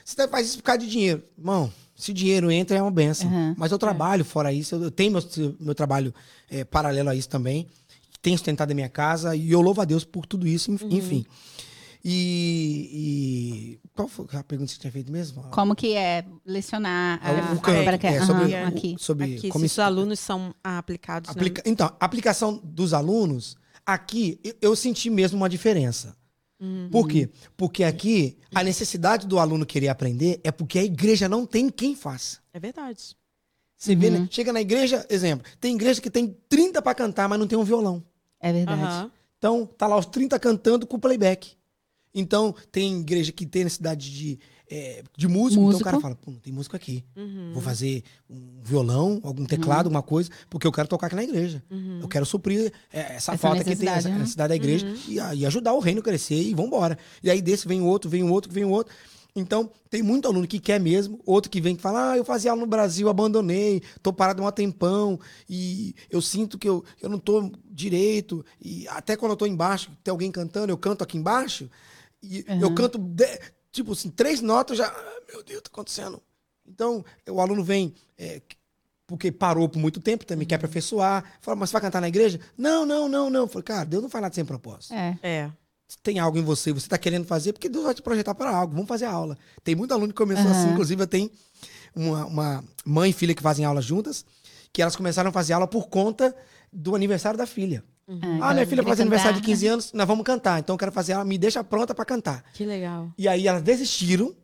você faz isso por causa de dinheiro. Irmão, se dinheiro entra é uma benção. Uhum. Mas eu trabalho fora isso, eu, eu tenho meu, meu trabalho é, paralelo a isso também. Tenho sustentado a minha casa e eu louvo a Deus por tudo isso, enf- enfim. E, e- Qual foi a pergunta que você tinha feito mesmo? Como que é lecionar Ah, a, o canto, para que- é, aham, sobre, aqui. o- sobre Aqui, como se os alunos são aplicados. né? Aplica- Então, a aplicação dos alunos, Aqui, eu, eu senti mesmo uma diferença. Uhum. Por quê? Porque aqui, a necessidade do aluno querer aprender é porque a igreja não tem quem faça. É verdade. Você vê, né? Chega na igreja, exemplo, tem igreja que tem 30 para cantar, mas não tem um violão. É verdade. Então, tá lá os 30 cantando com playback. Então, tem igreja que tem necessidade de, é, de músico, então o Músico. cara fala, pô, não tem músico aqui. Uhum. Vou fazer um violão, algum teclado, alguma coisa, porque eu quero tocar aqui na igreja. Uhum. Eu quero suprir é, essa, Essa falta que tem, essa né? necessidade da igreja e, a- e ajudar o reino a crescer e vambora. E aí desse vem outro, vem outro, vem outro. Então, tem muito aluno que quer mesmo, outro que vem que fala, ah, eu fazia aula no Brasil, abandonei, tô parado um tempão e eu sinto que eu, eu não tô direito. E até quando eu tô embaixo, tem alguém cantando, eu canto aqui embaixo e eu canto, de- tipo assim, três notas, já, ah, meu Deus, tá acontecendo. Então, o aluno vem, é, porque parou por muito tempo, também quer aperfeiçoar. Fala, mas você vai cantar na igreja? Não, não, não, não. Eu falei, cara, Deus não faz nada sem propósito. É. É. Se tem algo em você, você está querendo fazer, porque Deus vai te projetar para algo. Vamos fazer a aula. Tem muito aluno que começou Aham. assim, inclusive eu tenho uma, uma mãe e filha que fazem aula juntas, que elas começaram a fazer aula por conta do aniversário da filha. Ah, minha filha vai fazer aniversário de 15 anos, nós vamos cantar. Então eu quero fazer ela, me deixa pronta para cantar. Que legal. E aí elas desistiram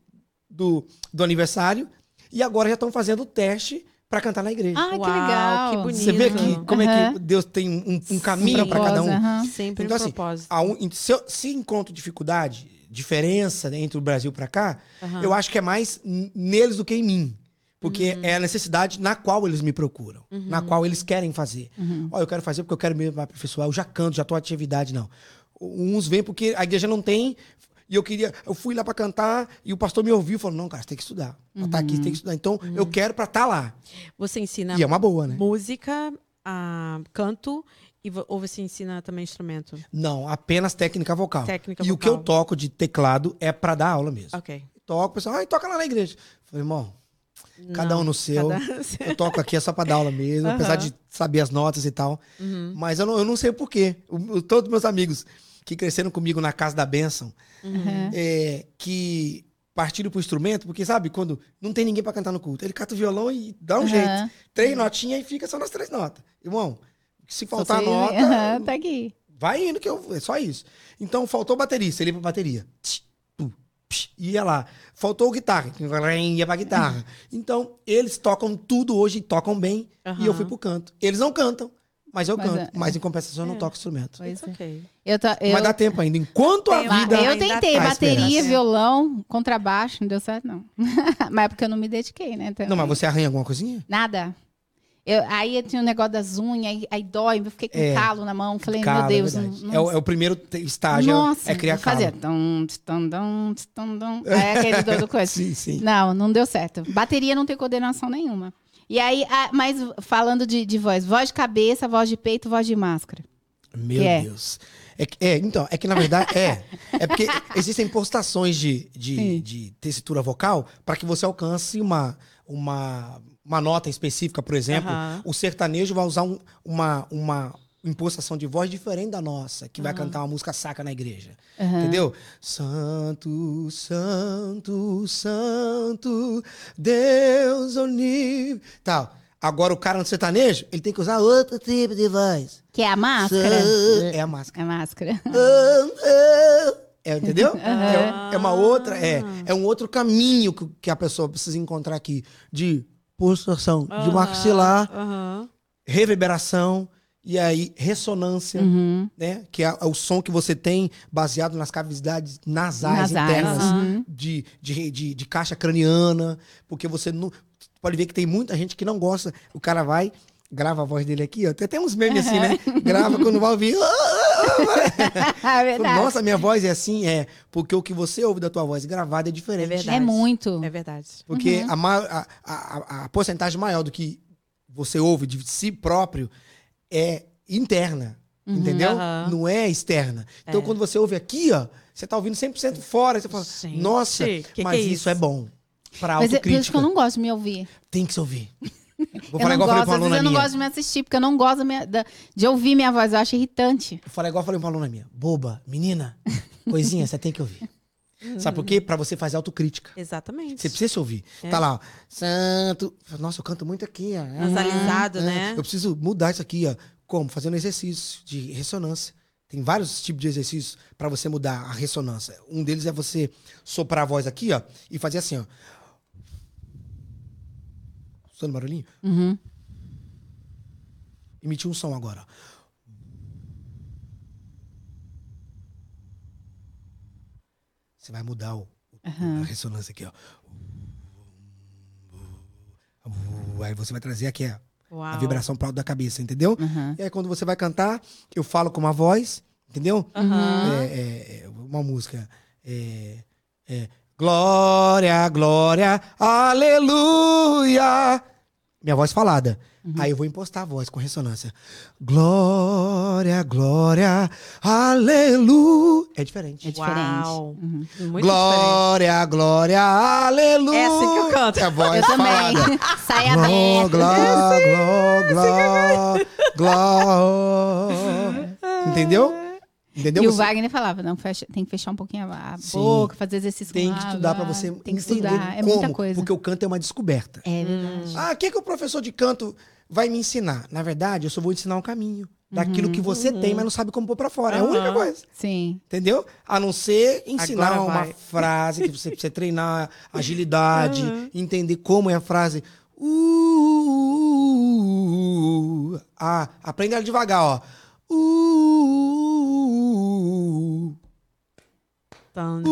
do, do aniversário e agora já estão fazendo o teste para cantar na igreja. Ah, que legal. que bonito. Você vê que, como é Aham. que Deus tem um, um caminho para cada um. Aham. Sempre Então, um assim, propósito. um- se, eu, se encontro dificuldade, diferença né, entre o Brasil para cá, Aham. eu acho que é mais neles do que em mim. Porque Uhum. é a necessidade na qual eles me procuram, na qual eles querem fazer. Uhum. Ó, eu quero fazer porque eu quero mesmo aperfeiçoar, eu já canto, já tô atividade, não. Uns vêm porque a igreja não tem, e eu queria, eu fui lá para cantar, e o pastor me ouviu e falou: não, cara, você tem que estudar. Pra estar aqui, você tem que estudar. Então, eu quero para estar lá. Você ensina E é uma boa, né? música, ah, canto, e ou você ensina também instrumento? Não, apenas técnica vocal. Técnica e o que eu vocal. toco de teclado é para dar aula mesmo. Ok. Toco, o pessoal, ai, toca lá na igreja. Eu Falei, irmão, cada um no [LAUGHS] seu. cada- Eu toco aqui é só pra dar aula mesmo, Aham. apesar de saber as notas e tal. Uhum. Mas eu não, eu não sei porquê. Todos meus amigos que cresceram comigo na casa da bênção, Aham. é, que partiram pro instrumento, porque sabe, quando não tem ninguém pra cantar no culto, ele cata o violão e dá um jeito. Três notinhas e fica só nas três notas. Irmão, se faltar sei- nota, tá aqui. vai indo que eu, é só isso. Então faltou baterista, ele ia pra bateria. Tch, psh, Ia lá. Faltou guitarra, ia pra guitarra. [LAUGHS] Então, eles tocam tudo hoje, tocam bem, e eu fui pro canto. Eles não cantam, mas eu Mas canto. é- Mas em compensação eu não É. toco instrumento. Pois é. ok. Eu, tô- eu, Mas dá tempo ainda. Enquanto a vida. eu tentei bateria, esperança. violão, contrabaixo, não deu certo, não. [LAUGHS] mas é porque eu não me dediquei, né? também. Não, mas você arranha alguma coisinha? Nada. Eu, aí eu tinha um negócio das unhas, aí, aí dói, eu fiquei com É. calo na mão. Falei, Calo, meu Deus. é, não, É o, é o primeiro estágio, Nossa, é criar eu fazia calo. tum, tum, tum, tum, tum. Aí [LAUGHS] aquele do, do coisa. Sim, sim. Não, não deu certo. Bateria não tem coordenação nenhuma. E aí, ah, mas falando de, de voz, voz de cabeça, voz de peito, voz de máscara. Meu Que é? Deus. É, é, então, é que na verdade é. É porque existem postações de, de, de tessitura vocal para que você alcance uma, uma, uma nota específica, por exemplo. Aham. O sertanejo vai usar um- uma, uma impostação de voz diferente da nossa, que vai cantar uma música saca na igreja. Aham. Entendeu? Santo, santo, santo, Deus onívio. Tal. Agora o cara no sertanejo, ele tem que usar outro tipo de voz. Que é a máscara? É a máscara. É a máscara. É, entendeu? [LAUGHS] É, é uma outra, é, é um outro caminho que, que a pessoa precisa encontrar aqui de pulsação, de Aham, maxilar, aham. reverberação e aí ressonância, Uhum. né? Que é, o som que você tem baseado nas cavidades nasais, Nasais, internas de, de, de, de caixa craniana, porque você não pode ver que tem muita gente que não gosta. O cara vai grava a voz dele aqui, ó. Tem até uns memes assim, né? Grava quando vai ouvir. [LAUGHS] é verdade. Nossa, minha voz é assim, é. Porque o que você ouve da tua voz gravada é diferente. É verdade. É muito. É verdade. Porque Uhum. a, a, a, a porcentagem maior do que você ouve de si próprio é interna. Entendeu? Uhum. Não é externa. Então, É. quando você ouve aqui, ó, você tá ouvindo 100% fora. Você fala, Gente, nossa, que que mas é isso? isso? é bom. Pra Mas é por isso autocrítica. que eu não gosto de me ouvir. Tem que se ouvir. Vou eu falar não igual eu falei gosto, pra uma às vezes aluna eu não minha. gosto de me assistir, porque eu não gosto minha- de ouvir minha voz. Eu acho irritante. Vou falar igual eu falei pra uma aluna minha. Boba, menina, coisinha, você tem que ouvir. Sabe por quê? Pra você fazer autocrítica. Exatamente. Você precisa se ouvir. É. Tá lá, ó. Santo. Nossa, eu canto muito aqui, ó. Nasalizado, Ah, né? Eu preciso mudar isso aqui, ó. Como? Fazendo exercício de ressonância. Tem vários tipos de exercícios para você mudar a ressonância. Um deles é você soprar a voz aqui, ó, e fazer assim, ó. Escutando barulhinho? Uhum. Emitir um som agora. Você vai mudar o, o- a ressonância aqui, ó. Aí você vai trazer aqui a, a vibração pro alto da cabeça, entendeu? Uhum. E aí quando você vai cantar, eu falo com uma voz, entendeu? É, é, é, uma música. É, é, glória, glória, aleluia. Minha voz falada. Aí eu vou impostar a voz com ressonância. Glória, glória, aleluia. É diferente. É diferente. Uau. Uhum. Muito diferente. glória, glória, aleluia. É assim que eu canto. É a voz Eu também. falada. [LAUGHS] Sai Gló, aberto. gló, gló, gló, [LAUGHS] gló. Entendeu? Entendeu? E o Você Wagner falava, não, fecha, tem que fechar um pouquinho a Sim. boca, fazer exercício tem com que água, estudar pra você Tem que entender estudar, é como, muita coisa. Porque o canto é uma descoberta. É verdade. Ah, o que, que o professor de canto vai me ensinar? Na verdade, eu só vou ensinar um caminho. Daquilo que você tem, mas não sabe como pôr pra fora. É a única coisa. Sim. Entendeu? A não ser ensinar Agora uma vai. frase que você precisa treinar agilidade, entender como é a frase. Uh, ah, aprenda ela devagar, ó. Uh, uh,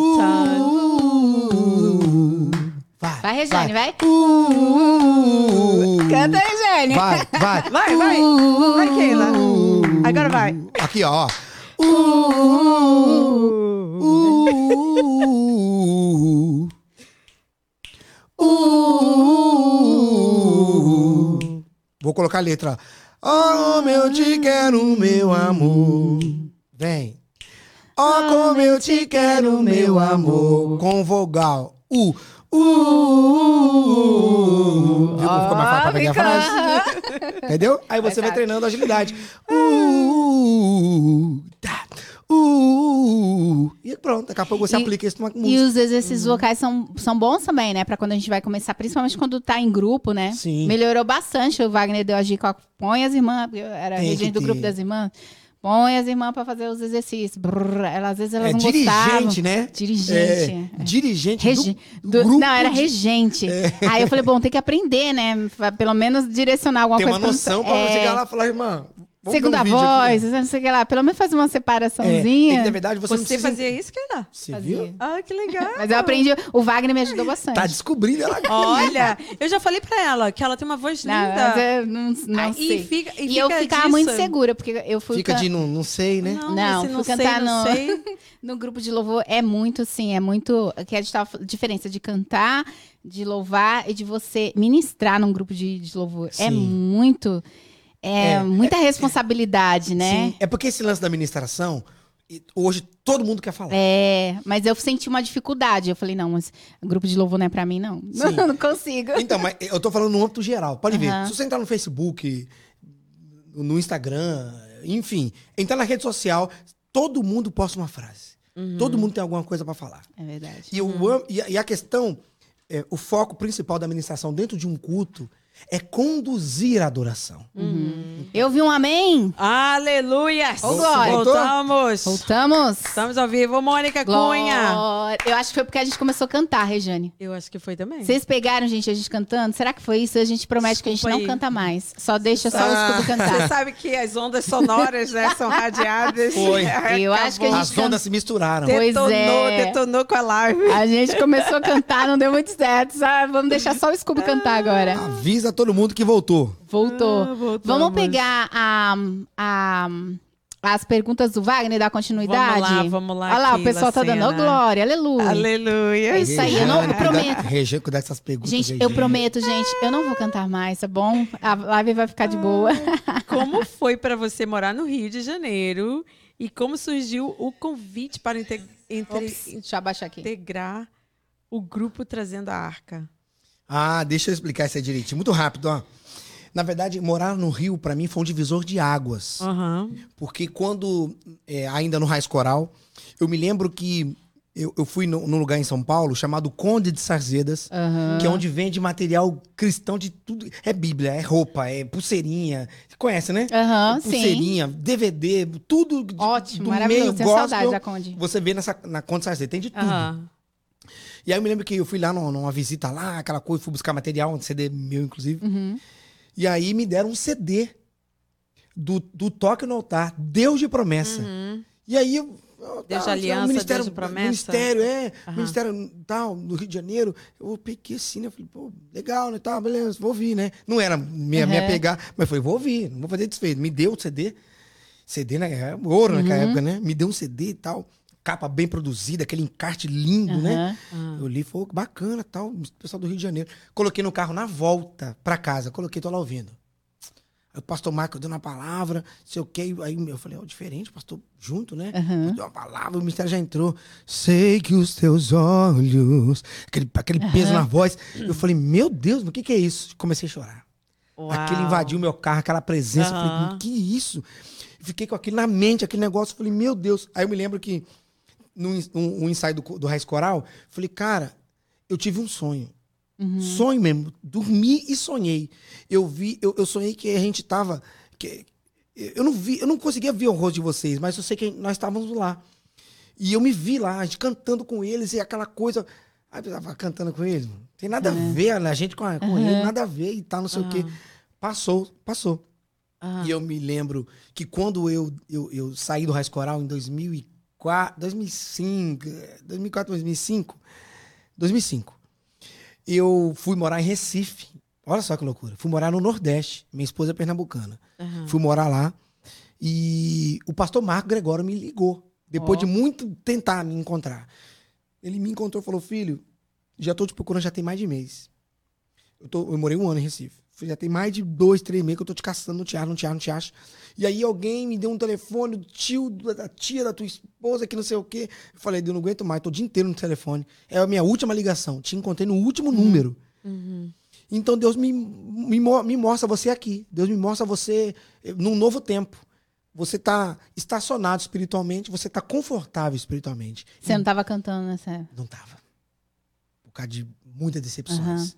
vai, Vai, Regiane, vai. Uh, Canta, Regiane. Vai, vai. [LAUGHS] Vai, vai. Vai, Keila. Agora vai. Aqui, ó. Uh, uh, uh. Vou colocar a letra. Oh, como eu te quero, meu amor. Vem. Oh, como eu te quero, meu amor. Com vogal. Uh. Uh. Viu como ficou mais fácil pra pegar a frase? Entendeu? Aí você vai treinando a agilidade. [LAUGHS] Uh, tá. Uh, e pronto, daqui a pouco você E- aplica isso numa E música. os exercícios vocais são, são bons também, né? Pra quando a gente vai começar, principalmente quando tá em grupo, né? Sim. Melhorou bastante. O Wagner deu a dica, põe as irmãs, era Tem regente do grupo das irmãs. Põe as irmãs pra fazer os exercícios. Brrr, elas, às vezes elas É não dirigente, gostavam. né? Dirigente. É, dirigente Regi- do, do- grupo não, era de- regente. Aí eu falei, bom, tem que aprender, né? Pra Pelo menos direcionar alguma Tem coisa. uma noção pra é, você chegar lá e falar, irmã, vamos Segunda um voz, aqui. não sei o que lá. Pelo menos faz uma É, separaçãozinha. tem que, na verdade, você, não Você precisa... fazia isso, Keila? Você Fazia. viu? Ah, que legal. Mas eu aprendi. O Wagner me ajudou bastante. Tá descobrindo ela. Olha, eu já falei pra ela que ela tem uma voz Não, linda. mas eu não, não Ah, sei. E, fica, e, E eu fica ficava disso. muito segura, porque eu fui Fica can- de não, não sei, né? Não, Não, não sei, cantar não no- sei. [LAUGHS] no grupo de louvor. É muito, sim, é muito. Que a gente tava diferença de cantar, de louvar e de você ministrar num grupo de, de louvor. É Sim. muito. É, É, muita responsabilidade, né? Sim. É porque esse lance da administração, hoje todo mundo quer falar. É, mas eu senti uma dificuldade. Eu falei, não, mas grupo de louvor não é pra mim, não. Sim. [LAUGHS] Não, consigo. Então, mas eu tô falando no âmbito geral. Pode ver. Aham. Se você entrar no Facebook, no Instagram, enfim, entrar na rede social, todo mundo posta uma frase. Todo mundo tem alguma coisa pra falar. É verdade. E, o am- e, a, e a questão, é, o foco principal da administração dentro de um culto é conduzir a adoração. Eu vi um amém. Aleluia! Glória. Voltamos! Voltamos. Estamos ao vivo, Mônica Cunha. Glória. Eu acho que foi porque a gente começou a cantar, Rejane. Eu acho que foi também. Vocês pegaram, gente, a gente cantando? Será que foi isso? A gente promete que a gente Desculpa não aí. canta mais. Só deixa só o Ah. escudo Você cantar. sabe que as ondas sonoras, né, são radiadas. Foi. [LAUGHS] Eu acho que a gente As ondas se misturaram. Pois Detonou, é. detonou com a live. A gente começou a cantar, não deu muito certo. sabe? Vamos deixar só o Scooby cantar agora. Avisa todo mundo que voltou. Voltou. Ah, voltamos. Vamos pegar a, a- as perguntas do Wagner, dar continuidade? Vamos lá, vamos lá, Olha lá, o pessoal tá dando. Glória, aleluia. Aleluia. É isso aí, eu não- eu prometo. Cuidar dessas perguntas. Gente, eu prometo, gente, eu não vou cantar mais, tá bom? A live vai ficar de boa. Como foi para você morar no Rio de Janeiro e como surgiu o convite para inte- entre- Ops, integrar o grupo Trazendo a Arca? Ah, deixa eu explicar isso aí direitinho. Muito rápido, ó. Na verdade, morar no Rio, pra mim, foi um divisor de águas. Aham. Porque quando, é, ainda no Raiz Coral, eu me lembro que eu, eu fui num lugar em São Paulo chamado Conde de Sarzedas, Aham. que é onde vende material cristão de tudo. É Bíblia, é roupa, é pulseirinha. Você conhece, né? Aham, sim. pulseirinha, DVD, tudo Ótimo, do maravilhoso. meio gospel. saudade da Conde. Você vê nessa, na Conde de Sarzedas, tem de tudo. E aí eu me lembro que eu fui lá numa, numa visita lá, aquela coisa, fui buscar material, um CD meu, inclusive. Uhum. E aí me deram um CD do, do Toque no Altar, Deus de Promessa. Uhum. E aí eu. Deus de ah, aliança, ministério, Deus de promessa. Ministério, é. Aham. Ministério tal, no Rio de Janeiro. Eu peguei assim, né? Eu falei, pô, legal, né? Tá, beleza, vou ouvir, né? Não era minha, minha Uhum. pegar, mas falei, vou ouvir, não vou fazer desfeito. Me deu o CD. CD, né? É ouro naquela Uhum. época, né? Me deu um CD e tal. Capa bem produzida, aquele encarte lindo, né? Aham. Eu li, foi bacana, tal, pessoal do Rio de Janeiro. Coloquei no carro na volta pra casa, coloquei, tô lá ouvindo. Aí o pastor Marco deu uma palavra, sei o quê, aí eu falei, ó, diferente, pastor, junto, né? Aham. Deu uma palavra, o mistério já entrou. Sei que os teus olhos, aquele, aquele peso na voz. Eu falei, meu Deus, o que que é isso? Comecei a chorar. Uau. Aquele invadiu meu carro, aquela presença. Eu Aham. falei, que isso? Fiquei com aquilo na mente, aquele negócio. Falei, meu Deus. Aí eu me lembro que, num um, um ensaio do, do Raiz Coral, falei, cara, eu tive um sonho. Sonho mesmo. Dormi e sonhei. Eu vi, eu, eu sonhei que a gente tava. Que, eu não vi, eu não conseguia ver o rosto de vocês, mas eu sei que nós estávamos lá. E eu me vi lá, a gente cantando com eles e aquela coisa. Aí eu tava cantando com eles, mano. Tem nada a ver, né? a gente com, a- com ele, nada a ver e tal, não sei o quê. Passou, passou. Aham. E eu me lembro que quando eu, eu, eu saí do Raiz Coral em 2004, 2005, eh, 2004, 2005, 2005, eu fui morar em Recife. Olha só que loucura. Fui morar no Nordeste. Minha esposa é pernambucana. Aham. Fui morar lá. E o pastor Marco Gregório me ligou. Depois Ó. de muito tentar me encontrar. Ele me encontrou e falou: Filho, já tô te procurando já tem mais de mês. Eu, tô, eu morei um ano em Recife. Já tem mais de dois, três meses que eu tô te caçando, não te acho, não te acho, não te acho. E aí alguém me deu um telefone do tio, da tia da tua esposa, que não sei o quê. Eu falei, eu não aguento mais, tô o dia inteiro no telefone. É a minha última ligação. Te encontrei no último número. Uhum. Então Deus me, me, me mostra você aqui. Deus me mostra você eh, num novo tempo. Você está estacionado espiritualmente, você está confortável espiritualmente. Você não tava cantando nessa. Não tava. Por causa de muitas decepções.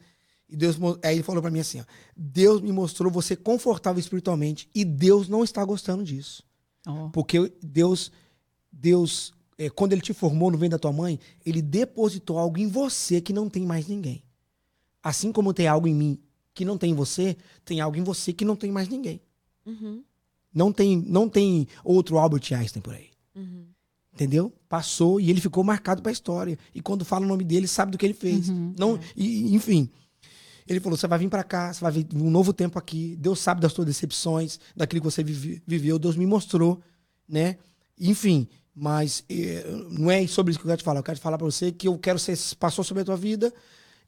E Deus, aí ele falou para mim assim: ó, Deus me mostrou você confortável espiritualmente e Deus não está gostando disso. Ó. Porque Deus, Deus, eh, quando ele te formou no ventre da tua mãe, ele depositou algo em você que não tem mais ninguém. Assim como tem algo em mim que não tem em você, tem algo em você que não tem mais ninguém. Uhum. Não tem, não tem outro Albert Einstein por aí. Uhum. Entendeu? Passou e ele ficou marcado para a história. E quando fala o nome dele, sabe do que ele fez. Uhum. Não, e, enfim. Ele falou: você vai vir para cá, você vai ver um novo tempo aqui. Deus sabe das suas decepções, daquilo que você vive- viveu. Deus me mostrou, né? Enfim, mas eh, não é sobre isso que eu quero te falar. Eu quero te falar para você que eu quero ser passou sobre a tua vida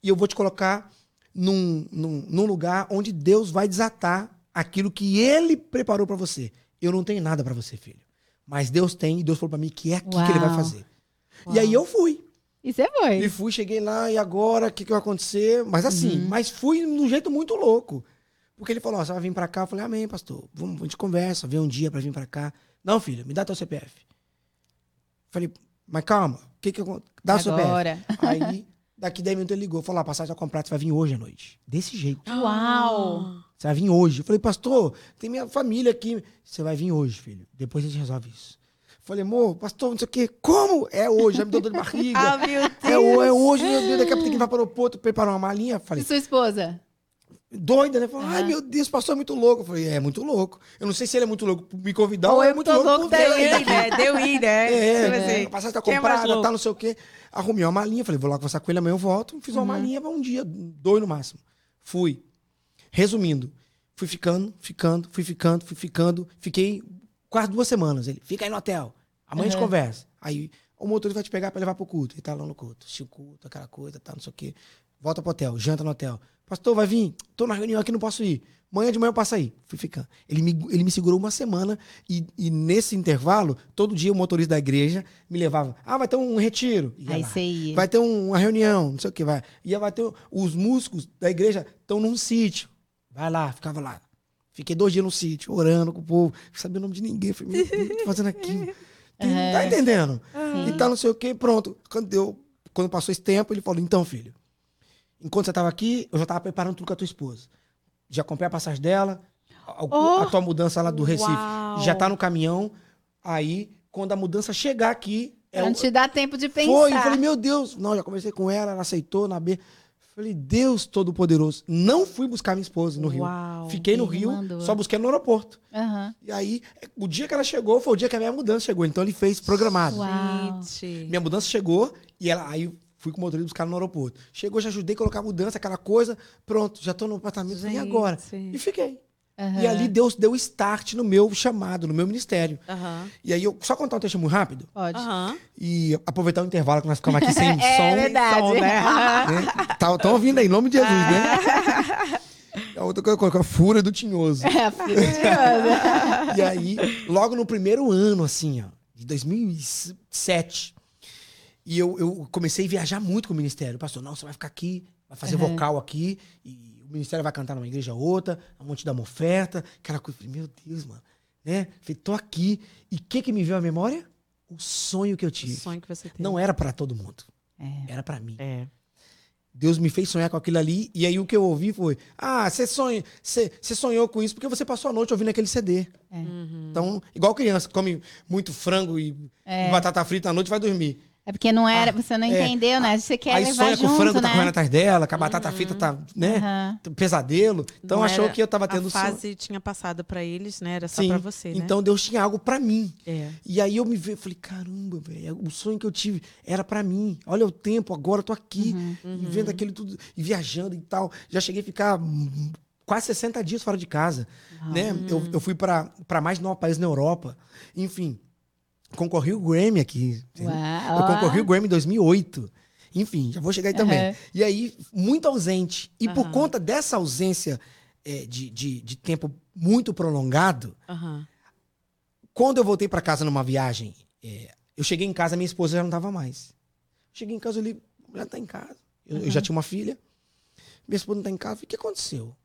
e eu vou te colocar num, num, num lugar onde Deus vai desatar aquilo que Ele preparou para você. Eu não tenho nada para você, filho. Mas Deus tem e Deus falou para mim que é aqui que Ele vai Uau. fazer. E aí eu fui. E você foi. E fui, cheguei lá, e agora, o que, que vai acontecer? Mas assim, Uhum. mas fui de um jeito muito louco. Porque ele falou, ó, você vai vir pra cá? Eu falei, amém, pastor. Vamos, a gente conversa, vê um dia pra vir pra cá. Não, filho, me dá teu CPF. Falei, mas calma, o que que eu... Dá o CPF. Agora. Aí, daqui 10 minutos ele ligou, falou, a passagem tá comprada, você vai vir hoje à noite. Desse jeito. Uau! Você vai vir hoje. Eu falei, pastor, tem minha família aqui. Você vai vir hoje, filho. Depois a gente resolve isso. Falei, amor, pastor, não sei o quê. Como? É hoje, já me deu dor de barriga. [LAUGHS] Ah, meu Deus. É, o- é hoje, meu Deus, daqui a pouco tem que ir para o aeroporto, preparar uma malinha. E Falei, sua esposa? doida, né? Falei, ai Aham. meu Deus, pastor é muito louco. Eu falei, é, muito louco. Eu não sei se ele é muito louco por me convidar Ou ou é muito louco, louco por deu ir, né? Deu ir, né? [LAUGHS] É, Tipo é, assim, passagem tá quem é mais comprada, louco? tá não sei o quê. Arrumei uma malinha, falei, vou lá conversar com ele, amanhã eu volto. Fiz uma Uhum. malinha um dia, dois no máximo. Fui. Resumindo, fui ficando, ficando, fui ficando, fui ficando. Fiquei quase duas semanas. Ele, fica aí no hotel. Amanhã a gente Uhum. conversa. Aí o motorista vai te pegar pra levar pro culto. Ele tá lá no culto. Assistiu o culto, aquela coisa, tá, não sei o quê. Volta pro hotel, janta no hotel. Pastor, vai vir? Tô na reunião aqui, não posso ir. Amanhã de manhã eu passo aí. Fui ficando. Ele me, ele me segurou uma semana e, e nesse intervalo, todo dia o motorista da igreja me levava. Ah, vai ter um retiro. Ia Aí lá. você ia. Vai ter um- uma reunião, não sei o que, vai. Ia vai ter. Os músicos da igreja estão num sítio. Vai lá, ficava lá. Fiquei dois dias no sítio, orando com o povo. Não sabia o nome de ninguém. Falei, meu Deus, o que eu tô fazendo aqui? [LAUGHS] Tem- Tá entendendo? Sim. E tá não sei o quê, pronto. Quando, quando passou esse tempo, ele falou: então, filho, enquanto você tava aqui, eu já tava preparando tudo com a tua esposa. Já comprei a passagem dela, a, Oh! a tua mudança lá do Recife Uau. já tá no caminhão. Aí, quando a mudança chegar aqui. é Não o- te dá tempo de pensar. foi, eu falei, meu Deus. Não, já conversei com ela, ela aceitou na B. Falei, Deus Todo-Poderoso. Não fui buscar minha esposa no Rio. Uau. Fiquei no Rio, mandou. só busquei no aeroporto. Aham. E aí, o dia que ela chegou foi o dia que a minha mudança chegou. Então ele fez programado. Uau. Gente. Minha mudança chegou e ela aí fui com o motorista buscar no aeroporto. Chegou, já ajudei a colocar a mudança, aquela coisa. Pronto, já tô no apartamento. Falei, E agora? Gente. E fiquei. Aham. E ali Deus deu start no meu chamado, no meu ministério. Aham. E aí eu só contar um texto muito rápido Pode. Aham. e aproveitar o intervalo que nós ficamos aqui sem [LAUGHS] É som. verdade. som, né? Estão ouvindo aí, em nome de Jesus, né? A outra coisa, colocar a fúria do tinhoso. É, filho. E aí, logo no primeiro ano, assim, ó, de 2007, e eu, eu comecei a viajar muito com o ministério. Pastor, não, você vai ficar aqui, vai fazer Uhum. vocal aqui, e o ministério vai cantar numa igreja outra, a monte dar uma oferta, aquela coisa. Falei, Meu Deus, mano, né? Falei, tô aqui. E o que que me veio à memória? O sonho que eu O tive. sonho que você tem. Não era pra todo mundo, É. era pra mim. É. Deus me fez sonhar com aquilo ali, e aí o que eu ouvi foi: Ah, você sonha, você sonhou com isso porque você passou a noite ouvindo aquele CD. É. Uhum. Então, igual criança, come muito frango e É. batata frita à noite vai dormir. É porque não era, você não é. entendeu, né? Você quer aí levar sonha junto, com o frango, tá né? correndo atrás dela, que a batata frita tá, né? Aham. Pesadelo. Então Não achou era- que eu tava tendo A sonho. fase tinha passado pra eles, né? Era só Sim. pra você, né? Então Deus tinha algo pra mim. É. E aí eu me vi, eu falei, caramba, velho, o sonho que eu tive era pra mim. Olha o tempo, agora eu tô aqui, Uhum. e vendo aquele tudo, e viajando e tal. Já cheguei a ficar quase 60 dias fora de casa, né? Eu, eu fui pra pra mais de nove países na Europa. Enfim, concorri o Grammy aqui. Uau. Eu concorri o Grammy em 2008. Enfim, já vou chegar aí também. Aham. E aí, muito ausente. E por Aham. conta dessa ausência é, de, de, de tempo muito prolongado, Aham. quando eu voltei pra casa numa viagem, é, eu cheguei em casa, minha esposa já não tava mais. Cheguei em casa, eu li, a mulher tá em casa. Eu, eu já tinha uma filha. Minha esposa não tá em casa. Falei, o que aconteceu?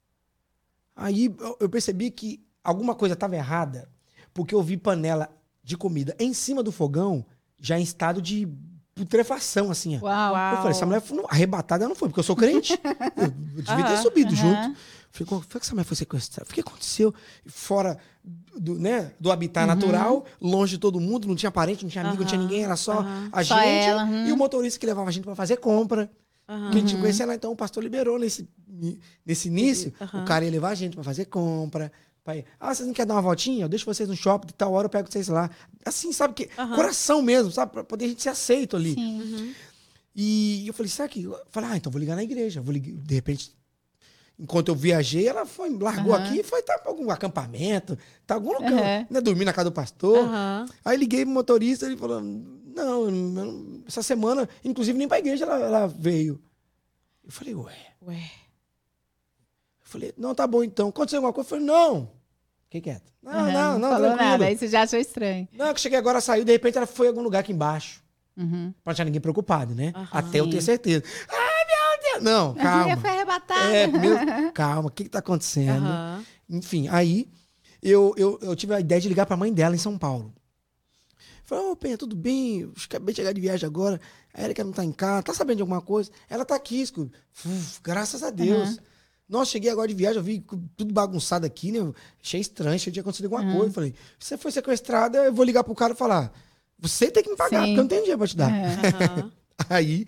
Aí eu, eu percebi que alguma coisa estava errada, porque eu vi panela de comida em cima do fogão, já em estado de putrefação, assim. ó. Uau. Eu falei, essa mulher foi não- arrebatada não foi, porque eu sou crente. [LAUGHS] eu, devia ter subido aham. junto. Falei, como foi que essa mulher foi sequestrada? O que aconteceu? Fora do, né, do habitat natural, longe de todo mundo, não tinha parente, não tinha amigo, não tinha ninguém, era só a Só gente ela, e o motorista que levava a gente para fazer compra. Aham. Que a gente conhecia lá, então o pastor liberou nesse, nesse início. O cara ia levar a gente para fazer compra. Ah, vocês não querem dar uma voltinha? Eu deixo vocês no shopping, de tal hora eu pego vocês lá. Assim, sabe? que Aham. Coração mesmo, sabe? Pra poder a gente ser aceito ali. Sim. Uhum. E eu falei, será que. Eu falei, ah, então vou ligar na igreja. Vou ligar. De repente, enquanto eu viajei, ela foi, largou Aham. aqui e foi tá, pra algum acampamento, tá algum lugar, Aham. né? Dormir na casa do pastor. Aham. Aí liguei pro motorista, ele falou: não, não- essa semana, inclusive nem pra igreja ela, ela veio. Eu falei, ué. Ué. Eu falei, não, tá bom então. Aconteceu alguma coisa? Eu falei, não. Fiquei quieto. Não, Aham, não, não, falou tranquilo. nada. Aí você já achou estranho. Não, que cheguei agora, saiu, de repente ela foi em algum lugar aqui embaixo. Uhum. Pra não deixar ninguém preocupado, né? Aham. Até eu ter certeza. Ai, meu Deus! Não, A [LAUGHS] calma. foi arrebatada. É, primeiro, [LAUGHS] calma, o que que tá acontecendo? Aham. Enfim, aí eu, eu, eu tive a ideia de ligar pra mãe dela em São Paulo. Falei, ô, Penha, tudo bem? Eu acabei de chegar de viagem agora. A Erika não tá em casa. Tá sabendo de alguma coisa? Ela tá aqui, Scooby. Uf, graças a Deus. Nossa, cheguei agora de viagem, eu vi tudo bagunçado aqui, né? Achei estranho, achei que tinha acontecido alguma coisa. Falei, você foi sequestrada, eu vou ligar pro cara e falar, você tem que me pagar, Sim. porque eu não tenho dinheiro pra te dar. É. Aham. [LAUGHS] Aí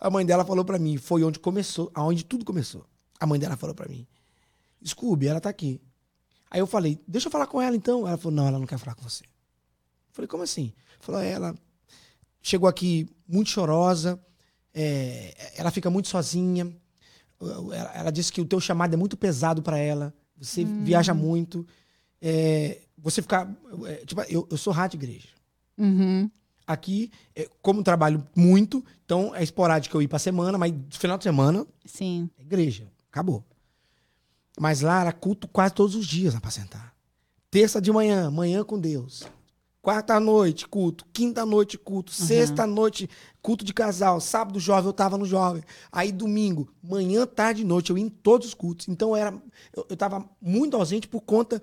a mãe dela falou pra mim, foi onde começou, aonde tudo começou. A mãe dela falou pra mim, Scooby, ela tá aqui. Aí eu falei, deixa eu falar com ela então. Ela falou, não, ela não quer falar com você. Eu falei, como assim? Falou, "É, ela chegou aqui muito chorosa, é, ela fica muito sozinha. Ela, ela disse que o teu chamado é muito pesado pra ela. Você viaja muito. é, você fica. é, tipo, eu, eu sou rádio de igreja. Uhum. Aqui, é, como trabalho muito, então é esporádico eu ir pra semana, mas final de semana, Sim. é igreja. Acabou. Mas lá era culto quase todos os dias lá pra sentar. Terça de manhã, manhã com Deus. Quarta noite, culto. Quinta noite, culto. Sexta noite, culto de casal. Sábado, jovem, eu tava no jovem. Aí, domingo, manhã, tarde e noite, eu ia em todos os cultos. Então, era, eu, eu tava muito ausente por conta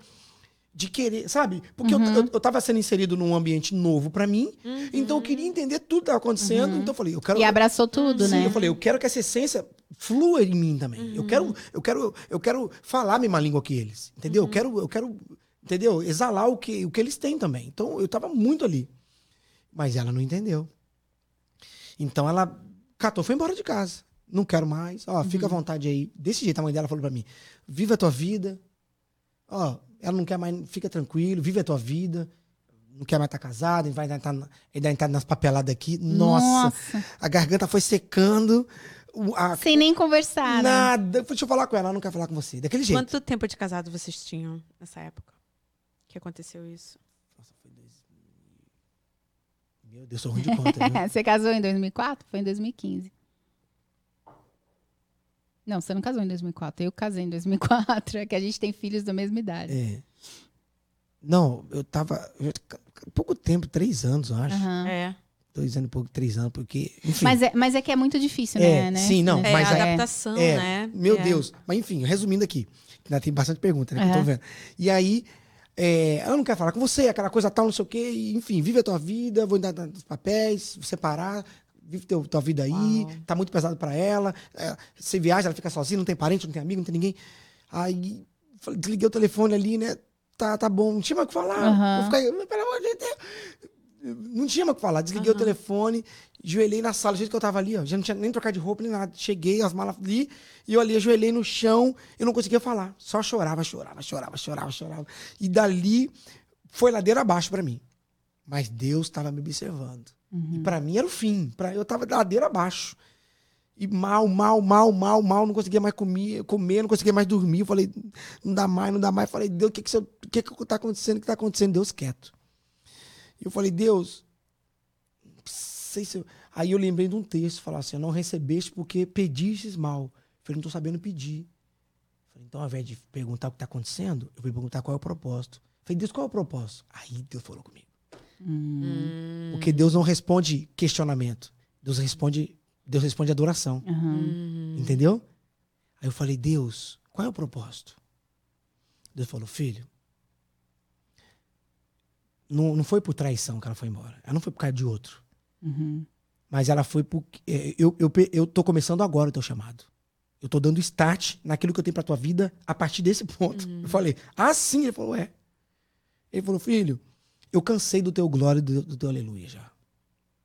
de querer, sabe? Porque eu, eu, eu tava sendo inserido num ambiente novo pra mim, então eu queria entender tudo que tava acontecendo. Então eu falei, eu quero. E abraçou tudo, Sim, né? eu falei, eu quero que essa essência flua em mim também. Eu quero, eu quero, eu quero falar a mesma língua que eles, entendeu? Eu quero, eu quero, entendeu? Exalar o que, o que eles têm também. Então eu tava muito ali. Mas ela não entendeu. Então ela catou, foi embora de casa. Não quero mais. Ó, fica à vontade aí. Desse jeito a mãe dela falou pra mim: "Viva a tua vida". Ó, ela não quer mais, fica tranquilo, vive a tua vida. Não quer mais estar casada, vai ainda tá, ainda entrar nas papeladas aqui. Nossa, a garganta foi secando. a- Sem nem conversar, né? Nada. Deixa eu falar com ela, ela não quer falar com você. Daquele jeito. Quanto tempo de casado vocês tinham nessa época? Que aconteceu isso? Nossa, foi Meu Deus, sou ruim de conta, viu? [LAUGHS] Você casou em 2004? Foi em 2015. Não, você não casou em 2004. Eu casei em 2004. [LAUGHS] É que a gente tem filhos da mesma idade. É. Não, eu tava. eu- pouco tempo, três anos, eu acho. Aham. É. Dois anos e pouco, três anos, porque. Enfim. Mas, é, mas é que é muito difícil, É, né? né? sim, não, É, mas a adaptação, É, né? Meu É. Deus. Mas enfim, resumindo aqui, ainda tem bastante pergunta, né? Que eu tô vendo. E aí, é, ela não quer falar com você, aquela coisa tal, não sei o quê. e, enfim, vive a tua vida, vou dar dar os papéis, separar, vive teu, tua vida aí, Uau. tá muito pesado pra ela. é, você viaja, ela fica sozinha, não tem parente, não tem amigo, não tem ninguém. Aí, desliguei o telefone ali, né? Tá, tá bom, não tinha mais o que falar. Aham. Vou ficar, pelo amor de Deus. Não tinha mais o que falar. Desliguei o telefone, joelhei na sala, do jeito que eu tava ali, ó. Já não tinha nem trocar de roupa nem nada. Cheguei, as malas ali, e eu ali, ajoelhei no chão, eu não conseguia falar. Só chorava, chorava, chorava, chorava, chorava. E dali foi ladeira abaixo pra mim. Mas Deus estava me observando. E pra mim era o fim. Pra, eu tava ladeira abaixo. E mal, mal, mal, mal, mal, não conseguia mais comer, comer, não conseguia mais dormir. Eu falei, não dá mais, não dá mais. Eu falei, Deus, o que que, você- que que tá acontecendo? O que tá acontecendo? Deus quieto. E eu falei, Deus, sei se eu... Aí eu lembrei de um texto, falar assim, não recebeste porque pedistes mal. Eu falei, não tô sabendo pedir. Eu falei, então ao invés de perguntar o que tá acontecendo, eu vou perguntar qual é o propósito. Eu falei, Deus, qual é o propósito? Aí Deus falou comigo. Hum. Porque Deus não responde questionamento. Deus responde, Deus responde adoração. Aham. Hum. Entendeu? Aí eu falei, Deus, qual é o propósito? Deus falou, filho, não, não foi por traição que ela foi embora. Ela não foi por causa de outro. Uhum. Mas ela foi porque. é, Eu, eu, eu tô começando agora o teu chamado. Eu tô dando start naquilo que eu tenho pra tua vida a partir desse [LAUGHS] ponto. Eu falei, ah, sim? Ele falou, é. Ele falou, filho, eu cansei do teu glória e do, do teu aleluia já.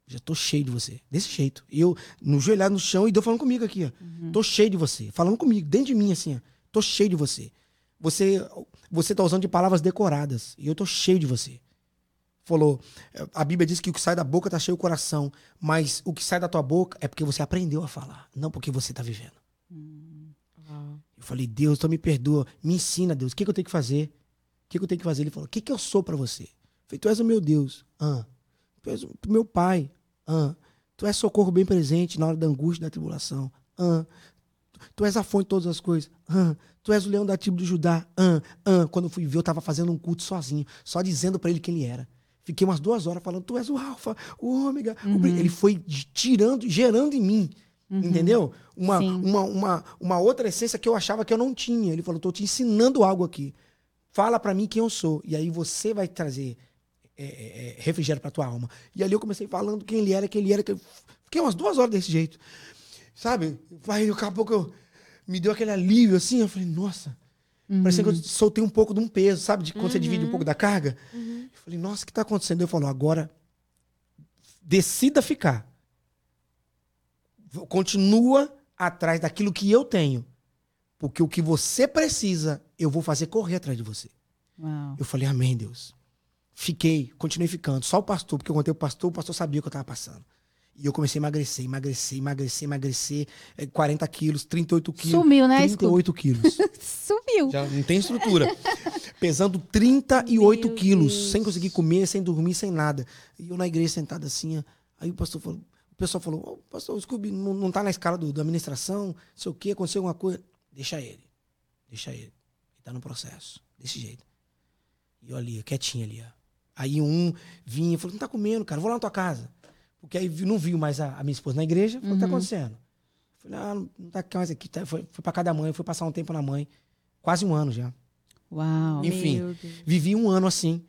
Já tô cheio de você. Desse jeito. E eu, no joelhado no chão, e Deus falando comigo aqui, ó. Tô cheio de você. Falando comigo, dentro de mim, assim, ó. Tô cheio de você. Você, você tá usando de palavras decoradas. E eu tô cheio de você. Falou, a Bíblia diz que o que sai da boca tá cheio o coração. Mas o que sai da tua boca é porque você aprendeu a falar, não porque você tá vivendo. Eu falei, Deus, então me perdoa. Me ensina, Deus. O que, que eu tenho que fazer? O que, que eu tenho que fazer? Ele falou, o que, que eu sou pra você? Eu falei, tu és o meu Deus. Ah. Tu és o meu pai. Ah. Tu és socorro bem presente na hora da angústia e da tribulação. Ah. Tu és a fonte de todas as coisas. Ah. Tu és o leão da tribo de Judá. Ah. Ah. Quando eu fui ver, eu tava fazendo um culto sozinho, só dizendo pra ele quem ele era. Fiquei umas duas horas falando, tu és o alfa, o ômega. o bri-". Ele foi tirando, gerando em mim. Entendeu? Uma, Sim. uma, uma, uma outra essência que eu achava que eu não tinha. Ele falou, tô te ensinando algo aqui. Fala pra mim quem eu sou. E aí você vai trazer é, é, é, refrigério pra tua alma. E ali eu comecei falando quem ele era, quem ele era. Que eu fiquei umas duas horas desse jeito. Sabe? Aí daqui a pouco eu, me deu aquele alívio assim. Eu falei, nossa. Parecia que eu soltei um pouco de um peso, sabe? De quando você divide um pouco da carga. Eu falei, nossa, o que tá acontecendo? Ele falou, agora decida ficar. Continua atrás daquilo que eu tenho. Porque o que você precisa, eu vou fazer correr atrás de você. Uau. Eu falei, amém, Deus. Fiquei, continuei ficando. Só o pastor, porque eu contei pro pastor, o pastor sabia o que eu tava passando. E eu comecei a emagrecer, emagrecer, emagrecer, emagrecer. eh, 40 quilos, 38 quilos. Sumiu, né, 38 quilos. [LAUGHS] Sumiu. Já não tem estrutura. Pesando 38 Meu quilos, Deus. sem conseguir comer, sem dormir, sem nada. E eu na igreja sentado assim, aí o pastor falou, o pessoal falou, "Ô, pastor, o Scooby não, não tá na escala do, da administração, não sei o quê, aconteceu alguma coisa. Deixa ele. Deixa ele. Ele tá no processo. Desse jeito. E eu ali, quietinho ali, ó. Aí um vinha e falou, não tá comendo, cara, vou lá na tua casa. Porque aí não viu mais a, a minha esposa na igreja, falou, o que tá acontecendo? Eu falei, ah, não tá mais aqui, tá, foi, foi pra casa da mãe, foi passar um tempo na mãe. Quase um ano já. Uau. Enfim, vivi um ano assim.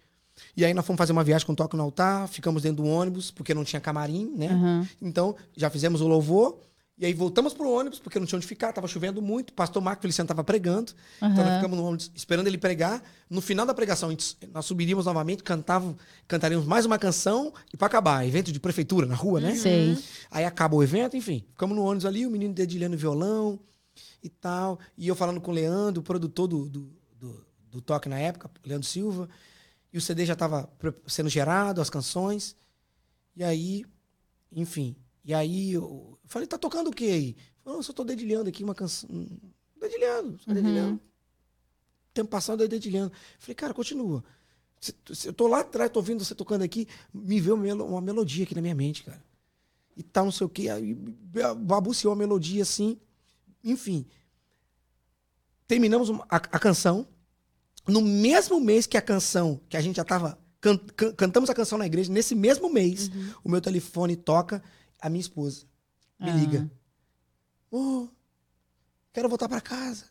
E aí nós fomos fazer uma viagem com toque no altar, ficamos dentro do ônibus, porque não tinha camarim, né? Aham. Então, já fizemos o louvor. E aí voltamos pro ônibus, porque não tinha onde ficar, tava chovendo muito. O pastor Marco Feliciano tava pregando. Então nós ficamos no ônibus esperando ele pregar. No final da pregação, gente- nós subiríamos novamente, cantavam, cantaríamos mais uma canção e para acabar. Evento de prefeitura na rua, né? Sei. Aí acaba o evento, enfim. Ficamos no ônibus ali, o menino dedilhando violão e tal. E eu falando com o Leandro, o produtor do, do, do, do toque na época, Leandro Silva. E o CD já estava sendo gerado, as canções. E aí, enfim. E aí eu falei, tá tocando o quê aí? Falei, não, eu só tô dedilhando aqui uma canção. Dedilhando, só dedilhando. Tempo passando, eu dedilhando. Falei, cara, continua. Eu tô lá atrás, tô ouvindo você tocando aqui, me veio uma melo- uma melodia aqui na minha mente, cara e tal, não sei o quê. Aí babuceou a melodia assim. Enfim. Terminamos a, a canção. No mesmo mês que a canção, que a gente já tava. can- can- cantamos a canção na igreja, nesse mesmo mês, o meu telefone toca, a minha esposa me Ah. liga. Ô, quero voltar para casa.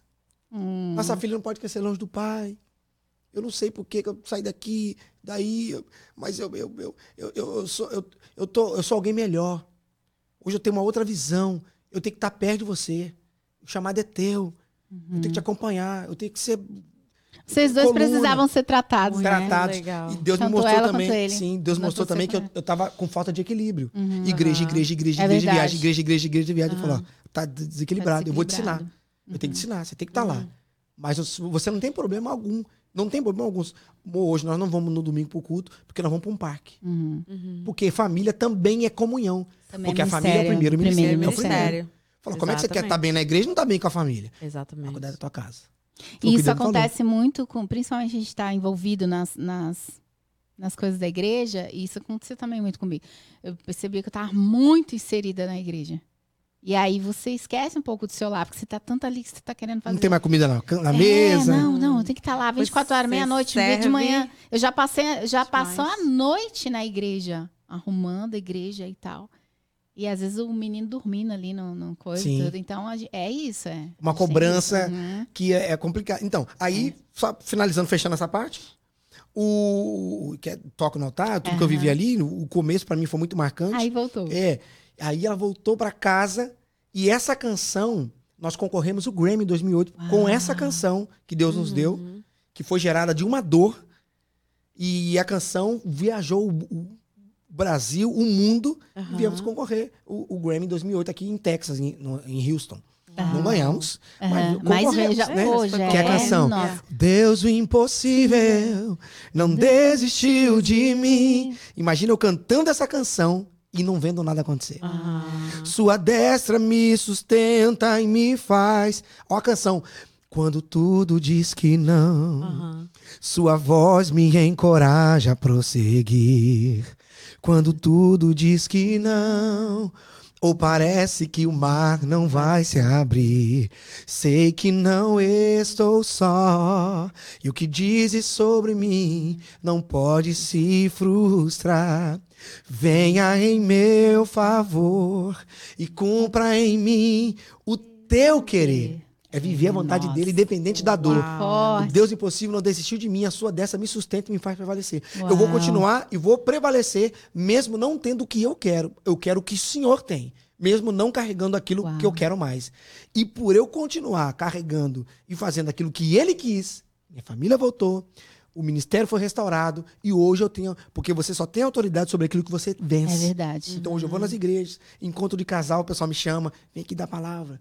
Hum. Nossa filha não pode crescer longe do pai. Eu não sei por que eu saí daqui, daí, mas eu, eu, eu, eu, eu, sou, eu, eu, tô, eu sou alguém melhor. Hoje eu tenho uma outra visão. Eu tenho que estar perto de você. O chamado é teu. Eu tenho que te acompanhar. Eu tenho que ser Vocês dois coluna. precisavam ser tratados, Muito né? tratados. legal. E Deus Tanto me mostrou também. Sim, Deus Não mostrou também que eu, eu tava com falta de equilíbrio. Uhum. Igreja, Aham. igreja, igreja, É igreja, verdade. viagem, igreja, igreja, igreja, viagem. Aham. falou, ó, tá desequilibrado, eu vou te ensinar. desequilibrado. Eu tenho que te ensinar, você tem que estar lá. Mas eu- você não tem problema algum. Não tem problema algum. Hoje nós não vamos no domingo pro culto, porque nós vamos para um parque. Uhum. Porque família também é comunhão. Também porque é a família é o ministério, primeiro ministério. primeiro é o primeiro. Ministério. Fala, como é que você quer estar Exatamente. bem na igreja e não tá bem com a família? Exatamente. cuidar da tua casa. E isso Deus falou. acontece muito com, principalmente a gente está envolvido nas, nas, nas coisas da igreja, e isso aconteceu também muito comigo. Eu percebi que eu estava muito inserida na igreja. E aí você esquece um pouco do seu lar, porque você tá tanto ali que você tá querendo fazer. Não tem mais comida na, na É, mesa. Não, não, eu tenho que estar lá 24 horas, meia-noite, meia de manhã. Eu já passei, já demais. passou a noite na igreja, arrumando a igreja e tal. E às vezes o menino dormindo ali no, no coisa Sim. tudo. Então é isso, é. Uma cobrança. isso. Uhum. que é, é complicado. Então, aí, só finalizando, fechando essa parte, o que é toco no altar, tudo que eu vivi ali, o começo pra mim foi muito marcante. Aí voltou. É, aí ela voltou pra casa e essa canção, nós concorremos o Grammy em 2008 com Uau. essa canção que Deus nos deu, Uhum. que foi gerada de uma dor e a canção viajou o Brasil, o mundo, Aham. viemos concorrer o, o Grammy em 2008 aqui em Texas, em, no- em Houston. Não Aham. ganhamos, Aham. mas já, né? já Que é a canção. Nossa. Deus o impossível não desistiu de mim. Imagina eu cantando essa canção e não vendo nada acontecer. Ah. Sua destra me sustenta e me faz. Ó a canção. Quando tudo diz que não, Aham. sua voz me encoraja a prosseguir. Quando tudo diz que não, ou parece que o mar não vai se abrir. Sei que não estou só, e o que dizes sobre mim não pode se frustrar. Venha em meu favor e cumpra em mim o teu querer. É viver a vontade Nossa. dele, independente da dor. Uau. O. Deus impossível não desistiu de mim, a sua dessa me sustenta e me faz prevalecer. Eu vou Uau. continuar e vou prevalecer, mesmo não tendo o que eu quero. Eu quero o que o Senhor tem, mesmo não carregando aquilo Uau. que eu quero mais. E por eu continuar carregando e fazendo aquilo que Ele quis, minha família voltou, o ministério foi restaurado e hoje eu tenho, porque você só tem autoridade sobre aquilo que você É vence. verdade. Então hoje eu vou nas igrejas, encontro de casal, o pessoal me chama, vem aqui dar palavra,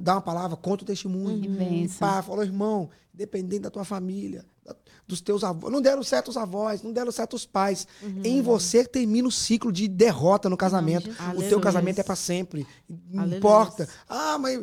dá uma palavra, conta o testemunho. Bênção. Pá, falou, irmão, dependendo da tua família, da- dos teus avós, não deram certo os avós, não deram certo os pais. Em você termina o ciclo de derrota no casamento. Jesus. o Aleluia. teu casamento é para sempre. Não Aleluia. importa. Ah, mas,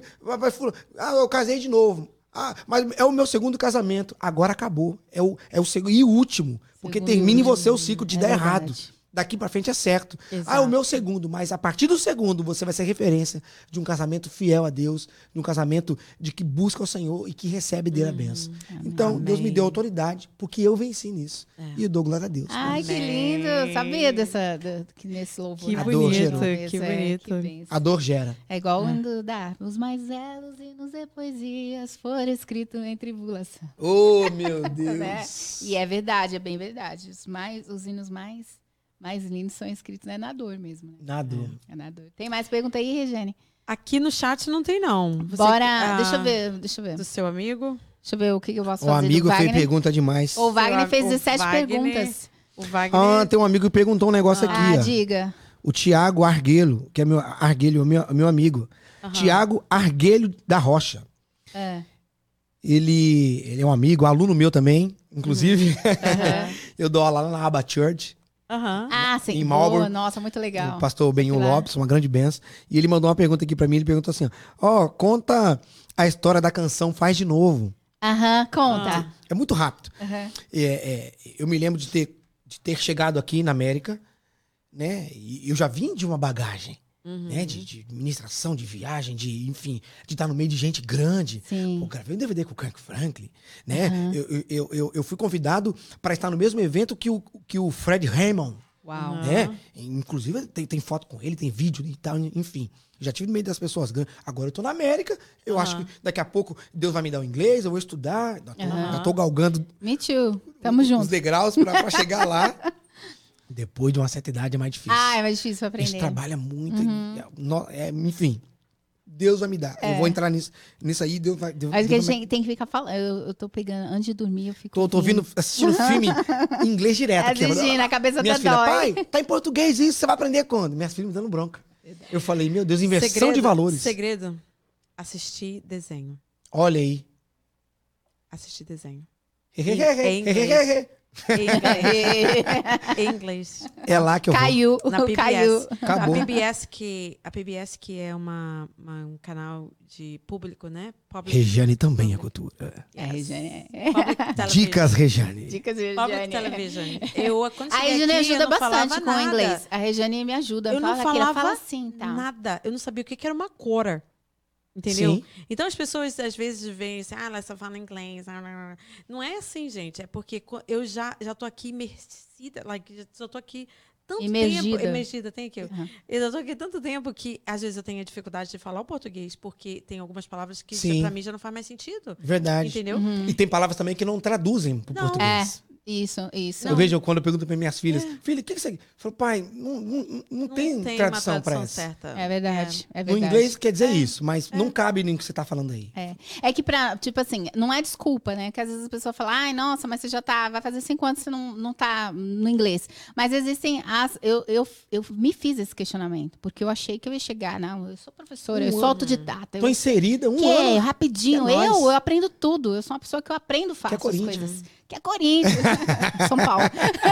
fulano, ah, eu casei de novo. Ah, mas é o meu segundo casamento. Agora acabou. É o, é o segundo e o último. Porque Segundo termina em você o ciclo de É dar verdade. errado. Daqui pra frente é certo. Ah, é Exato. o meu segundo, mas a partir do segundo você vai ser referência de um casamento fiel a Deus, de um casamento de que busca o Senhor e que recebe dele a benção. Então, Deus me Amém. deu autoridade, porque eu venci nisso. E eu dou glória a Deus. Ai, que Amém. lindo. Sabia dessa, do- que nesse louvor. Que bonito, Adoro que mesmo, é, bonito. que. A dor gera. É igual quando dá. Os mais belos hinos e poesias foram escritos em tribulação. Oh, meu [LAUGHS] né? Deus. E é verdade, é bem verdade. Os, mais, os hinos mais, mais lindos são escritos né, na dor mesmo. Né? Na dor. É na dor. Tem mais pergunta aí, Regiane? Aqui no chat não tem, não. Você- Bora. ah, deixa eu ver, deixa eu ver. Do seu amigo. Deixa eu ver o que, que eu posso O fazer. amigo do fez pergunta demais. O Wagner O fez 17 Wagner- perguntas. O Wagner. Ah, tem um amigo que perguntou um negócio Ah, aqui, ó. diga. O Tiago Arguelho, que é meu Arguelho, meu, meu amigo. Aham. Tiago Arguelho da Rocha. É. Ele, ele é um amigo, aluno meu também, inclusive. [LAUGHS] Aham. eu dou aula lá na Aba Church, Aham. Ah, sim. Em Boa, nossa, muito legal. o pastor Benhur Claro. Lopes, uma grande benção. E ele mandou uma pergunta aqui pra mim, ele perguntou assim, ó, ó, conta a história da canção Faz de Novo. Aham, conta. Ah. É muito rápido. Aham. É, é, eu me lembro de ter, de ter chegado aqui na América, né? E eu já vim de uma bagagem, Uhum. né? De, de administração, de viagem, de, enfim, de estar no meio de gente grande. Sim. Pô, gravei um DVD com o Kirk Franklin, né? Aham. Eu, eu, eu, eu- fui convidado para estar no mesmo evento que o, que o Fred Hammond, Uau. Né? Inclusive, tem, tem foto com ele, tem vídeo e tal, enfim. Já tive no meio das pessoas grandes. Agora eu tô na América, eu Aham. acho que daqui a pouco Deus vai me dar o inglês, eu vou estudar. Já tô, já tô galgando Me too. Tamo os junto. degraus pra, pra chegar lá. [LAUGHS] Depois de uma certa idade é mais difícil. Ah, é mais difícil a gente aprender. trabalha muito. e- no- é, enfim, Deus vai me dar. Eu vou entrar nisso, nisso aí, Deus vai. Deus, Mas que a Deus gente tem que ficar falando. Eu, eu tô pegando, antes de dormir, eu fico. Tô, tô ouvindo, assistindo filme [LAUGHS] em inglês direto. aqui. Assistindo, a cabeça Minhas tá filhas, dói. pai, tá em português isso, você vai aprender quando? Minhas filhas me dando bronca. Eu falei, meu Deus, inversão Segredo- de valores. Segredo. Assistir desenho. Olha aí. Assistir desenho. Em inglês. Em inglês. [LAUGHS] Em inglês. É lá que eu vou. Caiu. Na PBS. Caiu. Acabou. A PBS que, a PBS que é uma, uma- um canal de público, né? Public, Regiane também é cultura. É, Yes. Regiane. Public [LAUGHS] television. Dicas, Regiane. Dicas de Public Regiane. television. [LAUGHS] Eu, quando A Regiane aqui, ajuda não bastante com o inglês. A Regiane me ajuda. Eu não fala, Kira, falava fala assim, tá? Nada. Eu não sabia o que que era uma cora. Entendeu? Sim. Então as pessoas às vezes veem assim, ah, ela só fala inglês. não, é assim, gente. É porque eu já, já tô aqui imersida, like, já tô aqui tanto Imergida. tempo. Imergida, tem aqui. Uhum. Eu já tô aqui tanto tempo que às vezes eu tenho a dificuldade de falar o português, porque tem algumas palavras que pra mim já não faz mais sentido. Verdade. Entendeu? Uhum. E tem palavras também que não traduzem pro Não. português. Isso, isso. Eu vejo quando eu pergunto para minhas filhas, filha, o que que você. Eu falo, pai, não, não, não, Não tem, tem tradução para essa. certa. É verdade. É No verdade. inglês quer dizer isso, mas não cabe nem o que você tá falando aí. É. é que pra, tipo assim, não é desculpa, né? Que às vezes a pessoa fala, ai, nossa, mas você já tá, vai fazer cinco anos que você não, não tá no inglês. Mas existem as. Eu, eu, eu me fiz esse questionamento, porque eu achei que eu ia chegar, não, eu sou professora, Um eu sou ano. autodidata. Eu, Tô inserida um que ano. rapidinho, é eu, eu aprendo tudo. Eu sou uma pessoa que eu aprendo fácil as coisas. Que é Corinthians. [LAUGHS] São Paulo.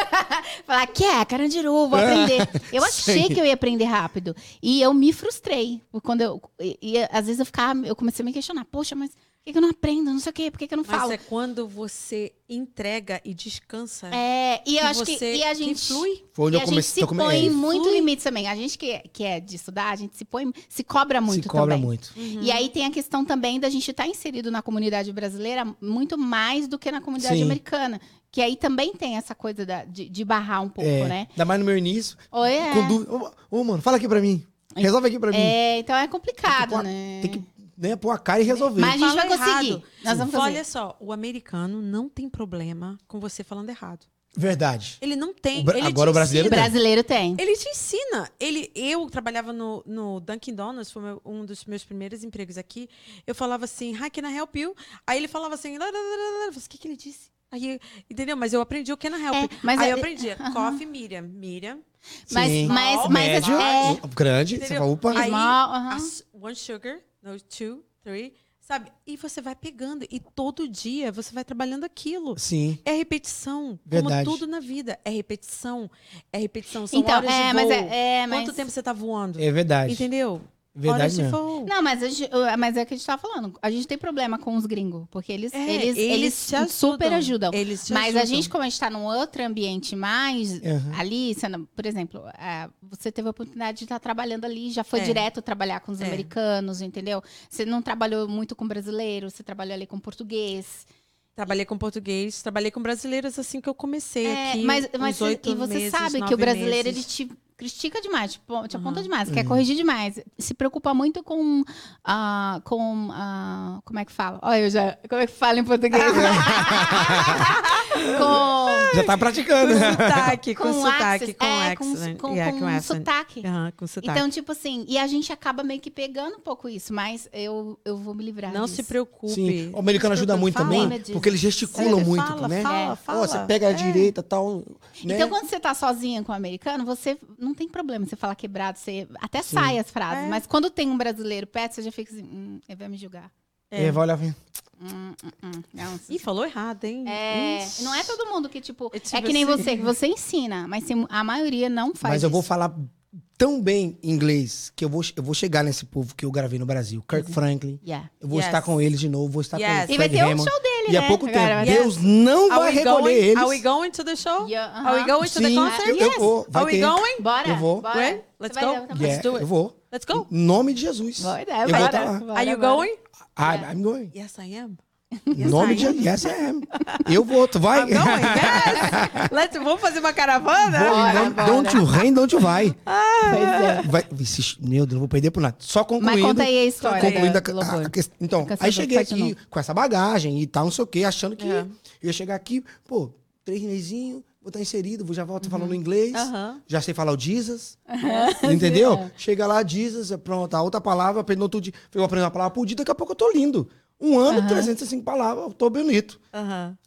[LAUGHS] Falar, que é, Carandiru, vou aprender. [LAUGHS] Eu achei Sim. que eu ia aprender rápido. E eu me frustrei. Quando eu, e, e às vezes eu ficava, eu comecei a me questionar, poxa, mas que, que eu não aprendo? Não sei o quê, por que, que eu não Mas falo? é quando você entrega e descansa. É, e eu que acho que e a que gente flui. Foi onde e eu a comecei. gente se põe é, muito Flui. limites também. A gente que, é- que é de estudar, a gente se põe, se cobra muito se cobra também. muito. E aí tem a questão também da gente estar inserido na comunidade brasileira muito mais do que na comunidade Sim. americana. Que aí também tem essa coisa da- de, de barrar um pouco, É, né? Ainda mais no meu início. Ou é, Com dúvida. Ô, ô, mano, fala aqui pra mim. Resolve aqui pra mim. é, então é complicado, Tem que né? Tem que né, pôr a cara e resolver. Mas a gente Fala vai conseguir. errado. Nós vamos fazer. Olha só, o americano não tem problema com você falando errado. Verdade. Ele não tem. O ele agora te o brasileiro O ensina. brasileiro tem. Ele te ensina. Ele, eu trabalhava no, no Dunkin' Donuts, foi meu- um dos meus primeiros empregos aqui. Eu falava assim, hi, can I help you? Aí ele falava assim, lá, lá, lá, lá, lá. Eu falei, o que, que ele disse? Aí, entendeu? Mas eu aprendi o can I help É, you. mas Aí é- eu aprendi, [LAUGHS] coffee, Miriam. Miriam. Mas, Sim. mas, Small, mas Médio, é, grande. Você Entendeu? fala, opa. Aí, Small, one sugar, no, two, three, sabe? E você vai pegando. E todo dia você vai trabalhando aquilo. Sim. É repetição. Verdade. Como tudo na vida. É repetição. É repetição. São então, horas é, de mas voo. é, é, mas Quanto tempo você tá voando? É verdade. Entendeu? Verdade mesmo. voo. Não, mas, a gente- mas é o que a gente tava falando. A gente tem problema com os gringos, porque eles, É, eles, eles, ajudam. super ajudam. Eles Mas a ajudam. gente, como a gente tá num outro ambiente mais Uhum. ali, sendo- por exemplo, ah, você teve a oportunidade de estar trabalhando ali, já foi É. direto trabalhar com os É. americanos, entendeu? Você não trabalhou muito com brasileiro, você trabalhou ali com português. Trabalhei com português, trabalhei com brasileiros assim que eu comecei É, aqui. mas, mas e você meses, sabe que o brasileiro meses. ele te critica demais, te, te aponta Aham. demais, Uhum. quer corrigir demais, se preocupa muito com ah, com ah, como é que fala? Olha, eu já como é que fala em português? [LAUGHS] com Já tá praticando. Com sotaque, com, com sotaque, accent, com é, accent. com, com, Yeah, com com accent. sotaque. Aham, com sotaque. Então, tipo assim, e a gente acaba meio que pegando um pouco isso, mas eu, eu vou me livrar não disso. se preocupe. Sim, o americano ajuda muito Fala. também, Fala porque eles gesticulam É, muito, fala, né? fala, É. Ó, fala. você pega a É. direita e tal, né? Então, quando você tá sozinha com o americano, você não tem problema você falar quebrado, você até sai as frases. É. Mas quando tem um brasileiro perto, você já fica assim, hum, ele vai me julgar. É, vai olhar assim. Hum, hum, hum. Não, Ih, falou errado, hein? é, Ixi. não é todo mundo que, tipo, É é, tipo que nem assim. você, que você ensina, mas a maioria não faz Mas eu vou isso. falar tão bem inglês que eu vou, eu vou chegar nesse povo que eu gravei no Brasil. Kirk Franklin. Yeah. Eu vou Yes. estar com eles de novo, vou estar Yes. com E vai ter um Hammond. show dele, E há né? pouco tempo. Agora vai- Deus não Are vai we recolher going, eles. Are we going to the show? Yeah, Are we going to the Sim, concert? eu, eu vou. Vai Are we ter. going? Bora, Eu vou. bora. Você let's go. Yeah, Let's do it. Eu vou. Let's go. Em nome de Jesus. Bora, eu vou bora, estar lá. bora, Are you bora. going? I'm, I'm going. Yes, I am. Em Yes, nome I de. Yes, I am. Eu vou. Tu vai? Yes. [LAUGHS] Let's, vamos fazer uma caravana? Bora, não, bora. Don't you rain, don't you vai. Pois é. vai meu Deus, não vou perder por nada. Só concluindo. Mas conta aí a história concluindo a- do a- a questão. Então, Caçador aí cheguei aqui com essa bagagem e tal, não sei o quê, achando que É. eu ia chegar aqui, pô, três mesinhos, vou estar inserido, vou já volto falando inglês, Aham. já sei falar o Jesus, entendeu? [LAUGHS] Chega lá, Jesus, é pronto, a outra palavra, aprendo outro dia, eu aprendo uma palavra por dia, daqui a pouco eu tô lindo. Um ano, 305 palavras, eu tô bonito. Aham.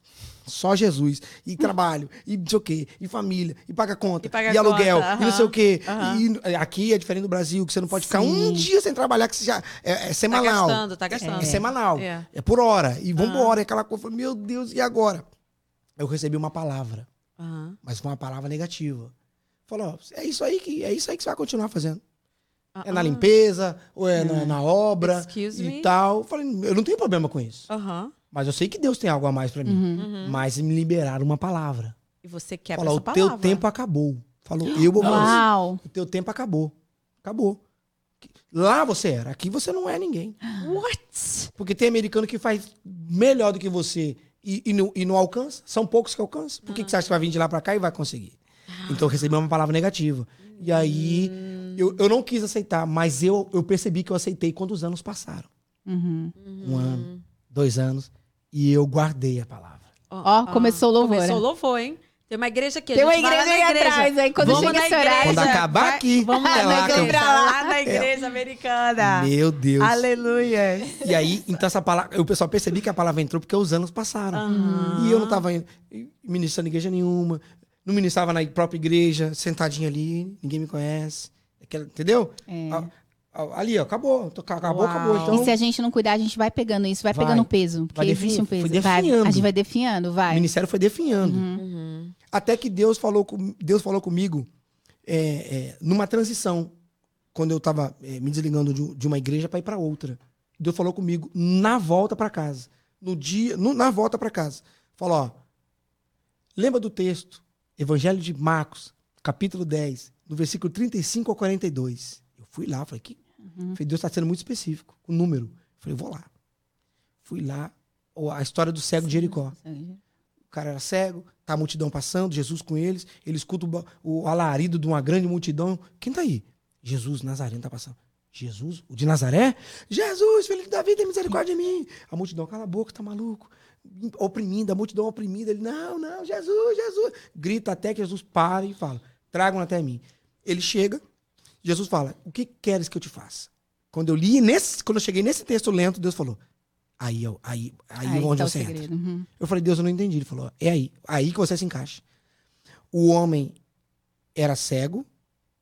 Só Jesus. E trabalho, e não sei o quê, e família, e paga conta, E paga e aluguel, conta, e não sei o quê. aham. E aqui é diferente do Brasil, que você não pode ficar um dia sem trabalhar, que você já. É, é Tá semanal. gastando, tá gastando. É semanal. É. É. por hora. E vambora. E aquela coisa, meu Deus, e agora? Eu recebi uma palavra, mas foi uma palavra negativa. Falou, é isso aí que é isso aí que você vai continuar fazendo. É na Ah, limpeza, ou é na, na obra Excuse e me? tal. Eu falei, eu não tenho problema com isso. Aham. Mas eu sei que Deus tem algo a mais pra mim. Uhum. Mas me liberaram uma palavra. E você quebra Falou, essa o teu palavra. tempo acabou. Falou, eu vou. Uau. O teu tempo acabou. Acabou. Lá você era, aqui você não é ninguém. What? Porque tem americano que faz melhor do que você e, e, não, e não alcança. São poucos que alcançam. Por que, que você acha que vai vir de lá pra cá e vai conseguir? Então eu recebi uma palavra negativa. E aí eu, eu não quis aceitar, mas eu, eu percebi que eu aceitei quando os anos passaram. Uhum. Um ano, dois anos. E eu guardei a palavra. Ó, começou o louvor, Começou o né? louvor, hein? Tem uma igreja aqui. a Tem uma gente vai lá igreja aí atrás, aí quando Vamos chega na esse horário- igreja. Quando acabar vai- aqui, Vamos é lá, lá lá na igreja americana. Meu Deus. Aleluia. E aí, então essa palavra, o pessoal percebi que a palavra entrou porque os anos passaram. Aham. E eu não estava ministrando igreja nenhuma, não ministrava na própria igreja, sentadinho ali, ninguém me conhece. Aquela- entendeu? É. A- a- Ali, ó, acabou. Tô- Acabou, Uau. acabou. Então, E se a gente não cuidar, a gente vai pegando isso, vai, Vai. pegando peso. Porque Vai existe um peso. foi Vai, a gente vai definhando, o vai. ministério foi definhando. Uhum. Até que Deus falou, com, Deus falou comigo é, é, numa transição, quando eu estava me desligando de, de uma igreja para ir para outra. Deus falou comigo na volta para casa. No dia, no- na volta para casa. Falou, ó, lembra do texto, Evangelho de Marcos, capítulo 10, do versículo 35 ao 42. Eu fui lá, falei, que falei, Deus está sendo muito específico, com número. Falei, vou lá. Fui lá, a história do cego de Jericó. O cara era cego, tá a multidão passando, Jesus com eles, ele escuta o, o alarido de uma grande multidão. Quem tá aí? Jesus, Nazareno tá passando. Jesus, o de Nazaré? Jesus, filho de Davi, tem misericórdia de mim. A multidão, cala a boca, tá maluco? Oprimindo, a multidão oprimida. Ele, não, não, Jesus, Jesus. Grita até que Jesus para e fala, tragam até mim. Ele chega, Jesus fala, o que queres que eu te faça? Quando eu li, nesse, quando eu cheguei nesse texto lento, Deus falou, aí, eu- aí, aí, Aí onde tá o você entra. Uhum. Eu falei, Deus, eu não entendi. Ele falou, é aí. Aí que você se encaixa. O homem era cego.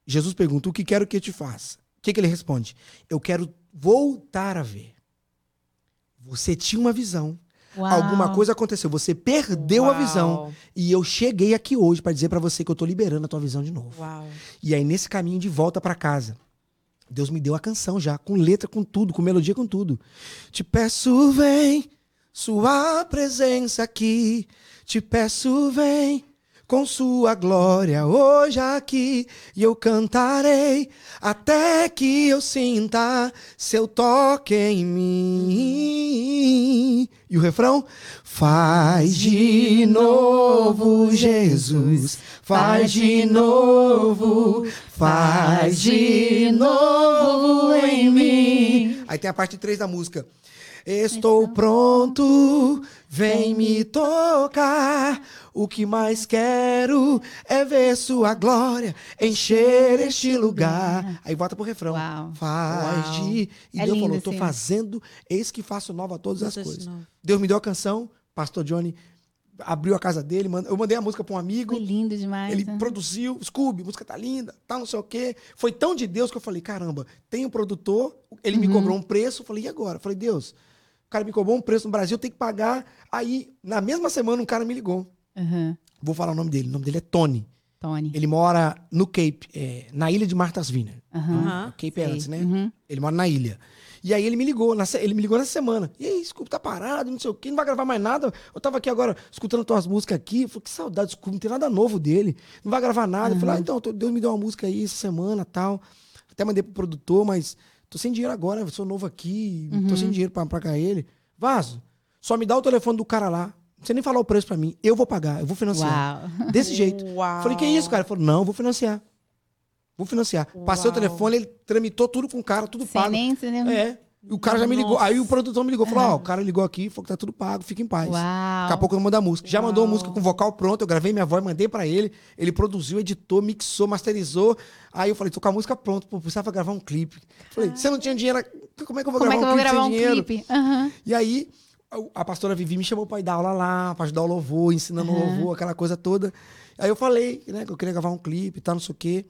Jesus pergunta, o que quero que eu te faça? O que, que ele responde? Eu quero voltar a ver. Você tinha uma visão. Uau. Alguma coisa aconteceu. Você perdeu a Uau. visão. E eu cheguei aqui hoje para dizer para você que eu tô liberando a tua visão de novo. Uau. E aí, nesse caminho de volta para casa, Deus me deu a canção já, com letra, com tudo, com melodia, com tudo. Te peço, vem, sua presença aqui. Te peço, vem, com sua glória hoje aqui. E eu cantarei até que eu sinta seu toque em mim. E o refrão? Faz de novo, Jesus. Faz de novo, faz de novo em mim. Aí tem a parte 3 da música. Estou pronto, vem me tocar. O que mais quero é ver sua glória encher este lugar. Aí volta pro refrão. Uau. Faz Uau. de. E É Deus falou: tô esse- fazendo, eis que faço nova todas as coisas. Deus me deu a canção, Pastor Johnny abriu a casa dele, eu mandei a música pra um amigo. Foi lindo demais. Ele né? produziu, Scooby, a música tá linda, tá não sei o quê. Foi tão de Deus que eu falei, caramba, tem um produtor, ele Uhum. me cobrou um preço, eu falei, e agora? Eu falei, Deus, o cara me cobrou um preço no Brasil, eu tenho que pagar. Aí, na mesma semana, um cara me ligou. Aham. Vou falar o nome dele, o nome dele é Tony. Tony. Ele mora no Cape, é, na ilha de Martha's Vineyard. Aham. Aham. Cape é Sei. antes, né? Uhum. Ele mora na ilha. E aí ele me ligou, na ele me ligou nessa semana. E aí, Scooby tá parado, não sei o quê, não vai gravar mais nada. Eu tava aqui agora escutando tuas músicas aqui. Eu falei, que saudade do Scooby, não tem nada novo dele. Não vai gravar nada. Eu falei, ah, então, Deus me deu uma música aí essa semana tal. Até mandei pro produtor, mas tô sem dinheiro agora, sou novo aqui, tô sem dinheiro pra pagar ele. Vaso, só me dá o telefone do cara lá. Não precisa nem falar o preço pra mim. Eu vou pagar, eu vou financiar. Uau. Desse jeito. Uau. Falei, que isso, cara? Ele falou, não, eu vou financiar. Vou financiar. Passei o Uau. telefone, ele tramitou tudo com o cara, tudo Sem pago. nem, nem... É. E o cara já me ligou. Nossa. Aí o produtor me ligou, falou, ó, o cara ligou aqui, falou que tá tudo pago, fica em paz. Uau. Daqui a pouco eu mando a música. Já mandou a Uau. música com vocal pronto, eu gravei minha voz, mandei pra ele. Ele produziu, editou, mixou, masterizou. Aí eu falei, tô com a música pronta, pô, precisava gravar um clipe. Falei, você não tinha dinheiro, como é que eu vou Como é gravar que eu um vou clipe gravar um dinheiro? clipe? Aham. E aí, a- pastora Vivi me chamou pra ir dar aula lá, pra ajudar o louvor, ensinando o louvor, aquela coisa toda. Aí eu falei, né, que eu queria gravar um clipe e tal, não sei o quê.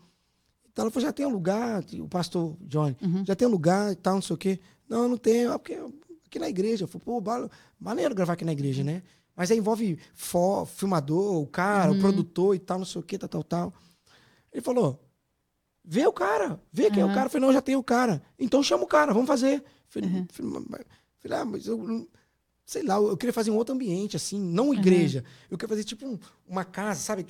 Então ela falou, já tem um lugar, o pastor Johnny, já tem um lugar e tal, não sei o quê. Não, não tenho, é porque aqui na igreja. Eu falei, pô, maneiro gravar aqui na igreja, né? Mas aí envolve fó, filmador, o cara, o produtor e tal, não sei o quê, tal, tal, tal. Ele falou, vê o cara, vê quem é o cara. Eu falei, não, já tem o cara. Então chama o cara, vamos fazer. Falei, mas- falei, ah, mas eu sei lá, eu queria fazer um outro ambiente, assim, não igreja. Eu queria fazer tipo um- uma casa, sabe?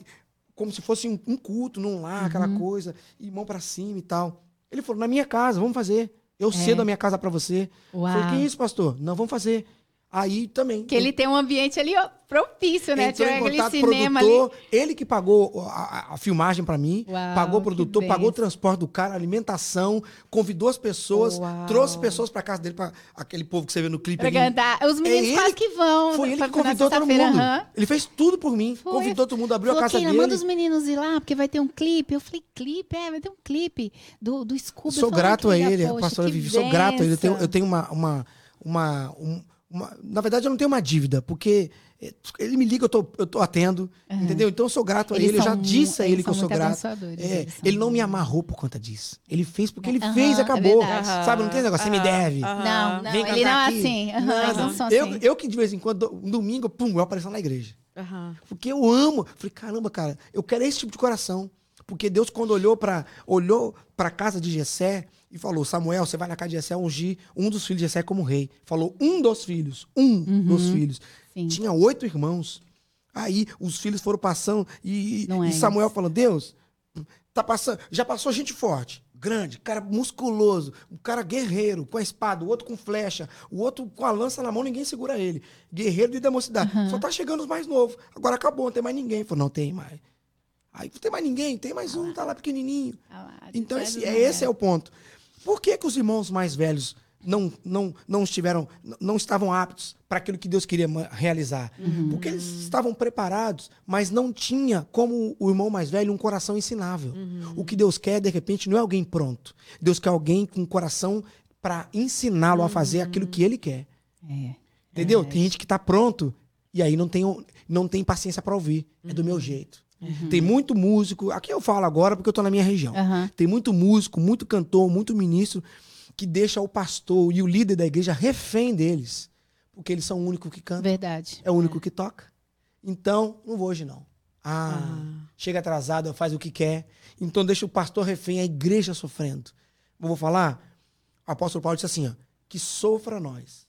Como se fosse um, um culto num lar, aquela coisa, e mão pra cima e tal. Ele falou, na minha casa, vamos fazer. Eu cedo a minha casa pra você. Uau. Falei, que isso, pastor? Não, vamos fazer. Aí também. Que ele tem um ambiente ali ó, propício, né? Entrou em aquele contato cinema produtor, ali. ele que pagou a, a- filmagem pra mim, Uau, pagou o produtor, pagou o transporte do cara, alimentação, convidou as pessoas, Uau. trouxe pessoas pra casa dele, pra aquele povo que você vê no clipe. Pra ali. cantar. Os meninos É quase que vão. Foi ele que convidou todo mundo. aham. Ele fez tudo por mim. Foi. Convidou todo mundo, abriu Falou, a casa dele. manda os meninos ir lá, porque vai ter um clipe. Eu falei, clipe? É, vai ter um clipe do, do Scooby. Sou falei, grato a ele, a pastora Vivi. Sou grato a ele. Eu tenho, eu tenho uma. uma, uma, um- uma- Na verdade, eu não tenho uma dívida, porque eh, ele me liga, eu tô, eu tô atendo, entendeu? Então eu sou grato a Eles ele. Eu já disse a ele que eu são sou grato. É, ele não me amarrou por conta disso. Ele fez porque ele Aham, fez e é acabou. verdade. Sabe? Não tem negócio, você me deve. Não, não, Vem ele não é assim. Não, são Eu, assim. eu que de vez em quando, um domingo, pum, eu apareço na igreja. Porque eu amo. Falei, caramba, cara, eu quero esse tipo de coração. Porque Deus, quando olhou para olhou a casa de Jessé e falou: Samuel, você vai na casa de Jessé ungir um dos filhos de Jessé como rei. Falou um dos filhos. Um dos filhos. Sim. Tinha oito irmãos. Aí os filhos foram passando e, é e Samuel falou: Deus, tá passando, já passou gente forte. Grande, cara musculoso, um cara guerreiro, com a espada, o outro com flecha, o outro com a lança na mão, ninguém segura ele. Guerreiro de da mocidade. Só tá chegando os mais novos. Agora acabou, não tem mais ninguém. Falou, não tem mais. Aí não tem mais ninguém, tem mais um, tá lá pequenininho. Ah lá, Então faz esse, é, esse é o ponto. Por que, que os irmãos mais velhos não, não, não estiveram, não estavam aptos para aquilo que Deus queria realizar? Porque eles estavam preparados, mas não tinha como o irmão mais velho um coração ensinável. O que Deus quer, de repente, não é alguém pronto. Deus quer alguém com um coração para ensiná-lo a fazer aquilo que ele quer. É. Entendeu? Tem gente que tá pronto e aí não tem, não tem paciência para ouvir. É do meu jeito. Tem muito músico, aqui eu falo agora porque eu tô na minha região. Aham. Tem muito músico, muito cantor, muito ministro que deixa o pastor e o líder da igreja refém deles. Porque eles são o único que canta, Verdade. é o único que toca. Então, não vou hoje não. Ah, chega atrasado, faz o que quer. Então deixa o pastor refém, a igreja sofrendo. eu vou falar, o apóstolo Paulo disse assim, ó, que sofra nós,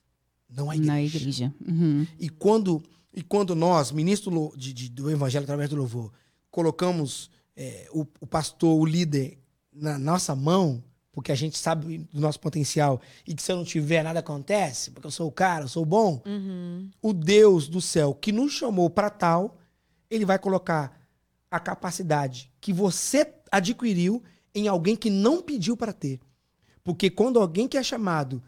não a igreja. Na igreja. Uhum. E quando, e quando nós, ministro de- de- do evangelho através do louvor, colocamos é, o, o pastor, o líder, na nossa mão, porque a gente sabe do nosso potencial e que se eu não tiver, nada acontece, porque eu sou o cara, eu sou bom, o Deus do céu que nos chamou para tal, ele vai colocar a capacidade que você adquiriu em alguém que não pediu para ter. Porque quando alguém que é chamado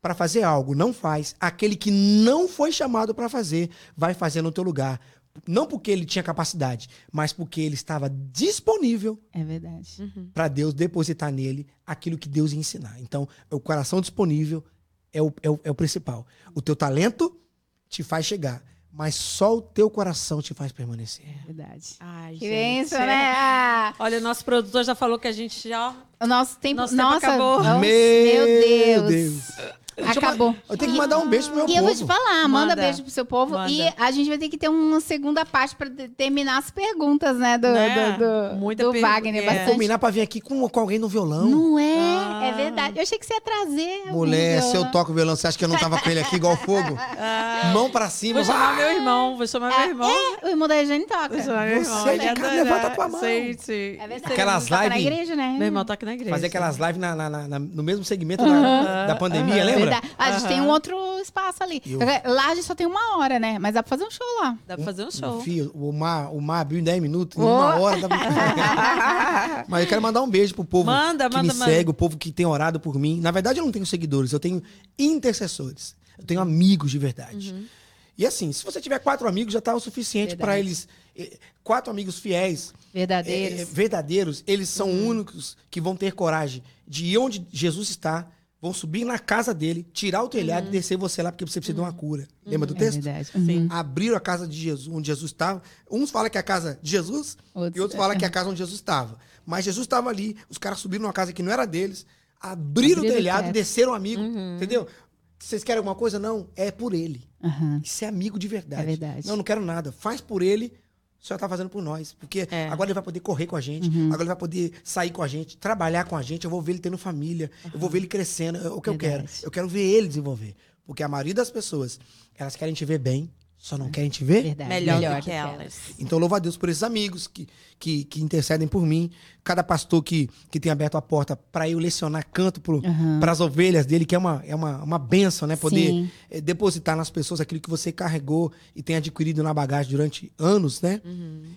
para fazer algo não faz, aquele que não foi chamado para fazer vai fazer no teu lugar. Não porque ele tinha capacidade, mas porque ele estava disponível É verdade. Uhum. para Deus depositar nele aquilo que Deus ia ensinar. Então, o coração disponível é o, é o, é o principal. O teu talento te faz chegar, mas só o teu coração te faz permanecer. É verdade. Ai, Que gente. benção, né? Ah, Olha, o nosso produtor já falou que a gente já. o nosso tempo, Nosso tempo nossa, acabou. nossa, Meu meu Deus. Deus. Acabou. Eu tenho que mandar um beijo pro meu E eu vou povo. te falar, manda, Manda. beijo pro seu povo. Manda. E a gente vai ter que ter uma segunda parte pra terminar as perguntas, né? Do, Né? do, do, Muita do per- Wagner. é. Bastante. Combinar pra vir aqui com, com alguém no violão. Não é, Ah. é verdade. Eu achei que você ia trazer. Mulher, se eu toco violão, você acha que eu não tava com ele aqui igual fogo? [LAUGHS] Mão pra cima. Vou chamar vai! meu irmão, vou chamar meu irmão. É, o irmão da Regiane toca. Vou chamar meu irmão. Você ele de casa, adora. levanta a tua mão. Sim, sim. É verdade. Aquelas Toca na live- igreja, né? Meu irmão toca na igreja. Fazer aquelas lives na- na- na- na- no mesmo segmento da, da pandemia, lembra? Verdade. A gente tem um outro espaço ali. Eu- Lá a gente só tem uma hora, né? Mas dá pra fazer um show lá. Dá pra fazer um show. Filho, o mar, o mar abriu em 10 minutos, em Oh. uma hora. Dá pra... [LAUGHS] Mas eu quero mandar um beijo pro povo Manda, que manda, me manda. segue, o povo que tem orado por mim. Na verdade, eu não tenho seguidores, eu tenho intercessores. Eu tenho amigos de verdade. Uhum. E assim, se você tiver quatro amigos, já tá o suficiente para Verdade. eles. eh, Quatro amigos fiéis, Verdadeiros. é, é, verdadeiros, eles são Uhum. únicos que vão ter coragem de ir onde Jesus está, vão subir na casa dele, tirar o Uhum. telhado e descer você lá, porque você precisa de uma cura. Lembra do É texto? verdade. Sim. Uhum. Abriram a casa de Jesus, onde Jesus estava. Uns falam que é a casa de Jesus, Outros- e outros falam que é a casa onde Jesus estava. Mas Jesus estava ali, os caras subiram numa casa que não era deles, abriram, Abriram o telhado e desceram um amigo. Uhum. Entendeu? Vocês querem alguma coisa? Não, é por ele. Isso é amigo de verdade. É verdade. Não, não quero nada. Faz por ele, o senhor tá fazendo por nós. Porque É. agora ele vai poder correr com a gente, Uhum. agora ele vai poder sair com a gente, trabalhar com a gente. Eu vou ver ele tendo família, eu vou ver ele crescendo. É o que eu quero. Verdade. Eu quero ver ele desenvolver. Porque a maioria das pessoas, elas querem te ver bem, só não querem te ver. Verdade. Melhor, do que elas. Então, louvo a Deus por esses amigos que, que, que intercedem por mim. Cada pastor que, que tem aberto a porta para eu lecionar canto para as ovelhas dele, que é uma, é uma, uma benção, né? Poder Sim. eh, depositar nas pessoas aquilo que você carregou e tem adquirido na bagagem durante anos, né?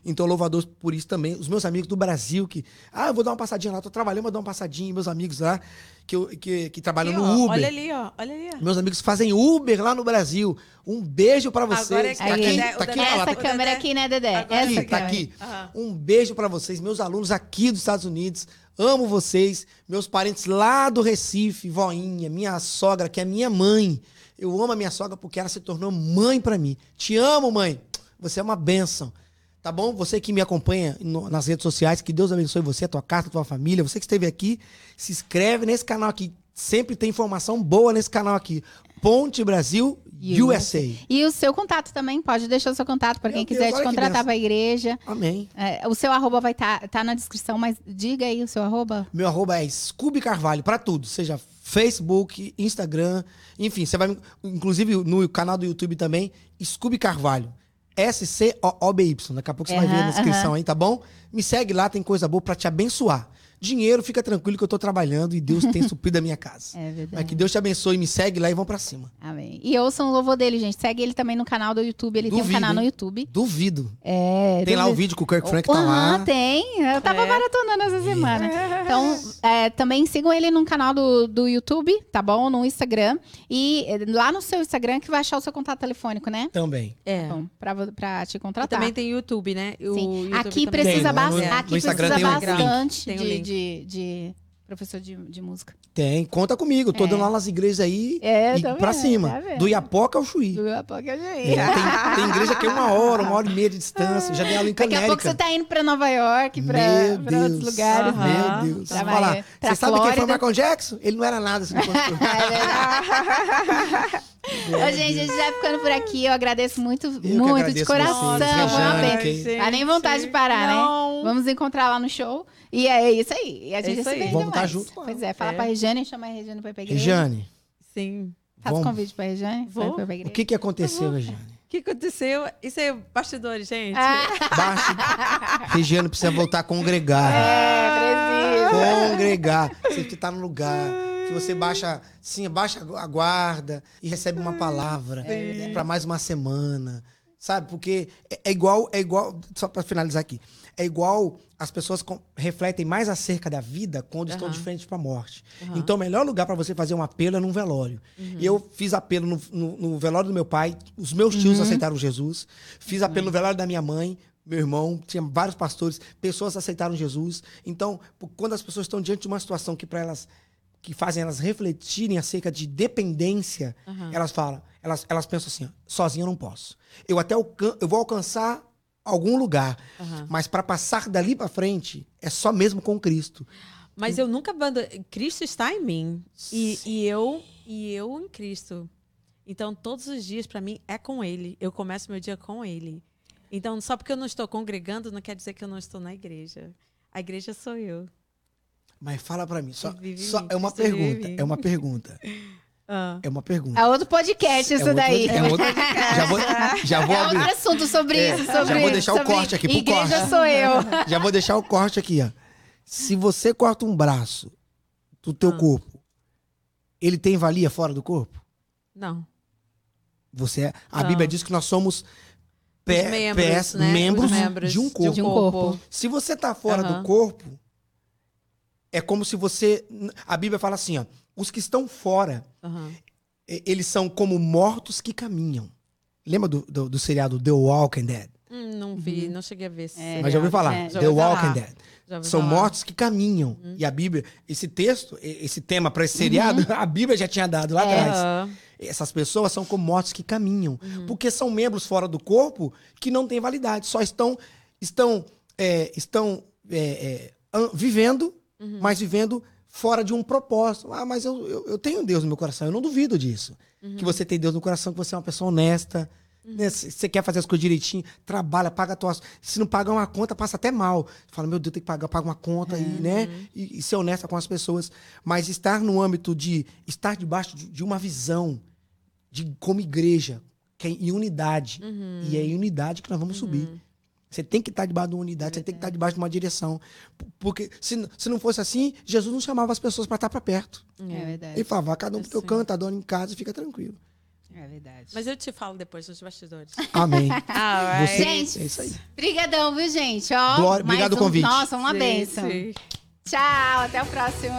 Então, louvo a Deus por isso também. Os meus amigos do Brasil, que, ah, eu vou dar uma passadinha lá, tô trabalhando, vou dar uma passadinha. Meus amigos lá, que, eu, que, que trabalham Aqui, no ó, Uber. Olha ali, ó. Olha ali, ó. Meus amigos fazem Uber lá no Brasil. Um beijo para vocês. Agora é que tá aqui, Dedé- tá aqui, Dedé- Essa tá câmera aqui, né, Dedé? Agora Essa aqui, tá aqui. Aham. Um beijo pra vocês, meus alunos aqui dos Estados Unidos. Amo vocês, meus parentes lá do Recife, voinha, minha sogra, que é minha mãe. Eu amo a minha sogra porque ela se tornou mãe pra mim. Te amo, mãe. Você é uma bênção. Tá bom? Você que me acompanha no- nas redes sociais, que Deus abençoe você, a tua casa, a tua família. Você que esteve aqui, se inscreve nesse canal aqui. Sempre tem informação boa nesse canal aqui. Ponte Brasil USA. E o seu contato também, pode deixar o seu contato para quem Deus, quiser te contratar para a igreja. Amém. É, o seu arroba vai estar tá na descrição, mas diga aí o seu arroba. Meu arroba é Scooby Carvalho, pra tudo. Seja Facebook, Instagram, enfim. Você vai, inclusive no canal do YouTube também, Scooby Carvalho. S-C-O-O-B-Y. Daqui a pouco você vai ver na descrição aí, tá bom? Me segue lá, tem coisa boa pra te abençoar. Dinheiro, fica tranquilo que eu tô trabalhando e Deus tem [LAUGHS] suprido a minha casa. É verdade. Mas que Deus te abençoe, me segue lá e vamos pra cima. Amém. E ouçam o louvor dele, gente. Segue ele também no canal do YouTube. Ele tem um Duvido, canal no hein? YouTube. Duvido. É, Tem lá o duvido. vídeo que o Kirk Frank tá Aham, lá. tem. Eu tava É. maratonando essa semana. Então, é, também sigam ele no canal do, do YouTube, tá bom? No Instagram. E é, lá no seu Instagram que vai achar o seu contato telefônico, né? Também. É. Bom, pra, pra te E contratar. também tem YouTube, né? O Sim. YouTube Aqui precisa, Tem, no- no aqui Instagram precisa um bastante Tem um de, link. De, de professor de, de música. Tem, conta comigo. Tô É. dando aula nas igrejas aí É, e tô pra vendo, cima. tá do Iapoca ao Chuí. Do Iapoca ao É, Juiz. tem, tem [LAUGHS] igreja que é uma hora, uma hora e meia de distância. Já dei aula em Daqui Canérica. a pouco você tá indo pra Nova York, pra, pra outros lugares. Né? Meu Deus. Pra falar. Você sabe quem foi o Flórida. Michael Jackson? Ele não era nada. Assim, quando- [LAUGHS] Ô, gente, a gente vai ficando por aqui. Eu agradeço muito, que muito de coração. vocês, Dá nem vontade de parar, né? Não. Vamos encontrar lá no show. E é isso aí. E a gente isso se Vamos ainda tá junto. Pois é, fala É. pra Regiane, chama a Regiane pra ir pra igreja. Regiane, Sim. Faz vamos- convite pra Regiane. Vou. Pra o que que aconteceu, Regiane? O que aconteceu? Isso é bastidores, gente. Ah. [LAUGHS] Regiane precisa voltar a congregar. é, preciso. Congregar. Você que tá no lugar. Que você baixa, sim, baixa a guarda e recebe uma palavra para mais uma semana. Sabe? Porque é, é igual, é igual, só para finalizar aqui. É igual as pessoas com- refletem mais acerca da vida quando estão Aham. de frente para a morte. Aham. Então, o melhor lugar para você fazer um apelo é num velório. E eu fiz apelo no, no- no velório do meu pai, os meus tios aceitaram Jesus. Fiz apelo no velório da minha mãe, meu irmão, tinha vários pastores, pessoas aceitaram Jesus. Então, quando as pessoas estão diante de uma situação que para elas que fazem elas refletirem acerca de dependência, Aham. elas falam, elas, elas pensam assim, ó, sozinho eu não posso. Eu até eu vou alcançar algum lugar, Aham. mas para passar dali para frente é só mesmo com Cristo. Mas eu nunca abandonei. Cristo está em mim. E, e eu e eu em Cristo. Então, todos os dias, para mim, é com Ele. Eu começo meu dia com Ele. Então, só porque eu não estou congregando, não quer dizer que eu não estou na igreja. A igreja sou eu. Mas fala para mim, só, só é uma pergunta, é uma pergunta, [LAUGHS] Ah. é uma pergunta. É outro podcast isso É outro- daí. é outro- já vou, já vou É outro abrir, assunto sobre É, isso. já Sobre, vou deixar o sobre corte aqui pro Igreja corte. sou eu. [LAUGHS] já vou deixar o corte aqui, ó. Se você corta um braço do teu Ah. corpo, ele tem valia fora do corpo? Não. Você é, a Não. Bíblia diz que nós somos pé, Os membros, pés, né? Os membros, membros de um corpo. De um corpo. Se você tá fora do corpo, é como se você. A Bíblia fala assim, ó. Os que estão fora, e- eles são como mortos que caminham. Lembra do, do, do seriado The Walking Dead? Hum, não vi, não cheguei a ver. É. Mas já ouviu falar? É, já The ouvi Walking falar. Dead. Ouvi São falar. mortos que caminham. E a Bíblia, esse texto, esse tema para esse seriado, [LAUGHS] a Bíblia já tinha dado lá É. atrás. Essas pessoas são como mortos que caminham. Uhum. Porque são membros fora do corpo que não têm validade. Só estão, estão, é, estão é, é, vivendo, Uhum. mas vivendo fora de um propósito. Ah, mas eu, eu, eu tenho Deus no meu coração. Eu não duvido disso. Uhum. Que você tem Deus no coração, que você é uma pessoa honesta. né? Se Você quer fazer as coisas direitinho, trabalha, paga a tua. Se não paga uma conta, passa até mal. Fala, meu Deus, tem que pagar, paga uma conta e, né? E, e ser honesta com as pessoas. Mas estar no âmbito de estar debaixo de, de uma visão de como igreja, que é em unidade. E é em unidade que nós vamos subir. Você tem que estar debaixo de uma unidade, você tem que estar debaixo de uma direção. Porque se, se não fosse assim, Jesus não chamava as pessoas para estar para perto. É verdade. Ele falava, cada um pro teu Assim. canto, adora em casa e fica tranquilo. É verdade. Mas eu te falo depois dos bastidores. [LAUGHS] Amém. Ah, Você- Gente, é isso aí. Brigadão, viu, gente? Ó, Glória- obrigado um- o convite. Nossa, uma Sim, bênção. sim. Tchau, até o próximo.